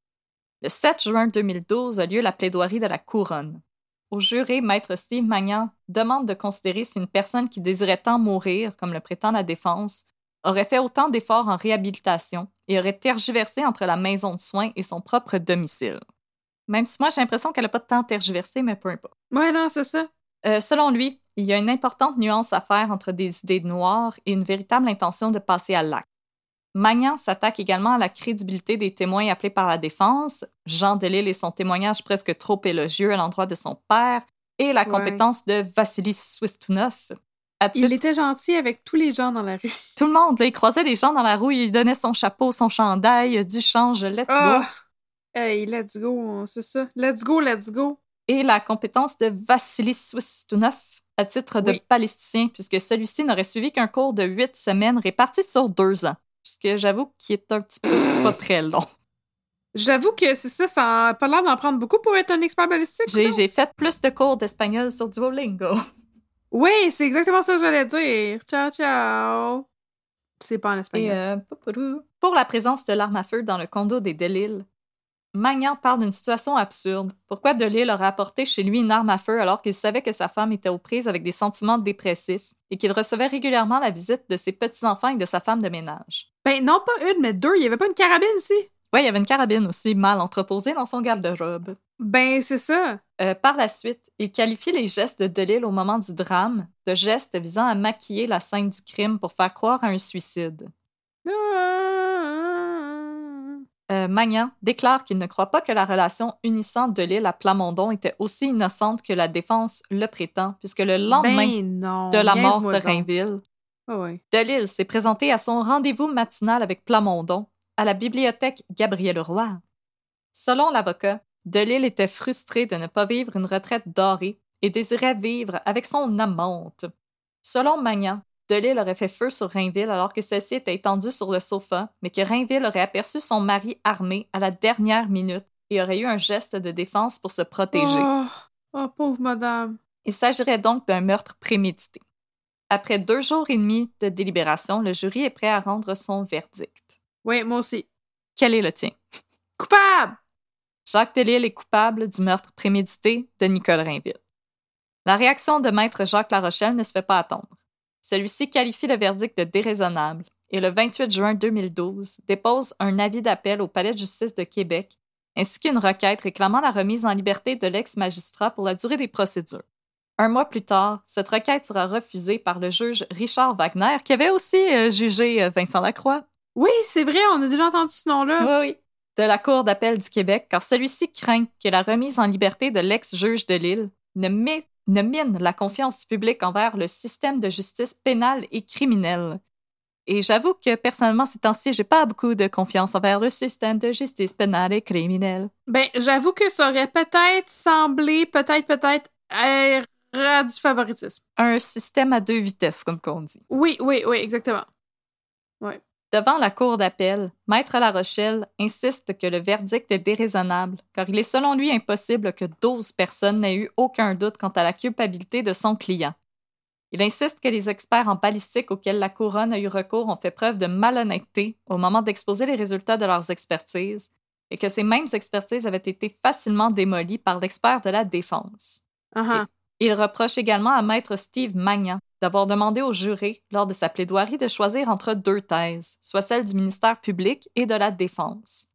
Le 7 juin 2012 a lieu la plaidoirie de la couronne. Au juré, maître Steve Magnan demande de considérer si une personne qui désirait tant mourir, comme le prétend la défense, aurait fait autant d'efforts en réhabilitation et aurait tergiversé entre la maison de soins et son propre domicile. Même si moi, j'ai l'impression qu'elle n'a pas de temps tergiversé, mais peu importe. Ouais, non, c'est ça. Euh, selon lui, il y a une importante nuance à faire entre des idées noires et une véritable intention de passer à l'acte. Magnan s'attaque également à la crédibilité des témoins appelés par la défense, Jean Delisle et son témoignage presque trop élogieux à l'endroit de son père, et la Ouais. compétence de Vassili Swistunov. À Il était gentil avec tous les gens dans la rue. Tout le monde, là, il croisait des gens dans la rue, il donnait son chapeau, son chandail, du change, let's go. Hey, let's go, c'est ça. Let's go, let's go. et la compétence de Vassili Swistunov à titre de Oui. balisticien, puisque celui-ci n'aurait suivi qu'un cours de huit semaines réparti sur deux ans, ce que j'avoue qui est un petit peu <laughs> pas très long. J'avoue que c'est ça, ça a pas l'air d'en prendre beaucoup pour être un expert balistique. J'ai fait plus de cours d'espagnol sur Duolingo. Oui, c'est exactement ça que j'allais dire. Ciao, ciao. C'est pas en Et espagnol. euh, pour la présence de l'arme à feu dans le condo des Delille, Magnan parle d'une situation absurde. Pourquoi Delille aurait apporté chez lui une arme à feu alors qu'il savait que sa femme était aux prises avec des sentiments dépressifs et qu'il recevait régulièrement la visite de ses petits-enfants et de sa femme de ménage? Ben, non pas une, mais deux. Il y avait pas une carabine aussi? Oui, il y avait une carabine aussi mal entreposée dans son garde-robe. Ben, c'est ça. Euh, par la suite, il qualifie les gestes de Delille au moment du drame de gestes visant à maquiller la scène du crime pour faire croire à un suicide. Euh, Magnan déclare qu'il ne croit pas que la relation unissant Delille à Plamondon était aussi innocente que la défense le prétend, puisque le lendemain Ben non. de la mort de. Rainville, Ah ouais. Delille s'est présenté à son rendez-vous matinal avec Plamondon à la bibliothèque Gabriel Roy. Selon l'avocat, Delille était frustré de ne pas vivre une retraite dorée et désirait vivre avec son amante. Selon Magnan, Delille aurait fait feu sur Rainville alors que celle-ci était étendue sur le sofa, mais que Rainville aurait aperçu son mari armé à la dernière minute et aurait eu un geste de défense pour se protéger. Oh, oh, pauvre madame. Il s'agirait donc d'un meurtre prémédité. Après deux jours et demi de délibération, le jury est prêt à rendre son verdict. Oui, moi aussi. Quel est le tien? Coupable! Jacques Delisle est coupable du meurtre prémédité de Nicole Rainville. La réaction de maître Jacques Larochelle ne se fait pas attendre. Celui-ci qualifie le verdict de déraisonnable et le 28 juin 2012 dépose un avis d'appel au Palais de justice de Québec ainsi qu'une requête réclamant la remise en liberté de l'ex-magistrat pour la durée des procédures. Un mois plus tard, cette requête sera refusée par le juge Richard Wagner, qui avait aussi euh, jugé euh, Vincent Lacroix. Oui, c'est vrai, on a déjà entendu ce nom-là. Oui, oui. De la Cour d'appel du Québec, car celui-ci craint que la remise en liberté de l'ex-juge de Lille ne, met- ne mine la confiance du public envers le système de justice pénale et criminelle. Et j'avoue que personnellement, ces temps-ci, j'ai pas beaucoup de confiance envers le système de justice pénale et criminelle. Ben, j'avoue que ça aurait peut-être semblé, peut-être, peut-être, être du favoritisme. Un système à deux vitesses, comme qu'on dit. Oui, oui, oui, exactement. Devant la cour d'appel, Maître La Rochelle insiste que le verdict est déraisonnable, car il est selon lui impossible que 12 personnes n'aient eu aucun doute quant à la culpabilité de son client. Il insiste que les experts en balistique auxquels la couronne a eu recours ont fait preuve de malhonnêteté au moment d'exposer les résultats de leurs expertises, et que ces mêmes expertises avaient été facilement démolies par l'expert de la défense. Ah. Il reproche également à Maître Steve Magnan d'avoir demandé au juré, lors de sa plaidoirie, de choisir entre deux thèses, soit celle du ministère public et de la Défense.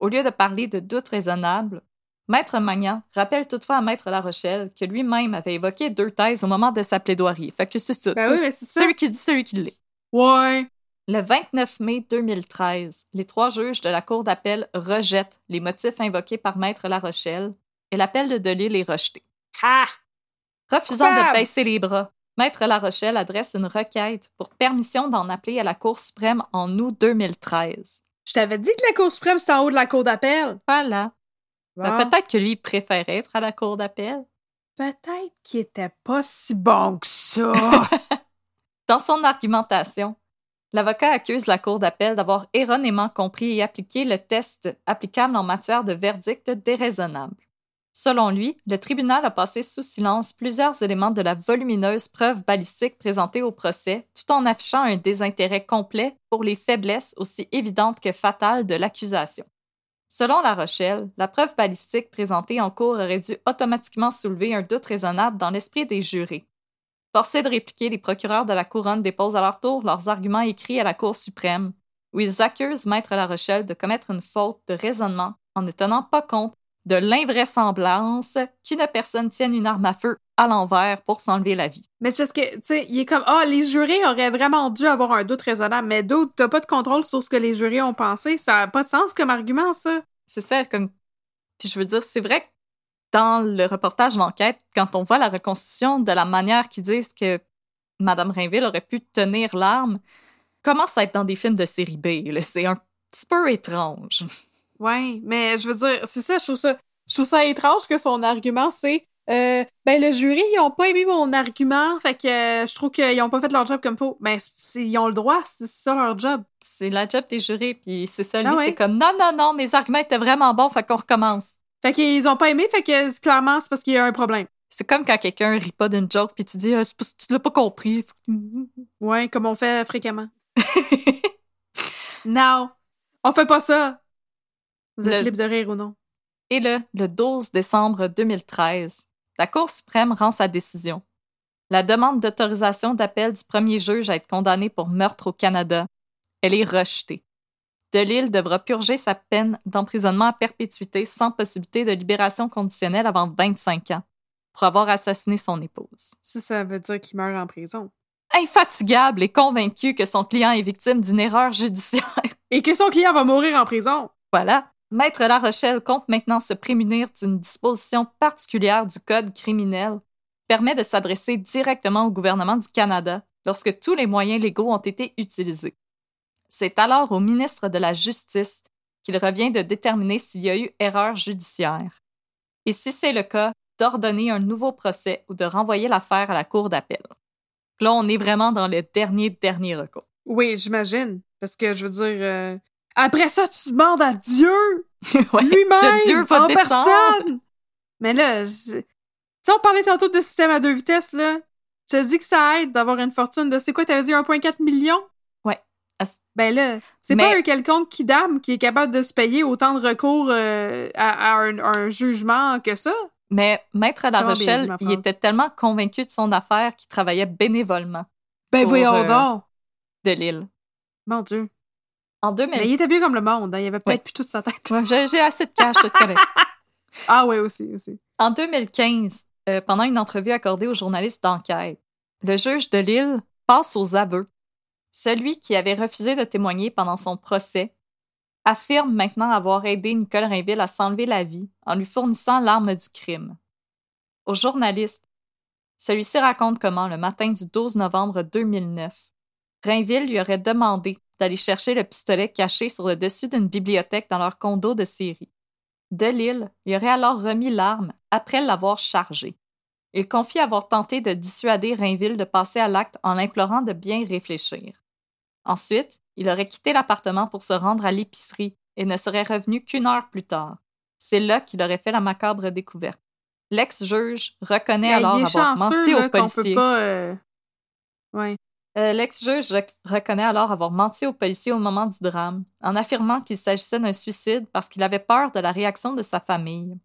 Au lieu de parler de doute raisonnable, Maître Magnan rappelle toutefois à Maître La Rochelle que lui-même avait évoqué deux thèses au moment de sa plaidoirie. Fait que c'est ça. Ben oui, mais c'est ça. Celui qui dit, celui qui l'est. Ouais. Le 29 mai 2013, les trois juges de la Cour d'appel rejettent les motifs invoqués par Maître La Rochelle et l'appel de Delille est rejeté. Ah! Refusant de baisser les bras, Maître La Rochelle adresse une requête pour permission d'en appeler à la Cour suprême en août 2013. Je t'avais dit que la Cour suprême, c'était en haut de la Cour d'appel. Voilà. Ben. Peut-être que lui préférait être à la Cour d'appel. Peut-être qu'il était pas si bon que ça. <laughs> Dans son argumentation, l'avocat accuse la Cour d'appel d'avoir erronément compris et appliqué le test applicable en matière de verdict déraisonnable. Selon lui, le tribunal a passé sous silence plusieurs éléments de la volumineuse preuve balistique présentée au procès, tout en affichant un désintérêt complet pour les faiblesses aussi évidentes que fatales de l'accusation. Selon La Rochelle, la preuve balistique présentée en cours aurait dû automatiquement soulever un doute raisonnable dans l'esprit des jurés. Forcés de répliquer, les procureurs de la Couronne déposent à leur tour leurs arguments écrits à la Cour suprême, où ils accusent Maître La Rochelle de commettre une faute de raisonnement en ne tenant pas compte de l'invraisemblance qu'une personne tienne une arme à feu à l'envers pour s'enlever la vie. mais c'est parce que, tu sais, il est comme, ah, les jurés auraient vraiment dû avoir un doute raisonnable, mais d'autres, t'as pas de contrôle sur ce que les jurés ont pensé. Ça a pas de sens comme argument, ça. C'est ça, comme. Puis je veux dire, c'est vrai que dans le reportage d'enquête, quand on voit la reconstitution de la manière qu'ils disent que Madame Rainville aurait pu tenir l'arme, commence à être dans des films de série B. C'est un petit peu étrange. Ouais, mais je veux dire, c'est ça, je trouve ça, je trouve ça étrange que son argument, c'est Euh, ben, le jury, ils ont pas aimé mon argument, fait que euh, je trouve qu'ils ont pas fait leur job comme faut. Ben, ils ont le droit, c'est ça leur job. C'est la job des jurés, puis c'est ça, lui, Ah ouais. c'est comme non, non, non, mes arguments étaient vraiment bons, fait qu'on recommence. Fait qu'ils ont pas aimé, fait que clairement, c'est parce qu'il y a un problème. C'est comme quand quelqu'un rit pas d'une joke, puis tu dis, que tu l'as pas compris. Ouais, comme on fait fréquemment. <laughs> non, on fait pas ça. Vous êtes Le- libre de rire ou non? Et le, le 12 décembre 2013, la Cour suprême rend sa décision. La demande d'autorisation d'appel du premier juge à être condamné pour meurtre au Canada, elle est rejetée. Delille devra purger sa peine d'emprisonnement à perpétuité sans possibilité de libération conditionnelle avant 25 ans pour avoir assassiné son épouse. Ça, ça veut dire qu'il meurt en prison. Infatigable et convaincu que son client est victime d'une erreur judiciaire, Et que son client va mourir en prison. Voilà. Maître La Rochelle compte maintenant se prémunir d'une disposition particulière du Code criminel qui permet de s'adresser directement au gouvernement du Canada lorsque tous les moyens légaux ont été utilisés. C'est alors au ministre de la Justice qu'il revient de déterminer s'il y a eu erreur judiciaire. Et si c'est le cas, d'ordonner un nouveau procès ou de renvoyer l'affaire à la Cour d'appel. Là, on est vraiment dans le dernier, dernier recours. Oui, j'imagine. Parce que, je veux dire... euh, Après ça, tu demandes à Dieu <laughs> Ouais, lui-même en descendre. personne. Mais là, je... tu sais, on parlait tantôt de système à deux vitesses, là. Je te dis que ça aide d'avoir une fortune de, c'est quoi, t'avais dit 1,4 million? Ouais. Ben là, c'est Mais- pas un quelconque kidam qui est capable de se payer autant de recours euh, à, à un, un jugement que ça. Mais Maître La bien Rochelle, il était tellement convaincu de son affaire qu'il travaillait bénévolement Ben Pour, voyons euh, donc. de l'île. Mon Dieu. En 2000... Mais il était vieux comme le monde, hein. il avait peut-être Ouais. plus toute sa tête. Ouais, j'ai assez de cash, je te connais. <laughs> Ah ouais, aussi, aussi. En 2015, euh, pendant une entrevue accordée aux journalistes d'enquête, le juge de Lille passe aux aveux. Celui qui avait refusé de témoigner pendant son procès affirme maintenant avoir aidé Nicole Rainville à s'enlever la vie en lui fournissant l'arme du crime. Au journaliste, celui-ci raconte comment, le matin du 12 novembre 2009, Rainville lui aurait demandé d'aller chercher le pistolet caché sur le dessus d'une bibliothèque dans leur condo de série. Delille lui aurait alors remis l'arme après l'avoir chargée. Il confie avoir tenté de dissuader Rainville de passer à l'acte en l'implorant de bien réfléchir. Ensuite, il aurait quitté l'appartement pour se rendre à l'épicerie et ne serait revenu qu'une heure plus tard. C'est là qu'il aurait fait la macabre découverte. L'ex-juge reconnaît Ben, alors avoir chanceux, menti là, peut policiers. pas... euh, Ouais. Euh, L'ex-juge rec- reconnaît alors avoir menti aux policiers au moment du drame, en affirmant qu'il s'agissait d'un suicide parce qu'il avait peur de la réaction de sa famille.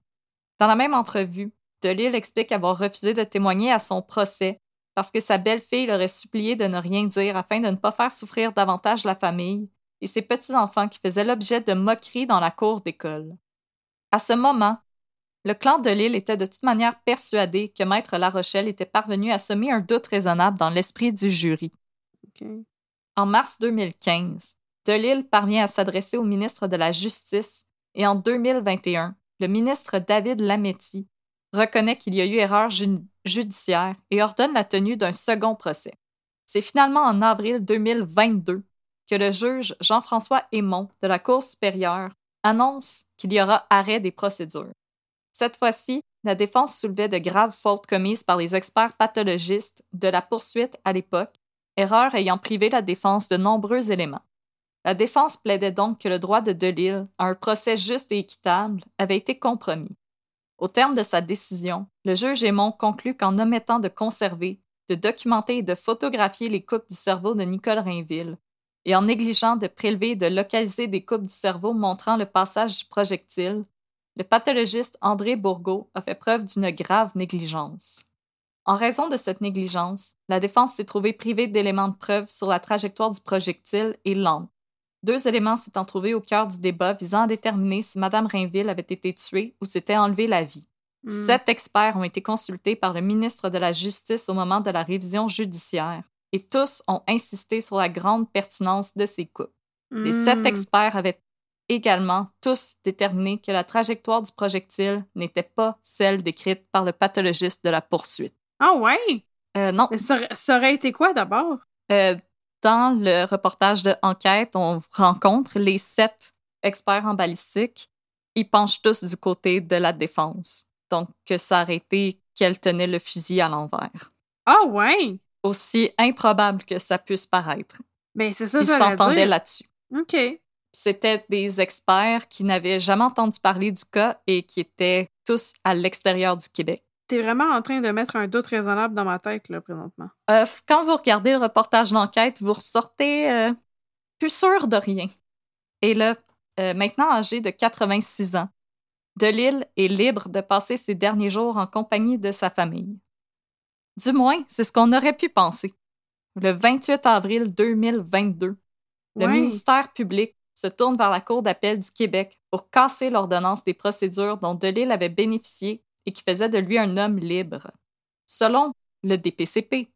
Dans la même entrevue, Delille explique avoir refusé de témoigner à son procès parce que sa belle-fille l'aurait supplié de ne rien dire afin de ne pas faire souffrir davantage la famille et ses petits-enfants qui faisaient l'objet de moqueries dans la cour d'école. À ce moment, le clan de Lille était de toute manière persuadé que Maître La Rochelle était parvenu à semer un doute raisonnable dans l'esprit du jury. En mars 2015, Delille parvient à s'adresser au ministre de la Justice et en 2021, le ministre David Lametti reconnaît qu'il y a eu erreur ju- judiciaire et ordonne la tenue d'un second procès. C'est finalement en avril 2022 que le juge Jean-François Aymon de la Cour supérieure annonce qu'il y aura arrêt des procédures. Cette fois-ci, la défense soulevait de graves fautes commises par les experts pathologistes de la poursuite à l'époque erreur ayant privé la défense de nombreux éléments. La défense plaidait donc que le droit de Delille à un procès juste et équitable avait été compromis. Au terme de sa décision, le juge Aymon conclut qu'en omettant de conserver, de documenter et de photographier les coupes du cerveau de Nicole Rainville, et en négligeant de prélever et de localiser des coupes du cerveau montrant le passage du projectile, le pathologiste André Bourgault a fait preuve d'une grave négligence. En raison de cette négligence, la défense s'est trouvée privée d'éléments de preuve sur la trajectoire du projectile et l'angle. Deux éléments s'étant trouvés au cœur du débat visant à déterminer si Mme Rainville avait été tuée ou s'était enlevé la vie. Hmm. Sept experts ont été consultés par le ministre de la Justice au moment de la révision judiciaire, et tous ont insisté sur la grande pertinence de ces coupes. Les Hmm. sept experts avaient également tous déterminé que la trajectoire du projectile n'était pas celle décrite par le pathologiste de la poursuite. Ah ouais? Euh, non, Mais ça, aurait- ça aurait été quoi d'abord? Euh, dans le reportage de Enquête, on rencontre les sept experts en balistique. Ils penchent tous du côté de la défense. Donc, que ça aurait été qu'elle tenait le fusil à l'envers. Ah ouais! Aussi improbable que ça puisse paraître. Ben, c'est ça, Ils s'entendaient là-dessus. OK. C'était des experts qui n'avaient jamais entendu parler du cas et qui étaient tous à l'extérieur du Québec. T'es vraiment en train de mettre un doute raisonnable dans ma tête, là, présentement. Euh, quand vous regardez le reportage d'enquête, vous ressortez euh, plus sûr de rien. Et là, euh, maintenant âgé de 86 ans, Delille est libre de passer ses derniers jours en compagnie de sa famille. Du moins, c'est ce qu'on aurait pu penser. Le 28 avril 2022, le ministère public se tourne vers la Cour d'appel du Québec pour casser l'ordonnance des procédures dont Delille avait bénéficié et qui faisait de lui un homme libre. Selon le DPCP,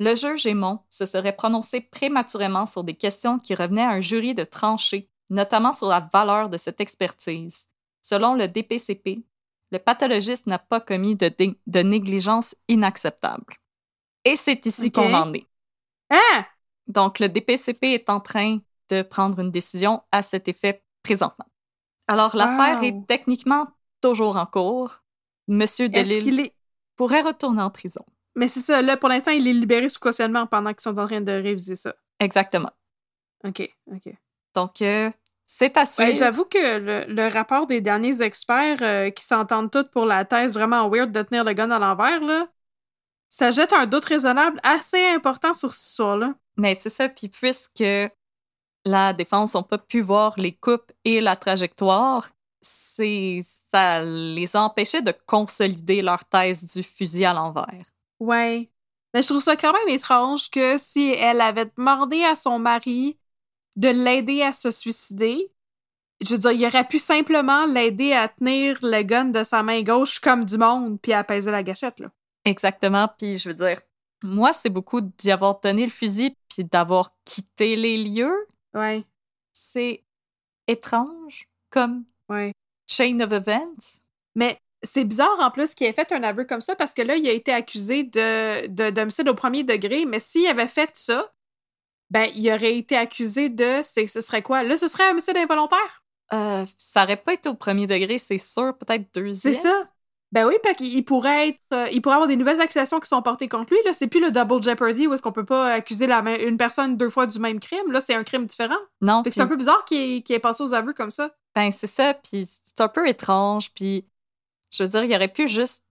le juge Aymon se serait prononcé prématurément sur des questions qui revenaient à un jury de trancher, notamment sur la valeur de cette expertise. Selon le DPCP, le pathologiste n'a pas commis de, de négligence inacceptable. Et c'est ici qu'on en est. Hein? Donc, le DPCP est en train de prendre une décision à cet effet présentement. Alors, l'affaire Wow. est techniquement toujours en cours. Monsieur Est-ce Delille qu'il est... pourrait retourner en prison. Mais c'est ça, là, pour l'instant, il est libéré sous cautionnement pendant qu'ils sont en train de réviser ça. Exactement. OK, OK. Donc, euh, c'est à suivre. Ouais, J'avoue que le, le rapport des derniers experts euh, qui s'entendent tous pour la thèse vraiment weird de tenir le gun à l'envers, là, ça jette un doute raisonnable assez important sur cette histoire-là. Mais c'est ça, puis puisque la défense n'a pas pu voir les coupes et la trajectoire, ça les a empêchés de consolider leur thèse du fusil à l'envers. Ouais. Mais je trouve ça quand même étrange que si elle avait demandé à son mari de l'aider à se suicider, je veux dire, il aurait pu simplement l'aider à tenir le gun de sa main gauche comme du monde puis à apaiser la gâchette, là. Exactement, puis je veux dire, moi, c'est beaucoup d'y avoir donné le fusil puis d'avoir quitté les lieux. Ouais, C'est étrange comme ouais. chain of events. Mais c'est bizarre en plus qu'il ait fait un aveu comme ça parce que là, il a été accusé de, de d'homicide au premier degré, mais s'il avait fait ça, ben, il aurait été accusé de. C'est, ce serait quoi? Là, ce serait homicide involontaire? Euh, ça aurait pas été au premier degré, c'est sûr, peut-être C'est deuxième. ça. Ben oui, parce qu'il il pourrait être. euh, il pourrait avoir des nouvelles accusations qui sont portées contre lui. Là, c'est plus le double jeopardy où est-ce qu'on peut pas accuser la même- une personne deux fois du même crime. Là, c'est un crime différent. Non, Fait que c'est un peu bizarre qu'il ait, qu'il ait passé aux aveux comme ça. Ben, c'est ça, puis c'est un peu étrange, puis je veux dire, il aurait pu juste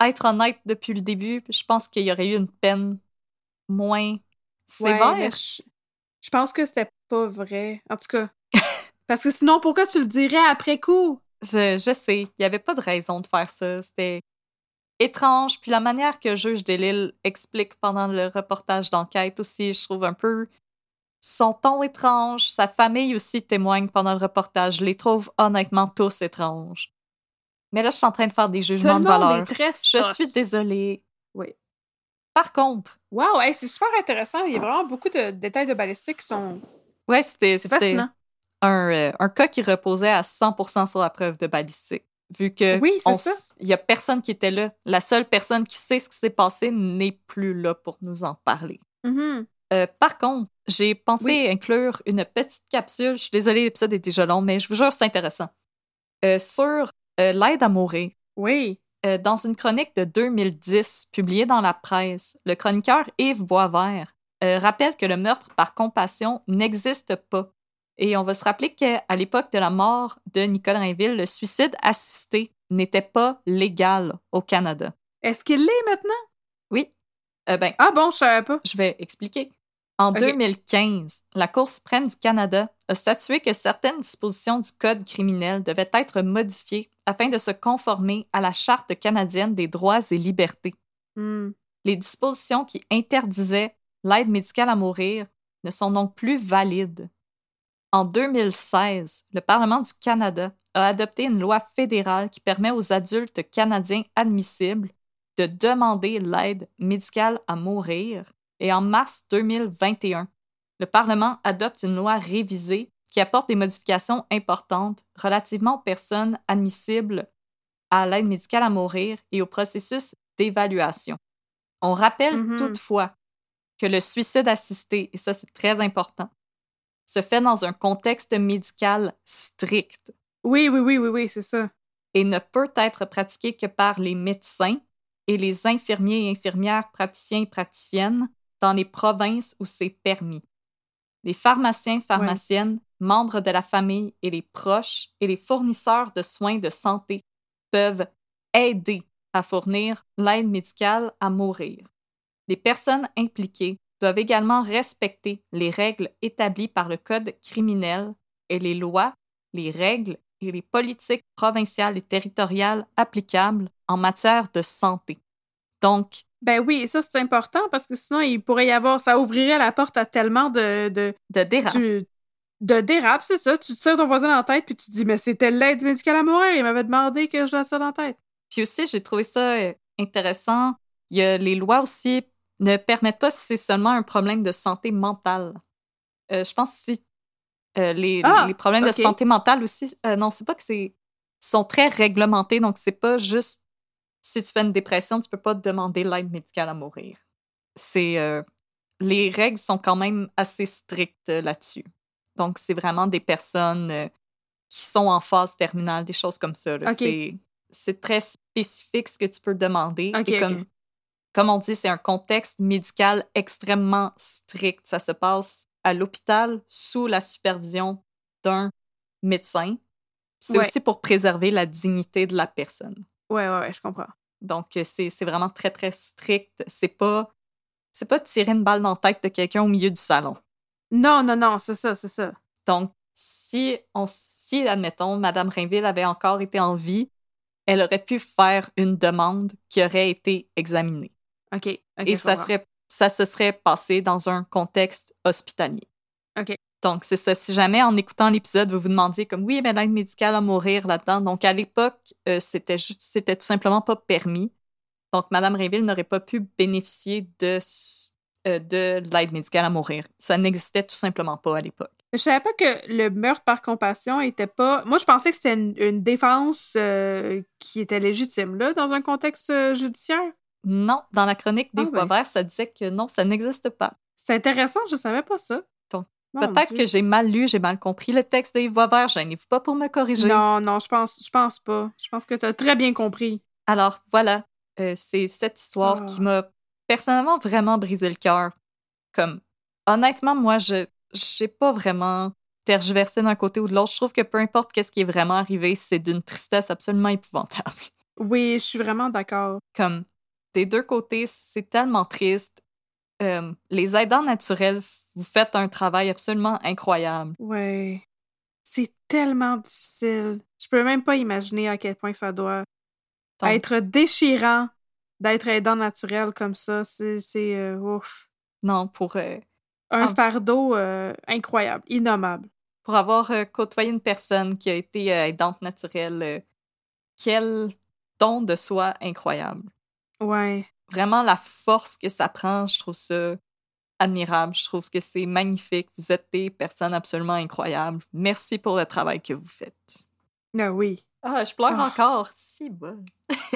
être honnête depuis le début, je pense qu'il y aurait eu une peine moins Ouais, sévère. mais je, je pense que c'était pas vrai. En tout cas. Parce que sinon, pourquoi tu le dirais après coup? Je, je sais, il n'y avait pas de raison de faire ça. C'était étrange. Puis la manière que juge Delille explique pendant le reportage d'enquête aussi, je trouve un peu son ton étrange. Sa famille aussi témoigne pendant le reportage. Je les trouve honnêtement tous étranges. Mais là, je suis en train de faire des Tout jugements de valeur. est très Je sauce. suis désolée. Oui. Par contre, Wow, hey, c'est super intéressant. Il y a vraiment beaucoup de détails de balistique qui sont. ouais, c'était un, euh, un cas qui reposait à 100% sur la preuve de balistique. Vu que Oui, il y a personne qui était là. La seule personne qui sait ce qui s'est passé n'est plus là pour nous en parler. Mhm. Euh, par contre, j'ai pensé Oui. inclure une petite capsule. Je suis désolée, l'épisode est déjà long, mais je vous jure, c'est intéressant. Euh, sur euh, l'aide à mourir. Oui. Dans une chronique de 2010 publiée dans la presse, le chroniqueur Yves Boisvert rappelle que le meurtre par compassion n'existe pas. Et on va se rappeler qu'à l'époque de la mort de Nicole Rainville, le suicide assisté n'était pas légal au Canada. Est-ce qu'il l'est maintenant? Oui. Euh, ben, Ah bon, je savais pas. je vais expliquer. En Ok. 2015, la Cour suprême du Canada a statué que certaines dispositions du Code criminel devaient être modifiées afin de se conformer à la Charte canadienne des droits et libertés. Hmm. Les dispositions qui interdisaient l'aide médicale à mourir ne sont donc plus valides. En 2016, le Parlement du Canada a adopté une loi fédérale qui permet aux adultes canadiens admissibles de demander l'aide médicale à mourir. Et en mars 2021, le Parlement adopte une loi révisée qui apporte des modifications importantes relativement aux personnes admissibles à l'aide médicale à mourir et au processus d'évaluation. On rappelle Mhm. toutefois que le suicide assisté, et ça c'est très important, se fait dans un contexte médical strict Oui, oui, oui, oui, oui, c'est ça. et ne peut être pratiqué que par les médecins et les infirmiers et infirmières praticiens et praticiennes dans les provinces où c'est permis. Les pharmaciens, pharmaciennes, membres de la famille et les proches et les fournisseurs de soins de santé peuvent aider à fournir l'aide médicale à mourir. Les personnes impliquées doivent également respecter les règles établies par le Code criminel et les lois, les règles et les politiques provinciales et territoriales applicables en matière de santé. Donc, ben oui, ça c'est important parce que sinon il pourrait y avoir, ça ouvrirait la porte à tellement de de, de dérapes. de dérapes, c'est ça. Tu tires ton voisin dans la tête puis tu te dis mais c'était l'aide médicale à mourir, il m'avait demandé que je la tire dans la tête. Puis aussi j'ai trouvé ça euh, intéressant. Il y a les lois aussi ne permettent pas si c'est seulement un problème de santé mentale. Euh, je pense que si euh, les, Ah! les problèmes de santé mentale aussi, euh, non, c'est pas que c'est sont très réglementés, donc c'est pas juste si tu fais une dépression, tu peux pas te demander l'aide médicale à mourir. C'est euh, les règles sont quand même assez strictes euh, là-dessus. Donc c'est vraiment des personnes euh, qui sont en phase terminale, des choses comme ça. C'est- très spécifique ce que tu peux demander. Et comme, comme on dit, c'est un contexte médical extrêmement strict. Ça se passe à l'hôpital sous la supervision d'un médecin. C'est Ouais. aussi pour préserver la dignité de la personne. Ouais, ouais, ouais, je comprends. Donc, euh, c'est vraiment très, très strict. C'est pas, c'est pas tirer une balle dans la tête de quelqu'un au milieu du salon. Non, non, non, c'est ça, c'est ça. Donc, si, on, si, admettons, Madame Rainville avait encore été en vie, elle aurait pu faire une demande qui aurait été examinée. OK. ok, Et ça, serait, ça se serait passé dans un contexte hospitalier. OK. Donc, c'est ça. Si jamais, en écoutant l'épisode, vous vous demandiez comme, oui, mais l'aide médicale à mourir là-dedans. Donc, à l'époque, euh, c'était juste, c'était tout simplement pas permis. Donc, Madame Rainville n'aurait pas pu bénéficier de, euh, de l'aide médicale à mourir. Ça n'existait tout simplement pas à l'époque. Je savais pas que le meurtre par compassion était pas. Moi, je pensais que c'était une, une défense euh, qui était légitime, là, dans un contexte judiciaire. Non, dans la chronique ben. Boisvert, ça disait que non, ça n'existe pas. C'est intéressant, je savais pas ça. Peut-être que j'ai mal lu, j'ai mal compris le texte de Yves Boisvert. Gênez-vous pas pour me corriger. Non, non, je pense, je pense pas. Je pense que tu as très bien compris. Alors voilà, euh, c'est cette histoire Ah. qui m'a personnellement vraiment brisé le cœur. Comme honnêtement, moi, je j'ai pas vraiment tergiversé d'un côté ou de l'autre. Je trouve que peu importe qu'est-ce qui est vraiment arrivé, c'est d'une tristesse absolument épouvantable. <laughs> Oui, je suis vraiment d'accord. Comme des deux côtés, c'est tellement triste. Euh, les aidants naturels, vous faites un travail absolument incroyable. Ouais. C'est tellement difficile. Je peux même pas imaginer à quel point ça doit être déchirant d'être aidant naturel comme ça. C'est, euh, ouf. Non, pour euh, Un fardeau euh, incroyable, innommable. pour avoir côtoyé une personne qui a été aidante naturelle, quel don de soi incroyable. Ouais. Vraiment, la force que ça prend, je trouve ça admirable. Je trouve que c'est magnifique. Vous êtes des personnes absolument incroyables. Merci pour le travail que vous faites. Ah oui. Ah, je pleure Ah. encore. Si bon.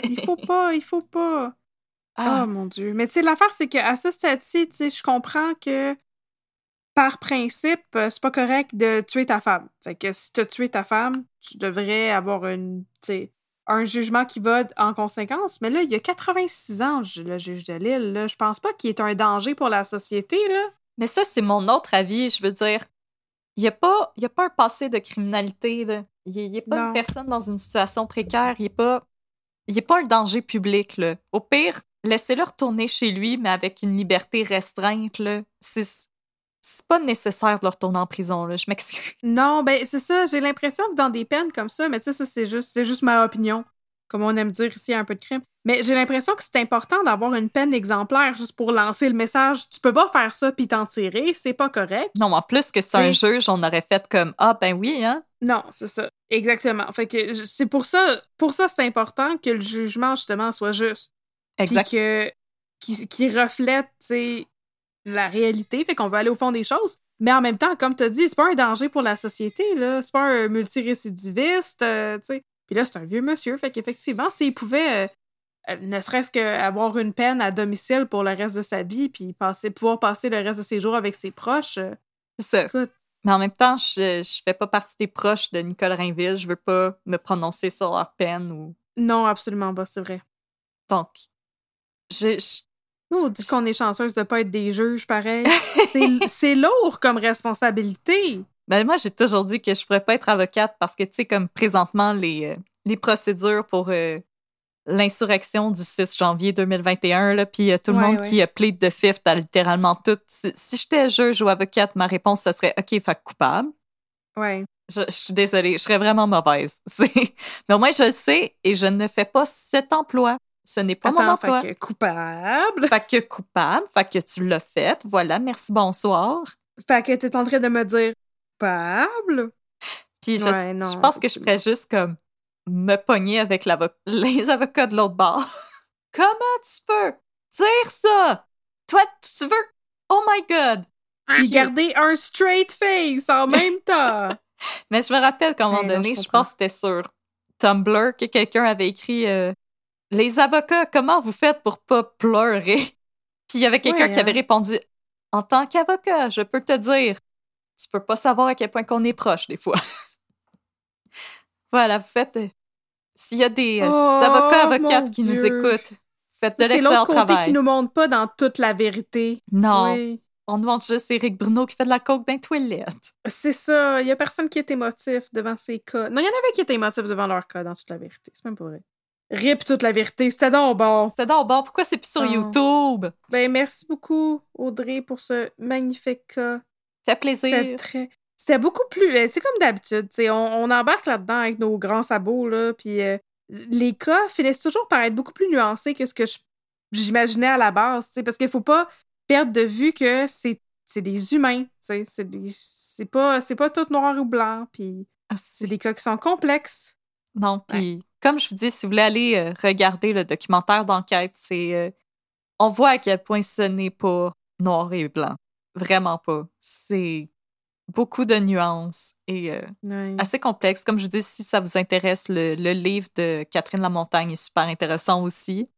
Il faut pas, il faut pas. Ah, Oh mon Dieu. Mais tu sais, l'affaire, c'est qu'à ce stade-ci, tu sais, je comprends que par principe, c'est pas correct de tuer ta femme. Fait que si tu as tué ta femme, tu devrais avoir une, tu sais, un jugement qui va en conséquence. Mais là, il y a 86 ans, je- le juge de Lille. Là. Je pense pas qu'il est un danger pour la société. Là. Mais ça, c'est mon autre avis. Je veux dire, il n'y a, pas- y a pas un passé de criminalité. là. Il n'y a, pas Non. une personne dans une situation précaire. Il n'y a, pas- a pas un danger public. Là. Au pire, laissez-le retourner chez lui, mais avec une liberté restreinte. là. C'est c'est pas nécessaire de le retourner en prison. Là. Je m'excuse. <laughs> Non, ben c'est ça. J'ai l'impression que dans des peines comme ça, mais tu sais, ça, c'est juste, c'est juste ma opinion. Comme on aime dire ici, un peu de crime. Mais j'ai l'impression que c'est important d'avoir une peine exemplaire juste pour lancer le message. Tu peux pas faire ça puis t'en tirer, c'est pas correct. Non, en plus que c'est un juge, on aurait fait comme Ah, ben oui, hein. Non, c'est ça. Exactement. Fait que c'est pour ça, pour ça, c'est important que le jugement, justement, soit juste. Puis Exact. que, qui, qui reflète, tu sais, la réalité. Fait qu'on veut aller au fond des choses. Mais en même temps, comme tu as dit, c'est pas un danger pour la société, là. C'est pas un multirécidiviste, euh, tu sais. Puis là, c'est un vieux monsieur. Fait qu'effectivement, s'il pouvait, euh, euh, ne serait-ce qu'avoir une peine à domicile pour le reste de sa vie, puis passer, pouvoir passer le reste de ses jours avec ses proches, euh, C'est ça. écoute, Mais en même temps, je, je fais pas partie des proches de Nicole Rainville. Je veux pas me prononcer sur leur peine ou. non, absolument pas, c'est vrai. Donc, je, je- Nous, on dit qu'on est chanceuse de pas être des juges, pareil. <laughs> C'est- lourd comme responsabilité. Ben, moi, j'ai toujours dit que je pourrais pas être avocate parce que, tu sais, comme présentement, les, euh, les procédures pour euh, l'insurrection du 6 janvier 2021, là, puis euh, tout le Ouais, monde ouais. qui a plead de fifth à littéralement tout. Si, si j'étais juge ou avocate, ma réponse, ce serait OK, fait coupable. Ouais. Je, je suis désolée, je serais vraiment mauvaise. <laughs> Mais au moins, je le sais et je ne fais pas cet emploi. Ce n'est pas mon emploi. fait que coupable. Fait que coupable, fait que tu l'as fait. Voilà, merci, bonsoir. Fait que t'es en train de me dire coupable? Puis je, Ouais, je pense que je ferais juste comme me pogner avec <laughs> les avocats de l'autre bord. <laughs> Comment tu peux dire ça? Toi, tu veux? Oh my God! Puis garder un straight face en <laughs> même temps. Mais je me rappelle qu'à un moment donné, je pense que c'était sur Tumblr que quelqu'un avait écrit euh, Les avocats, comment vous faites pour pas pleurer? <laughs> Puis il y avait quelqu'un Ouais, qui avait hein. répondu En tant qu'avocat, je peux te dire, tu peux pas savoir à quel point qu'on est proche des fois. <laughs> voilà, vous faites. euh, S'il y a des euh, Oh, avocats, mon avocates qui nous écoutent, faites de C'est l'excellent l'autre côté travail. qui nous montre pas dans toute la vérité. Non, Oui. on nous montre juste Éric Bruno qui fait de la coke dans les toilettes. C'est ça. Il y a personne qui est émotif devant ces cas. Non, il y en avait qui étaient émotifs devant leur cas dans toute la vérité. C'est même pas vrai. Rip toute la vérité. C'était donc bon. C'est donc bon, pourquoi c'est plus sur Oh. YouTube? Ben, merci beaucoup, Audrey, pour ce magnifique cas. Fait C'était plaisir. très. C'était beaucoup plus. euh, C'est comme d'habitude. On, on embarque là-dedans avec nos grands sabots, là. Puis euh, les cas finissent toujours par être beaucoup plus nuancés que ce que j'imaginais à la base. Parce qu'il faut pas perdre de vue que c'est des humains. tu sais, C'est pas, pas tout noir ou blanc. Puis Ah, c'est des cas qui sont complexes. Non, puis comme je vous dis, si vous voulez aller euh, regarder le documentaire d'enquête, c'est euh, on voit à quel point ce n'est pas noir et blanc, vraiment pas. C'est beaucoup de nuances et euh, assez complexe. Comme je vous dis, si ça vous intéresse, le, le livre de Catherine Lamontagne est super intéressant aussi.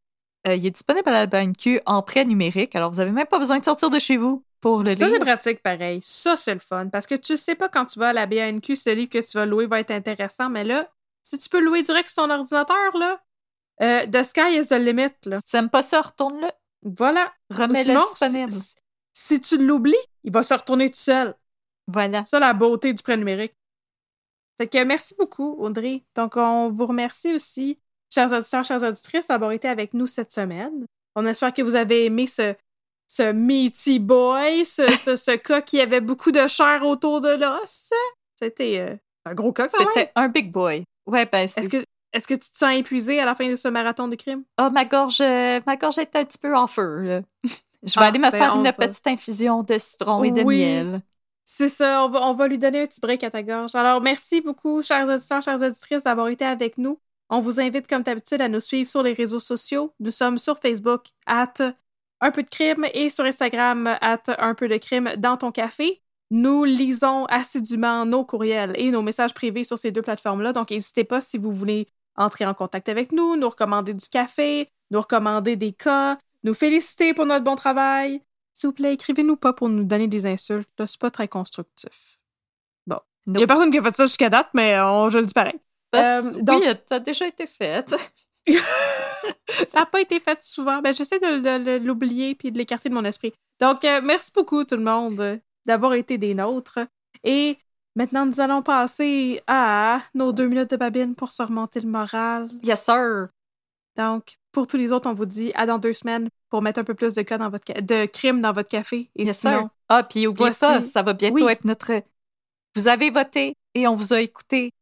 Euh, il est disponible à la BNQ en prêt numérique, alors vous avez même pas besoin de sortir de chez vous pour le Ça, c'est lire. pratique, pareil. Ça, c'est le fun. Parce que tu sais pas quand tu vas à la BANQ si le livre que tu vas louer va être intéressant. Mais là, si tu peux louer direct sur ton ordinateur, là, euh, the sky is the limit, là. Si tu n'aimes pas ça, retourne-le. Voilà. Remets-le disponible. si, si tu l'oublies, il va se retourner tout seul. Voilà. Ça, la beauté du prêt numérique. Fait que merci beaucoup, Audrey. Donc, on vous remercie aussi, chers auditeurs, chères auditrices, d'avoir été avec nous cette semaine. On espère que vous avez aimé ce, ce meaty boy, ce, <laughs> ce, ce cas qui avait beaucoup de chair autour de l'os. C'était euh, un gros cas. C'était un big boy. Ouais, ben, Est-ce que, est-ce que tu te sens épuisé à la fin de ce marathon de crime? Oh, ma gorge, euh, ma gorge est un petit peu en feu. là. <laughs> Je vais Ah, aller me ben, faire une va- petite infusion de citron et de Oui. miel. C'est ça, on va, on va lui donner un petit break à ta gorge. Alors, merci beaucoup, chers auditeurs, chères auditrices, d'avoir été avec nous. On vous invite, comme d'habitude, à nous suivre sur les réseaux sociaux. Nous sommes sur Facebook, at un peu de crime, et sur Instagram, at un peu de crime dans ton café. Nous lisons assidûment nos courriels et nos messages privés sur ces deux plateformes-là. Donc, n'hésitez pas si vous voulez entrer en contact avec nous, nous recommander du café, nous recommander des cas, nous féliciter pour notre bon travail. S'il vous plaît, écrivez-nous pas pour nous donner des insultes. C'est pas très constructif. Bon. Il y a Nope. personne qui a fait ça jusqu'à date, mais on, je le dis pareil. Ben, Euh, oui, donc- ça a déjà été fait. <laughs> ça n'a pas été fait souvent. Ben, j'essaie de, de- de l'oublier puis de l'écarter de mon esprit. Donc, euh, merci beaucoup tout le monde euh, d'avoir été des nôtres. Et maintenant, nous allons passer à nos deux minutes de babine pour se remonter le moral. Yes, sir. Donc, pour tous les autres, on vous dit à dans deux semaines pour mettre un peu plus de cas dans votre ca- de crime dans votre café. Et Yes, sinon, sir. Ah, puis oubliez voici- pas, ça va bientôt Oui. être notre. Vous avez voté et on vous a écouté.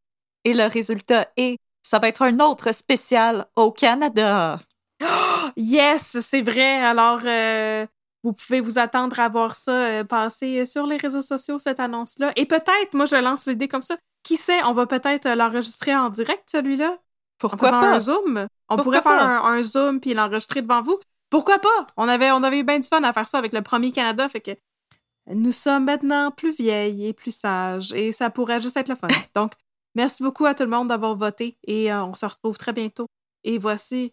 Et le résultat est. Ça va être un autre spécial au Canada. <gasps> Yes, c'est vrai. Alors, euh, vous pouvez vous attendre à voir ça euh, passer sur les réseaux sociaux, cette annonce-là. Et peut-être, moi, je lance l'idée comme ça. Qui sait, on va peut-être euh, l'enregistrer en direct, celui-là? En Pourquoi faisant pas? un zoom? On Pourquoi pourrait faire un, un zoom puis l'enregistrer devant vous. Pourquoi pas? On avait, on avait eu bien du fun à faire ça avec le premier Canada, fait que nous sommes maintenant plus vieilles et plus sages et ça pourrait juste être le fun. <laughs> Donc, merci beaucoup à tout le monde d'avoir voté et euh, on se retrouve très bientôt. Et voici,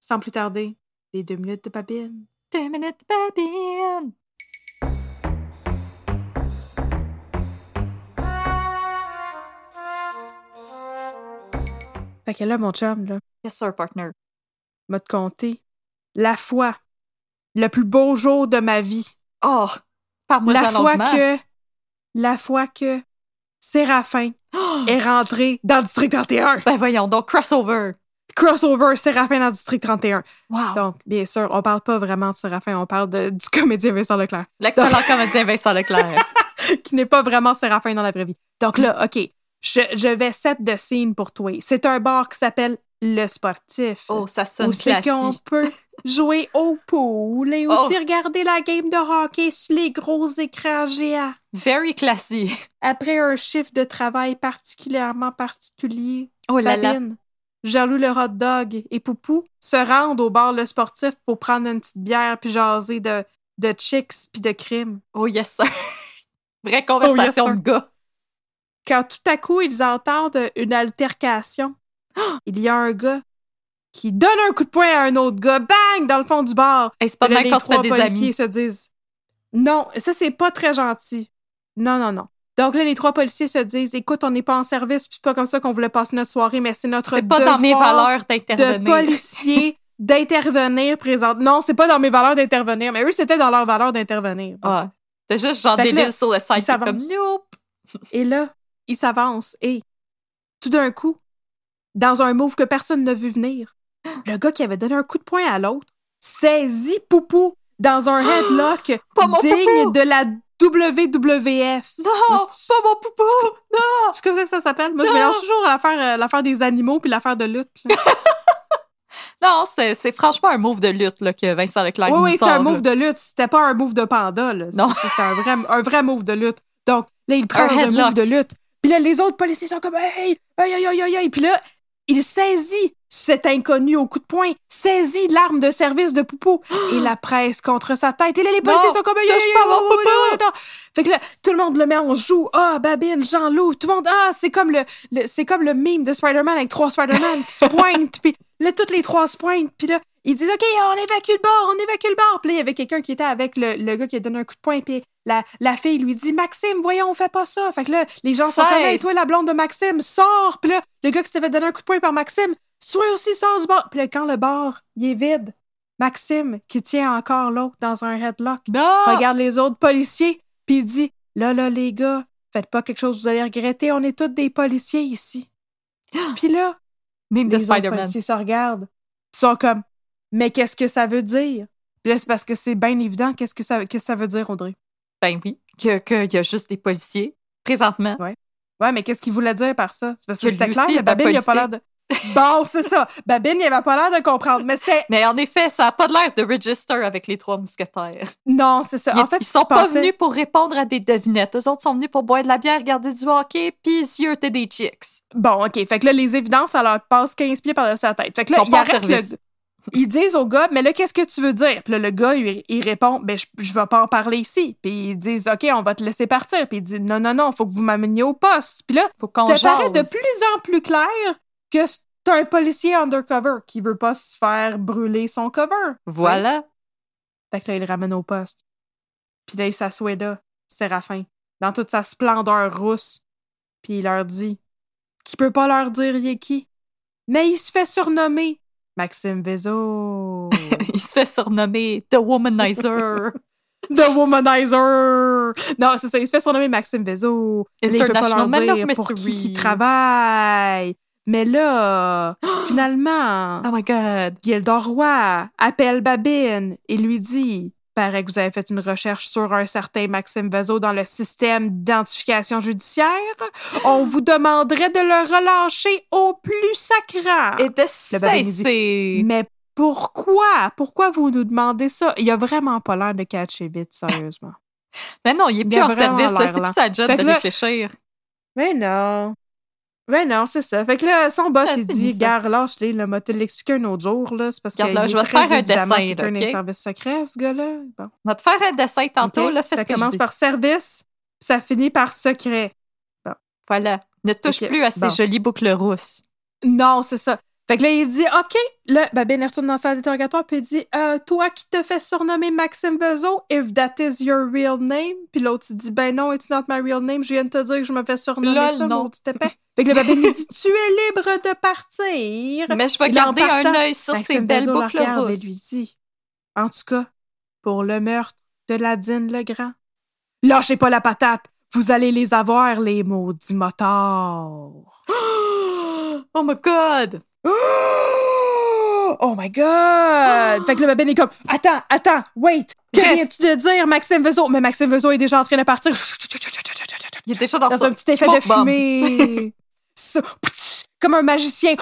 sans plus tarder, les deux minutes de babine. Deux minutes, babine. Fait que là, mon chum, là, Yes, sir, partner. m'a te compté la fois, le plus beau jour de ma vie. Oh, parle-moi La fois que, la fois que Séraphin Oh, <gasps> est rentré dans le District 31. ben voyons donc, crossover. Crossover Séraphin dans District 31. Wow. Donc, bien sûr, on parle pas vraiment de Séraphin, on parle de- du comédien Vincent Leclerc, L'excellent comédien Vincent Leclerc. <laughs> qui n'est pas vraiment Séraphin dans la vraie vie. Donc là, OK, je, je vais set de scene pour toi. C'est un bar qui s'appelle Le Sportif. Oh, ça sonne où c'est qu'on classique. peut jouer au pool et Oh. aussi regarder la game de hockey sur les gros écrans géants. Very classy. Après un chiffre de travail particulièrement particulier, Oh là là. Jaloux le hot dog et Poupou se rendent au bar Le Sportif pour prendre une petite bière puis jaser de, de chicks puis de crimes. Oh yes, sir. <laughs> Vraie conversation Oh, yes, de gars. Quand tout à coup, ils entendent une altercation, <gasps> il y a un gars qui donne un coup de poing à un autre gars, bang, dans le fond du bar. Hey, c'est pas mal les qu'on se fait des policiers amis. se disent Non, ça c'est pas très gentil. Non, non, non. Donc là, les trois policiers se disent Écoute, on n'est pas en service, puis c'est pas comme ça qu'on voulait passer notre soirée, mais c'est notre C'est pas dans mes devoir valeurs de d'intervenir. policiers <laughs> d'intervenir présent. Non, c'est pas dans mes valeurs d'intervenir, mais eux, c'était dans leurs valeurs d'intervenir. T'es juste genre débile là, sur le site. comme nope. <laughs> Et là, ils s'avancent et tout d'un coup, dans un move que personne n'a vu venir, <gasps> le gars qui avait donné un coup de poing à l'autre saisit Poupou dans un <gasps> headlock digne Poupou! de la WWF. Non, pas mon poupou. Non. C'est comme ça que ça s'appelle? Moi, je Non! mélange toujours l'affaire euh, l'affaire des animaux puis l'affaire de lutte. là. <laughs> Non, c'est c'est franchement un move de lutte là, que Vincent Leclerc oui, nous oui, c'est un là. move de lutte. C'était pas un move de panda. Là. Non. C'est un vrai, un vrai move de lutte. Donc, là, il prend Un un move de lutte. Puis là, les autres policiers sont comme Hey, aïe, aïe, aïe, aïe. Puis là, il saisit cet inconnu au coup de poing, saisit l'arme de service de Poupou et la presse contre sa tête. Et là, les policiers Non, sont comme. Fait que là, tout le monde le met en joue. Ah, Babine, Jean-Loup, tout le monde. Ah, c'est comme le, le- c'est comme le meme de Spider-Man avec trois Spider-Man qui se pointent. Puis là, toutes les trois se pointent. Puis là, ils disent, OK, on évacue le bar, on évacue le bar. Puis là, il y avait quelqu'un qui était avec le, le gars qui a donné un coup de poing. Puis la, la fille lui dit, Maxime, voyons, on fait pas ça. Fait que là, les gens sont comme, toi, la blonde de Maxime, sors. Puis là, le gars qui s'était fait donner un coup de poing par Maxime, soit aussi sort du bar. Puis là, quand le bar, il est vide, Maxime, qui tient encore l'autre dans un headlock, Non. regarde les autres policiers, puis il dit Là, là, les gars, faites pas quelque chose que vous allez regretter, on est tous des policiers ici. <gasps> Puis là, Meme de les autres policiers se regardent, puis sont comme Mais qu'est-ce que ça veut dire? Puis là, c'est parce que c'est bien évident qu'est-ce que ça, que veut dire, Audrey. Ben oui, que qu'il y a juste des policiers présentement. Ouais, mais qu'est-ce qu'il voulait dire par ça? C'est parce que, Que c'était clair, le Babine, il a pas l'air de. Bon, c'est ça. Babine, il avait pas l'air de comprendre. Mais c'était. Mais en effet, ça a pas de l'air de Register avec les trois mousquetaires. Non, c'est ça. Ils, en fait, ils sont pas venus pour répondre à des devinettes. Eux autres sont venus pour boire de la bière, regarder du hockey, puis zioter des chicks. Bon, OK. Fait que là, les évidences, ça leur passe 15 pieds par-dessus la tête. Fait que là, Ils sont ils pas le... Ils disent au gars, mais là, qu'est-ce que tu veux dire? Puis là, le gars, il, il répond, ben, je, je vais pas en parler ici. Puis ils disent, OK, on va te laisser partir. Puis il dit, non, non, non, faut que vous m'ameniez au poste. Puis là, Faut qu'on ça paraît de plus en plus clair que c'est un policier undercover qui veut pas se faire brûler son cover. Voilà. Fait que là, il le ramène au poste. Puis là, il s'assoit là, Séraphin, dans toute sa splendeur rousse. Puis il leur dit qu'il peut pas leur dire il est qui. Mais il se fait surnommer Maxime Vézo. <laughs> Il se fait surnommer The Womanizer. <laughs> The Womanizer! Non, c'est ça, il se fait surnommer Maxime. Mais là, il peut pas leur International dire pour qui il travaille. Mais là, <gasps> finalement, oh my god. Gildor Roy appelle Babine et lui dit Paraît que vous avez fait une recherche sur un certain Maxime Vezo dans le système d'identification judiciaire. On <gasps> vous demanderait de le relâcher au plus sacrant. Et de cesser. Mais pourquoi? Pourquoi vous nous demandez ça? Il a vraiment pas l'air de catcher vite, sérieusement. <laughs> Mais non, il est Il plus en service. C'est plus sa job Fait de là- réfléchir. Mais non. Mais non, c'est ça. Fait que là, son boss, il c'est dit. Gare, lâche-les, là, m'a te l'expliquer un autre jour, là? C'est parce que. Là, je vais te faire un dessin, quelqu'un là, des ok? services secrets, ce gars-là. Bon. On va te faire un dessin tantôt. Là, fais ça ce que je commence dis. par service, puis ça finit par secret. Voilà. Ne touche plus à ces bon. jolies boucles rousses. Non, c'est ça. Fait que là, il dit, OK. Là, Babine il retourne dans sa salle d'interrogatoire, puis il dit, euh, toi qui te fais surnommer Maxime Bezo, if that is your real name. Puis l'autre, il dit, ben non, it's not my real name. Je viens de te dire que je me fais surnommer Lol, ça, non. maudit épais. Fait que le Babine, il dit, tu es libre de partir. Mais je vais garder un œil sur ces belles Bezo le boucles regarde et lui dit, En tout cas, pour le meurtre de Ladine le Grand. Lâchez pas la patate! Vous allez les avoir, les maudits motards! <gasps> Oh my god! Oh my god! Fait que le babine est comme Attends, attends, wait! Que viens-tu de dire, Maxime Vezo? Mais Maxime Vezo est déjà en train de partir. Il est déjà dans, Dans un petit effet de bomb. fumée. <laughs> Ça, comme un magicien.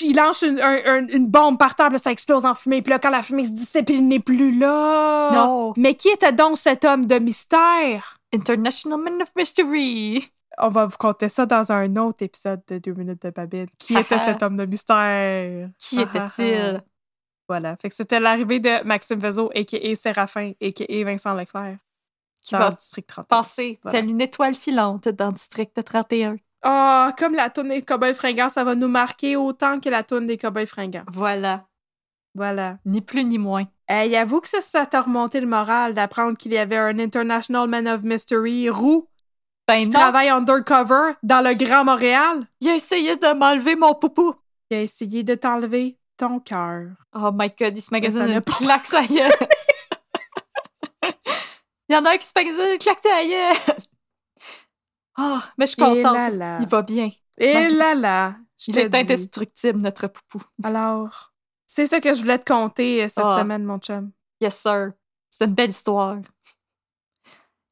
Il lance une, un- un- une bombe par là, ça explose en fumée. Puis là, quand la fumée se dissipe, il n'est plus là. Non. Mais qui était donc cet homme de mystère? International Man of Mystery. On va vous conter ça dans un autre épisode de Deux minutes de Babine. Qui était cet homme de mystère? Qui Ah, ah, était-il? ah. <laughs> Voilà. Fait que c'était l'arrivée de Maxime Vezo, a.k.a. Séraphin, a.k.a. Vincent Leclerc. Qui dans va le district 31. passer Voilà. une étoile filante dans District 31. Ah, comme la toune des Cowboys fringants, ça va nous marquer autant que la toune des Cowboys fringants. Voilà. Voilà. Ni plus ni moins. Hey, avoue que ça, ça t'a remonté le moral d'apprendre qu'il y avait un International Man of Mystery roux Ben qui non, travaille undercover dans le Grand Montréal? il a essayé de m'enlever mon poupou. Il a essayé de t'enlever ton cœur. Oh my god, il se ça magasine une claque sa gueule. <laughs> Il y en a un qui se magasine une claque sa gueule. Oh, mais je suis contente. là là. Il va bien. Et là là. je Il est dis. indestructible, notre poupou. Alors, c'est ça que je voulais te conter euh, cette Ah. semaine, mon chum. Yes, sir. C'est une belle histoire.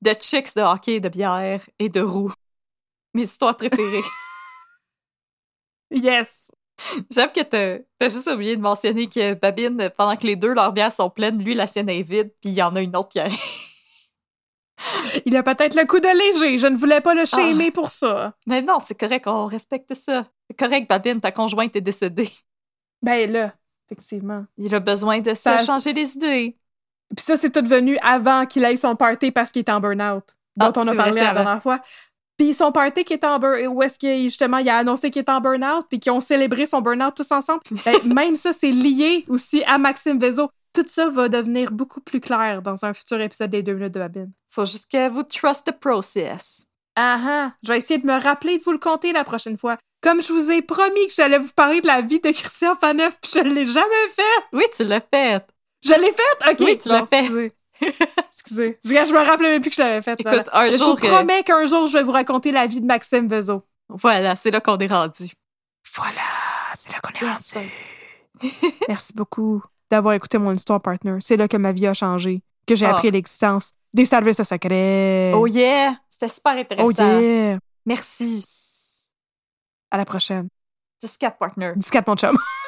De chicks de hockey, de bière et de roux. Mes histoires préférées. <laughs> Yes! J'aime que t'as juste oublié de mentionner que Babine, pendant que les deux, leurs bières sont pleines, lui, la sienne est vide, puis il y en a une autre qui arrive. <laughs> Il a peut-être le coup de léger. Je ne voulais pas le Ah. shamer pour ça. Mais non, c'est correct, on respecte ça. C'est correct, Babine, ta conjointe est décédée. Ben là, effectivement. Il a besoin de se Ça- changer les idées. Puis ça, c'est tout venu avant qu'il aille son party parce qu'il est en burn-out, dont Ah, on a parlé la dernière fois. Puis son party qui est en burn où est-ce qu'il justement il a annoncé qu'il est en burn-out puis qu'ils ont célébré son burn-out tous ensemble. <laughs> Ben, même ça, c'est lié aussi à Maxime Vezo. Tout ça va devenir beaucoup plus clair dans un futur épisode des deux minutes de Babine. Faut juste que vous trust the process. Ah ah! Je vais essayer de me rappeler de vous le conter la prochaine fois. Comme je vous ai promis que j'allais vous parler de la vie de Christian Faneuf, puis je l'ai jamais fait! Oui, tu l'as fait. Je l'ai fait? OK. Oui, tu l'as fait. Excusez. <laughs> Je me rappelais même plus que je l'avais fait. Écoute, un je jour, vous promets qu'un jour, je vais vous raconter la vie de Maxime Bezo. Voilà, c'est là qu'on est rendu. Voilà, c'est là qu'on est rendu. <laughs> Merci beaucoup d'avoir écouté mon histoire partner. C'est là que ma vie a changé, que j'ai Ah. appris l'existence des services secrets. Oh yeah! C'était super intéressant. Oh yeah! Merci. À la prochaine. 10-4 partner. 14 mon chum. <laughs>